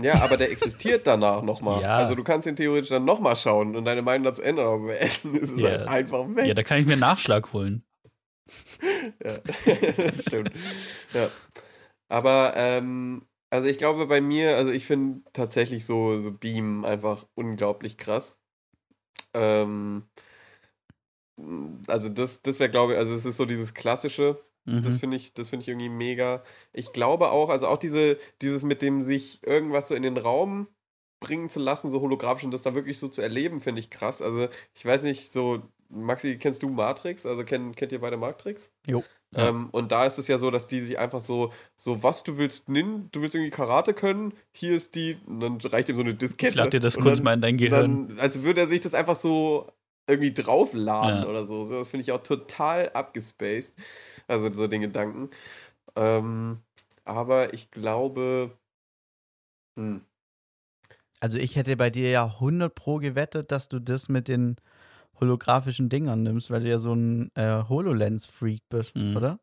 Ja, aber der existiert danach nochmal. Ja. Also du kannst ihn theoretisch dann nochmal schauen und deine Meinung dazu ändern, aber bei Essen ist es Ja. halt einfach weg. Ja, da kann ich mir Nachschlag holen. Ja, das [LAUGHS] stimmt. Ja. Aber, ähm, also ich glaube bei mir, also ich finde tatsächlich so, so Beam einfach unglaublich krass. Ähm, also das, das wäre, glaube ich, also es ist so dieses klassische, das Mhm. finde ich, das finde ich irgendwie mega. Ich glaube auch, also auch diese, dieses mit dem sich irgendwas so in den Raum bringen zu lassen, so holographisch und das da wirklich so zu erleben, finde ich krass. Also ich weiß nicht, so, Maxi, kennst du Matrix? Also kennt, kennt ihr beide Matrix? Jo. Ja. Ähm, und da ist es ja so, dass die sich einfach so, so was du willst, nimm, du willst irgendwie Karate können, hier ist die, und dann reicht ihm so eine Diskette. Ich lade dir das kurz dann- mal in dein Gehirn. dann, also würde er sich das einfach so irgendwie draufladen Ja. oder so. so das finde ich auch total abgespaced. Also so den Gedanken. Ähm, aber ich glaube. Hm, Also ich hätte bei dir ja 100 pro gewettet, dass du das mit den holographischen Dingern nimmst, weil du ja so ein äh, HoloLens-Freak bist, Mhm. oder?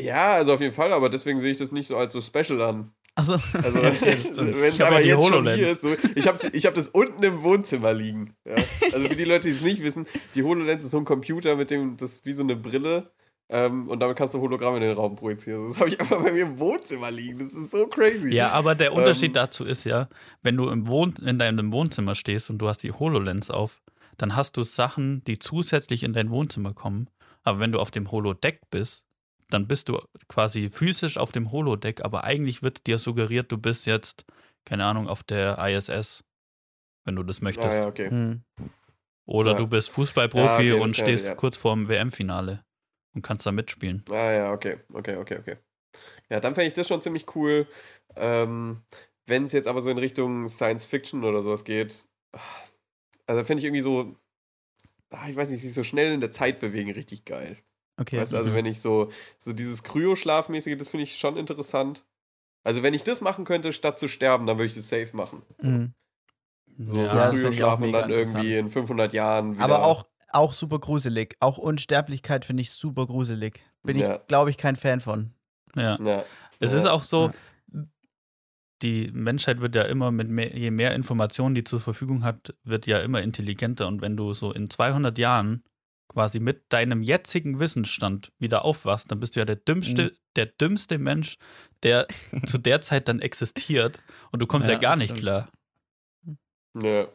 Ja, also auf jeden Fall, aber deswegen sehe ich das nicht so als so special an. Also, Also, wenn es aber ja jetzt schon HoloLens. hier ist, so, ich habe ich hab das unten im Wohnzimmer liegen. Ja? Also für die Leute, die es nicht wissen, die HoloLens ist so ein Computer, mit dem, das ist wie so eine Brille. Ähm, und damit kannst du Hologramme in den Raum projizieren. Das habe ich einfach bei mir im Wohnzimmer liegen. Das ist so crazy. Ja, aber der Unterschied Ähm, dazu ist ja, wenn du im Wohn in deinem Wohnzimmer stehst und du hast die HoloLens auf, dann hast du Sachen, die zusätzlich in dein Wohnzimmer kommen. Aber wenn du auf dem Holodeck bist, dann bist du quasi physisch auf dem Holodeck, aber eigentlich wird dir suggeriert, du bist jetzt, keine Ahnung, auf der ISS, wenn du das möchtest. Ah, ja, okay. hm. Oder Ja. du bist Fußballprofi Ja, okay, und stehst ja. kurz vorm WM-Finale und kannst da mitspielen. Ah ja, okay, okay, okay, okay. Ja, dann fände ich das schon ziemlich cool. Ähm, Wenn es jetzt aber so in Richtung Science Fiction oder sowas geht, also finde ich irgendwie so, ah, ich weiß nicht, sich so schnell in der Zeit bewegen, richtig geil. Okay. Weißt du, also Mhm. wenn ich so, so dieses Kryo-Schlafmäßige, das finde ich schon interessant. Also wenn ich das machen könnte, statt zu sterben, dann würde ich das safe machen. Mhm. So, Ja, so Kryo-Schlafen und dann irgendwie in 500 Jahren wieder. Aber auch, auch super gruselig. Auch Unsterblichkeit finde ich super gruselig. Bin Ja. ich, glaube ich, kein Fan von. ja. Ja. Es Ja. ist auch so, die Menschheit wird ja immer mit mehr, je mehr Informationen, die zur Verfügung hat, wird ja immer intelligenter. Und wenn du so in 200 Jahren quasi mit deinem jetzigen Wissensstand wieder aufwachst, dann bist du ja der dümmste, Mhm. der dümmste Mensch, der [LAUGHS] zu der Zeit dann existiert. Und du kommst ja, Ja, gar nicht stimmt. klar. Ja.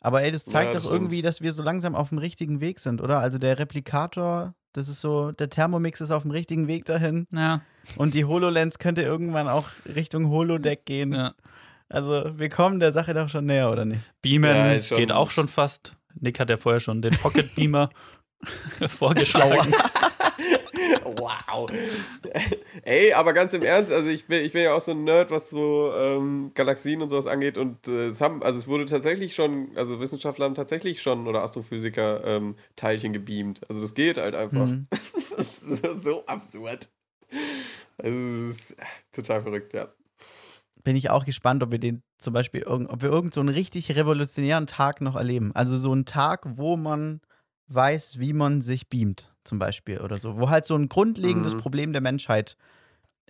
Aber ey, das zeigt Ja, das doch irgendwie, dass wir so langsam auf dem richtigen Weg sind, oder? Also der Replikator, das ist so, der Thermomix ist auf dem richtigen Weg dahin. Ja, Und die HoloLens könnte irgendwann auch Richtung Holodeck gehen. ja. Also wir kommen der Sache doch schon näher, oder nicht? Beamen Ja, schon- geht auch schon fast. Nick hat ja vorher schon den Pocket Beamer [LAUGHS] vorgeschlagen. [LAUGHS] Wow. Ey, aber ganz im Ernst, also ich bin, ich bin ja auch so ein Nerd, was so ähm, Galaxien und sowas angeht. Und äh, es haben, also es wurde tatsächlich schon, also Wissenschaftler haben tatsächlich schon oder Astrophysiker ähm, Teilchen gebeamt. Also das geht halt einfach. Mhm. [LAUGHS] das ist so absurd. Also es ist total verrückt, ja. Bin ich auch gespannt, ob wir den zum Beispiel, ob wir irgend so einen richtig revolutionären Tag noch erleben. Also so einen Tag, wo man weiß, wie man sich beamt, zum Beispiel oder so. Wo halt so ein grundlegendes Mhm. Problem der Menschheit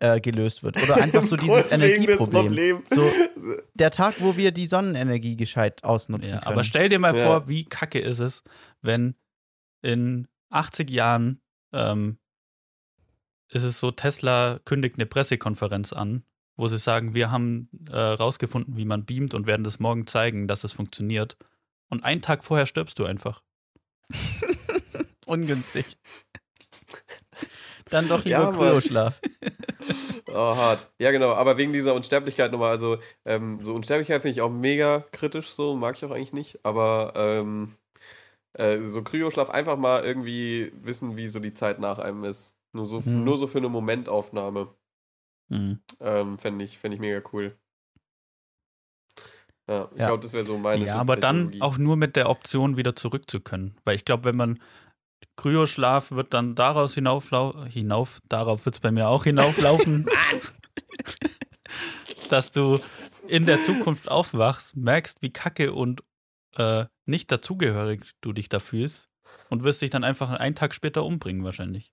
äh, gelöst wird. Oder einfach so [LAUGHS] dieses Energieproblem. Problem. So [LAUGHS] der Tag, wo wir die Sonnenenergie gescheit ausnutzen Ja, können. aber stell dir mal Ja. vor, wie kacke ist es, wenn in 80 Jahren ähm, ist es so, Tesla kündigt eine Pressekonferenz an, wo sie sagen, wir haben äh, rausgefunden, wie man beamt und werden das morgen zeigen, dass es funktioniert. Und einen Tag vorher stirbst du einfach. [LAUGHS] Ungünstig. Dann doch lieber Ja. Kryoschlaf. [LAUGHS] Oh, hart. Ja, genau. Aber wegen dieser Unsterblichkeit nochmal, also ähm, so Unsterblichkeit finde ich auch mega kritisch, so mag ich auch eigentlich nicht. Aber ähm, äh, so Kryoschlaf einfach mal irgendwie wissen, wie so die Zeit nach einem ist. Nur so, Mhm. nur so für eine Momentaufnahme. Mhm. Ähm, Fände ich, fänd ich mega cool. Ja, ich Ja. glaube, das wäre so meine Ja, aber dann auch nur mit der Option, wieder zurück zu können. Weil ich glaube, wenn man Kryoschlaf wird dann daraus hinauflau hinauf, darauf wird es bei mir auch hinauflaufen, [LAUGHS] dass du in der Zukunft aufwachst, merkst, wie kacke und äh, nicht dazugehörig du dich da fühlst und wirst dich dann einfach einen Tag später umbringen wahrscheinlich.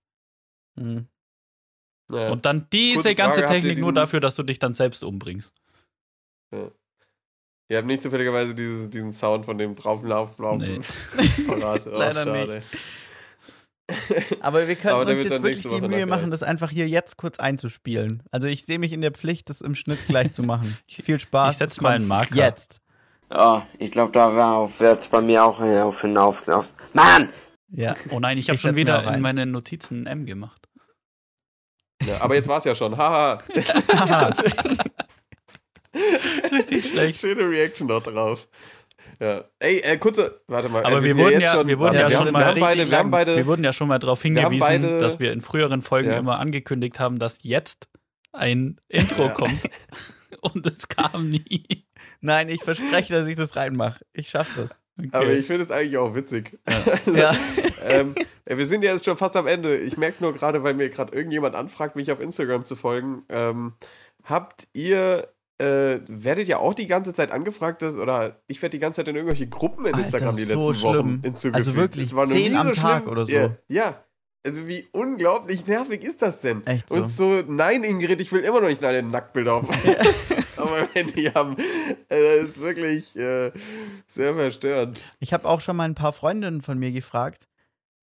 Mhm. Ja. Und dann diese ganze Frage, ihr Technik nur dafür, dass du dich dann selbst umbringst. Ihr habt nicht zufälligerweise dieses, diesen Sound von dem Drauflauf Nee. [LAUGHS] parat. [LAUGHS] Oh, Leider schade. Aber wir können Aber uns jetzt wirklich die Mühe machen, das einfach hier jetzt kurz einzuspielen. Also ich sehe mich in der Pflicht, das im Schnitt gleich zu machen. [LAUGHS] Viel Spaß. Ich setz es mal einen Marker. Jetzt. Ja, ich glaube, da wird es bei mir auch hinauf, hinauf, hinauf. Mann! Ja. Oh nein, ich habe schon wieder in meine Notizen ein M gemacht. Ja, aber jetzt war es ja schon. Haha. [LAUGHS] [LAUGHS] Richtig schlecht. Schöne Reaction noch drauf. Ja. Ey, äh, kurze. Warte mal. Aber äh, wir wurden jetzt ja- wir wurden warte, ja wir schon haben, mal Wir haben richtig beide, wir haben beide. Wir wurden ja schon mal darauf hingewiesen, beide- dass wir in früheren Folgen Ja. immer angekündigt haben, dass jetzt ein Intro kommt. [LAUGHS] Und es kam nie. Nein, ich verspreche, dass ich das reinmache. Ich schaffe das. Okay. aber ich finde es eigentlich auch witzig. Ja. [LAUGHS] ähm, äh, wir sind ja jetzt schon fast am Ende. Ich merke es nur gerade, weil mir gerade irgendjemand anfragt, mich auf Instagram zu folgen. Ähm, habt ihr, äh, werdet ihr auch die ganze Zeit angefragt, dass, oder ich werde die ganze Zeit in irgendwelche Gruppen in Alter, Instagram die so letzten Wochen schlimm. hinzugefügt. Also wirklich, Es war zehn am so Tag oder so. Ja, ja. Also wie unglaublich nervig ist das denn? Echt so. Und so, nein, Ingrid, ich will immer noch nicht deine Nacktbilder auf, [LAUGHS] auf meinem Handy haben. Äh, Das ist wirklich äh, sehr verstörend. Ich habe auch schon mal ein paar Freundinnen von mir gefragt.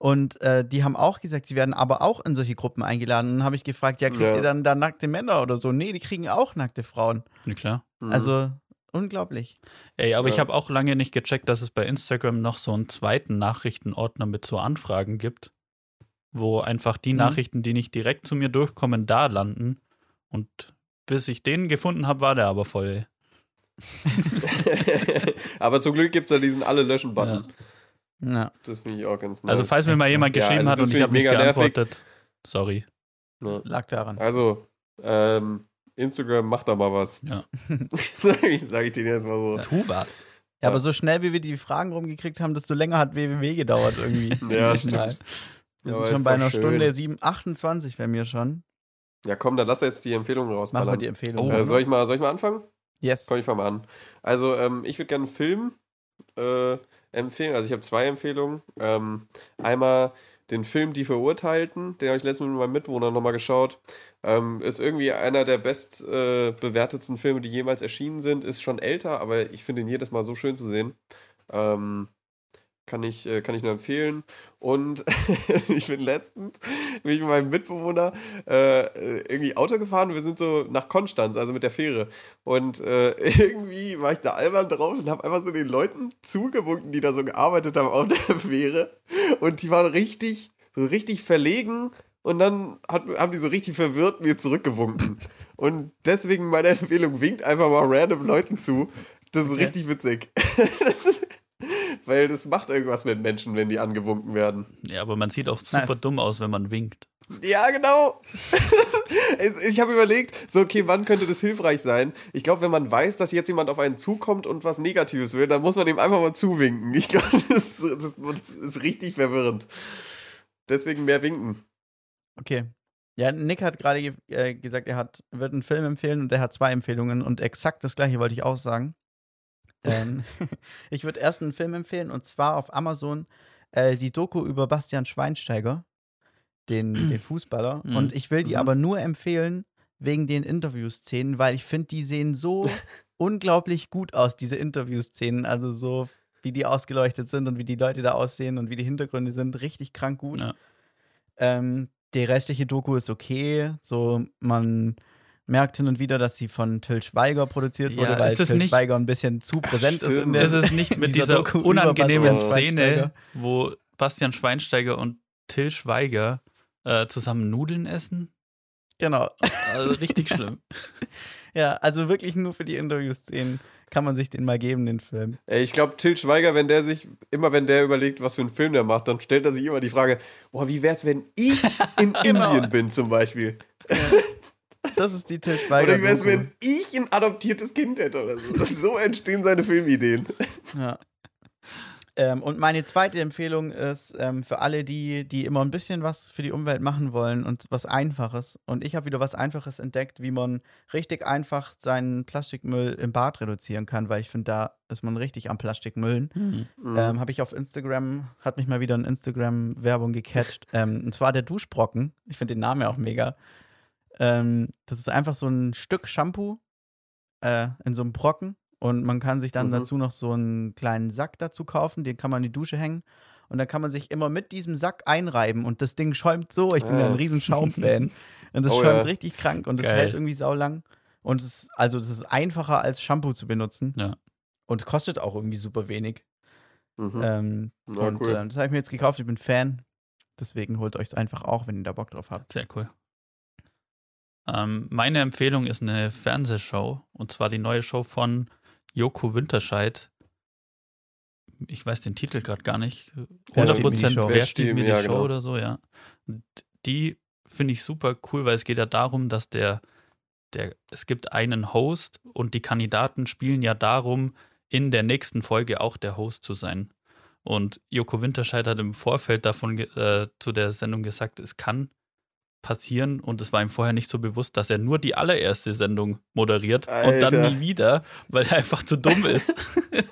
Und äh, die haben auch gesagt, sie werden aber auch in solche Gruppen eingeladen. Und dann habe ich gefragt, ja, kriegt Ja. ihr dann da nackte Männer oder so? Nee, die kriegen auch nackte Frauen. Ja, klar. Mhm. Also unglaublich. Ey, aber ich Ja. habe auch lange nicht gecheckt, dass es bei Instagram noch so einen zweiten Nachrichtenordner mit so Anfragen gibt, wo einfach die Mhm. Nachrichten, die nicht direkt zu mir durchkommen, da landen. Und bis ich den gefunden habe, war der aber voll. [LAUGHS] Aber zum Glück gibt es ja diesen Alle-Löschen-Button. Ja. Das finde ich auch ganz nice. Also falls mir mal jemand Ja, geschrieben also hat und ich habe ich nicht mega nervig. geantwortet, sorry. Ja. Lag daran. Also, ähm, Instagram, macht da mal was. Ja. [LAUGHS] sag, ich, sag ich denen jetzt mal so. Tu was. Ja, aber so schnell, wie wir die Fragen rumgekriegt haben, desto länger hat WWW gedauert irgendwie. [LAUGHS] Ja, Mal. stimmt. Wir sind schon bei einer schön. Stunde 7, 28 bei mir schon. Ja, komm, dann lass jetzt die Empfehlungen Machen wir rausballern. die Empfehlung. äh, soll, ich mal, soll ich mal anfangen? yes. Komm, ich fang mal an. Also, ähm, ich würde gerne einen Film äh, empfehlen. Also, ich habe zwei Empfehlungen. Ähm, einmal den Film Die Verurteilten, den habe ich letztens mit meinem Mitwohner nochmal geschaut. Ähm, ist irgendwie einer der best äh, Filme, die jemals erschienen sind. Ist schon älter, aber ich finde ihn jedes Mal so schön zu sehen. Ähm, kann ich, äh, kann ich nur empfehlen. Und [LAUGHS] ich bin letztens bin ich mit meinem Mitbewohner äh, irgendwie Auto gefahren. Wir sind so nach Konstanz, also mit der Fähre. Und äh, [LAUGHS] irgendwie war ich da albern drauf und habe einfach so den Leuten zugewunken, die da so gearbeitet haben auf der [LAUGHS] Fähre. Und die waren richtig, so richtig verlegen. Und dann hat, haben die so richtig verwirrt mir zurückgewunken. Und deswegen meine Empfehlung, winkt einfach mal random Leuten zu. Das ist Okay. richtig witzig. das ist, weil das macht irgendwas mit Menschen, wenn die angewunken werden. Ja, aber man sieht auch super Nice. dumm aus, wenn man winkt. Ja, genau. [LAUGHS] Ich habe überlegt, so, okay, wann könnte das hilfreich sein? Ich glaube, wenn man weiß, dass jetzt jemand auf einen zukommt und was Negatives will, dann muss man ihm einfach mal zuwinken. Ich glaube, [LAUGHS] das, das, das ist richtig verwirrend. Deswegen mehr winken. Okay. Ja, Nick hat gerade ge äh, gesagt, er hat, wird einen Film empfehlen und er hat zwei Empfehlungen und exakt das gleiche wollte ich auch sagen. Ähm, [LAUGHS] ich würde erst einen Film empfehlen und zwar auf Amazon äh, die Doku über Bastian Schweinsteiger, den, den [CLEARS THROAT] Fußballer. Mhm. Und ich will die Mhm. aber nur empfehlen wegen den Interviewszenen, weil ich finde, die sehen so [LAUGHS] unglaublich gut aus, diese Interviewszenen. Also so, wie die ausgeleuchtet sind und wie die Leute da aussehen und wie die Hintergründe sind, richtig krank gut. Ja. Ähm, die restliche Doku ist okay. So, man merkt hin und wieder, dass sie von Till Schweiger produziert wurde, Ja, weil ist das Till nicht- Schweiger ein bisschen zu präsent ist in der Ist es nicht mit dieser dieser unangenehmen Szene, wo Bastian Schweinsteiger und Till Schweiger äh, zusammen Nudeln essen? Genau. Also richtig [LAUGHS] schlimm. Ja, also wirklich nur für die Interviewszenen kann man sich den mal geben, den Film. Ey, ich glaube, Till Schweiger, wenn der sich, immer wenn der überlegt, was für einen Film der macht, dann stellt er sich immer die Frage, boah, wie wär's, wenn ich in [LAUGHS] Genau. Indien bin zum Beispiel? Das ist die Til Schweiger. Oder wie wär's, Doku. wenn ich ein adoptiertes Kind hätte oder so? So entstehen seine Filmideen. Ja. Ähm, und meine zweite Empfehlung ist ähm, für alle, die, die immer ein bisschen was für die Umwelt machen wollen und was Einfaches. Und ich habe wieder was Einfaches entdeckt, wie man richtig einfach seinen Plastikmüll im Bad reduzieren kann, weil ich finde, da ist man richtig am Plastikmüllen. Hm. Ähm, habe ich auf Instagram, hat mich mal wieder eine Instagram-Werbung gecatcht. ähm, und zwar der Duschbrocken. Ich finde den Namen ja auch mega. Ähm, das ist einfach so ein Stück Shampoo äh, in so einem Brocken. Und man kann sich dann Mhm. dazu noch so einen kleinen Sack dazu kaufen, den kann man in die Dusche hängen. Und dann kann man sich immer mit diesem Sack einreiben und das Ding schäumt so. Ich bin ja ein Ah. riesen Schaumfan. [LAUGHS] Und das Oh schäumt ja. richtig krank und das Geil. hält irgendwie saulang. Und es ist, also das ist einfacher als Shampoo zu benutzen. Ja. Und kostet auch irgendwie super wenig. Mhm. Ähm, Na, und cool. äh, das habe ich mir jetzt gekauft. Ich bin Fan. Deswegen holt euch es einfach auch, wenn ihr da Bock drauf habt. Sehr cool. Ähm, meine Empfehlung ist eine Fernsehshow und zwar die neue Show von Joko Winterscheid. Ich weiß den Titel gerade gar nicht. Wer 100 stiehlt mir die Show? Wer mir die Ja, Show genau. oder so, ja. Und die finde ich super cool, weil es geht ja darum, dass der, der, es gibt einen Host und die Kandidaten spielen ja darum, in der nächsten Folge auch der Host zu sein. Und Joko Winterscheid hat im Vorfeld davon äh, zu der Sendung gesagt, es kann passieren und es war ihm vorher nicht so bewusst, dass er nur die allererste Sendung moderiert und dann Alter. nie wieder, weil er einfach zu dumm ist.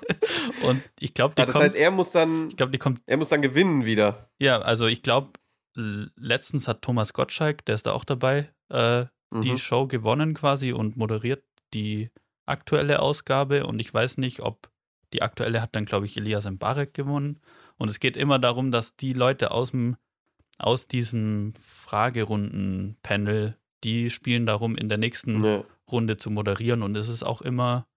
[LAUGHS] und ich glaube, die Ah, das kommt, heißt, er muss dann, ich glaube, die kommt er muss dann gewinnen wieder. ja, also ich glaube, letztens hat Thomas Gottschalk, der ist da auch dabei, äh, die Mhm. Show gewonnen quasi und moderiert die aktuelle Ausgabe. Und ich weiß nicht, ob die aktuelle hat dann, glaube ich, Elias Mbarek gewonnen. Und es geht immer darum, dass die Leute aus dem aus diesem Fragerunden-Panel, die spielen darum, in der nächsten Ja. Runde zu moderieren. Und es ist auch immer,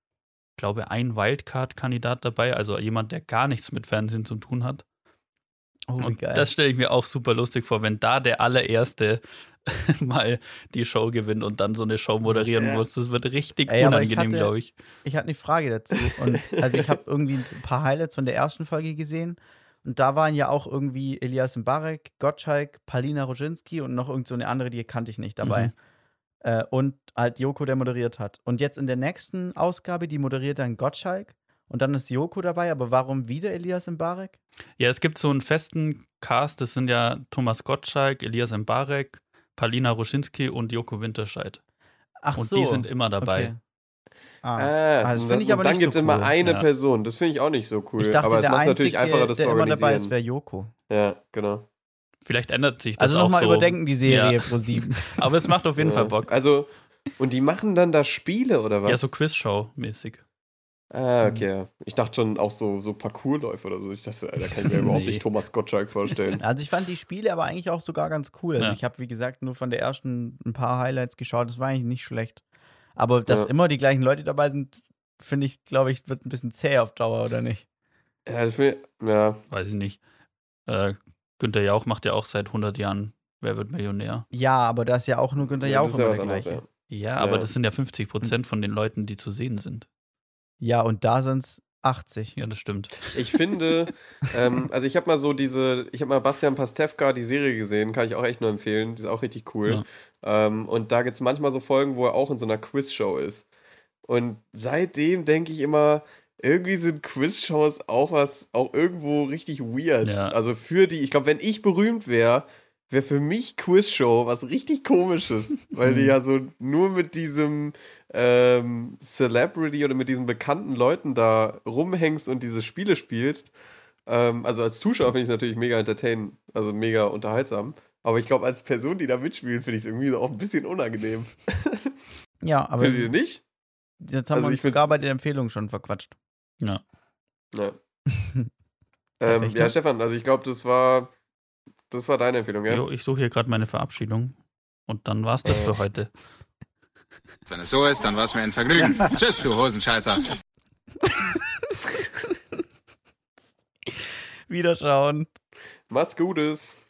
glaube ein Wildcard-Kandidat dabei, also jemand, der gar nichts mit Fernsehen zu tun hat. Oh, Und geil. das stelle ich mir auch super lustig vor, wenn da der allererste [LAUGHS] mal die Show gewinnt und dann so eine Show moderieren Ja. muss. Das wird richtig Ey, ich unangenehm, glaube ich. ich hatte eine Frage dazu. Und [LAUGHS] also ich habe irgendwie ein paar Highlights von der ersten Folge gesehen. Und da waren ja auch irgendwie Elias Mbarek, Gottschalk, Palina Roginski und noch irgend so eine andere, die kannte ich nicht dabei. Mhm. Äh, und halt Joko, der moderiert hat. Und jetzt in der nächsten Ausgabe, die moderiert dann Gottschalk. Und dann ist Joko dabei, aber warum wieder Elias Mbarek? Ja, es gibt so einen festen Cast, das sind ja Thomas Gottschalk, Elias Mbarek, Palina Ruschinski und Joko Winterscheid. Ach und so. die sind immer dabei. Okay. Ah. Ah, das und finde ich dann- aber und dann nicht gibt so es immer cool. eine Ja. Person. Das finde ich auch nicht so cool. ich dachte, aber es der macht natürlich einfacher, das der zu immer dabei ist, organisieren. wäre Joko. Ja, genau. Vielleicht ändert sich das Also auch nochmal so. überdenken die Serie Ja. pro sieben. [LAUGHS] Aber es macht auf jeden ja. Fall Bock. Also, und die machen dann da Spiele oder was? Ja, so Quizshow-mäßig. Ah, okay. Ich dachte schon auch so, so Parkourläufe oder so. Ich dachte, Alter, kann ich mir [LAUGHS] überhaupt Nee. nicht Thomas Gottschalk vorstellen. Also ich fand die Spiele aber eigentlich auch sogar ganz cool. Also Ja. Ich habe, wie gesagt, nur von der ersten ein paar Highlights geschaut. Das war eigentlich nicht schlecht. Aber dass Ja. immer die gleichen Leute dabei sind, finde ich, glaube ich, wird ein bisschen zäh auf Dauer, oder nicht? ja, das find, ja, Weiß ich nicht. Äh, Günther Jauch macht ja auch seit 100 Jahren Wer wird Millionär? Ja, aber da ist ja auch nur Günther ja, Jauch das ist ja immer was der anderes, gleiche. ja. Ja, aber Ja. das sind ja 50 Prozent von den Leuten, die zu sehen sind. Ja, und da sind es 80. Ja, das stimmt. Ich finde, ähm, also ich habe mal so diese, ich habe mal Bastian Pastewka die Serie gesehen, kann ich auch echt nur empfehlen, die ist auch richtig cool. Ähm, und da gibt es manchmal so Folgen, wo er auch in so einer Quizshow ist. Und seitdem denke ich immer, irgendwie sind Quizshows auch was, auch irgendwo richtig weird. Ja. Also für die, ich glaube, wenn ich berühmt wäre, wäre für mich Quizshow was richtig komisches, weil du ja so nur mit diesem ähm, Celebrity oder mit diesen bekannten Leuten da rumhängst und diese Spiele spielst. Ähm, also als Zuschauer finde ich es natürlich mega entertainend, also mega unterhaltsam. Aber ich glaube, als Person, die da mitspielen, finde ich es irgendwie so auch ein bisschen unangenehm. [LAUGHS] Ja, aber Findet ihr nicht? jetzt haben also wir ich uns sogar bei der Empfehlung schon verquatscht. Ja. Ja. [LAUGHS] ähm, ja, ne? Stefan, also ich glaube, das war, das war deine Empfehlung, ja? Jo, ich suche hier gerade meine Verabschiedung. Und dann war's das Äh. für heute. Wenn es so ist, dann war es mir ein Vergnügen. [LAUGHS] Tschüss, du Hosenscheißer. Wiederschauen. Macht's Gutes.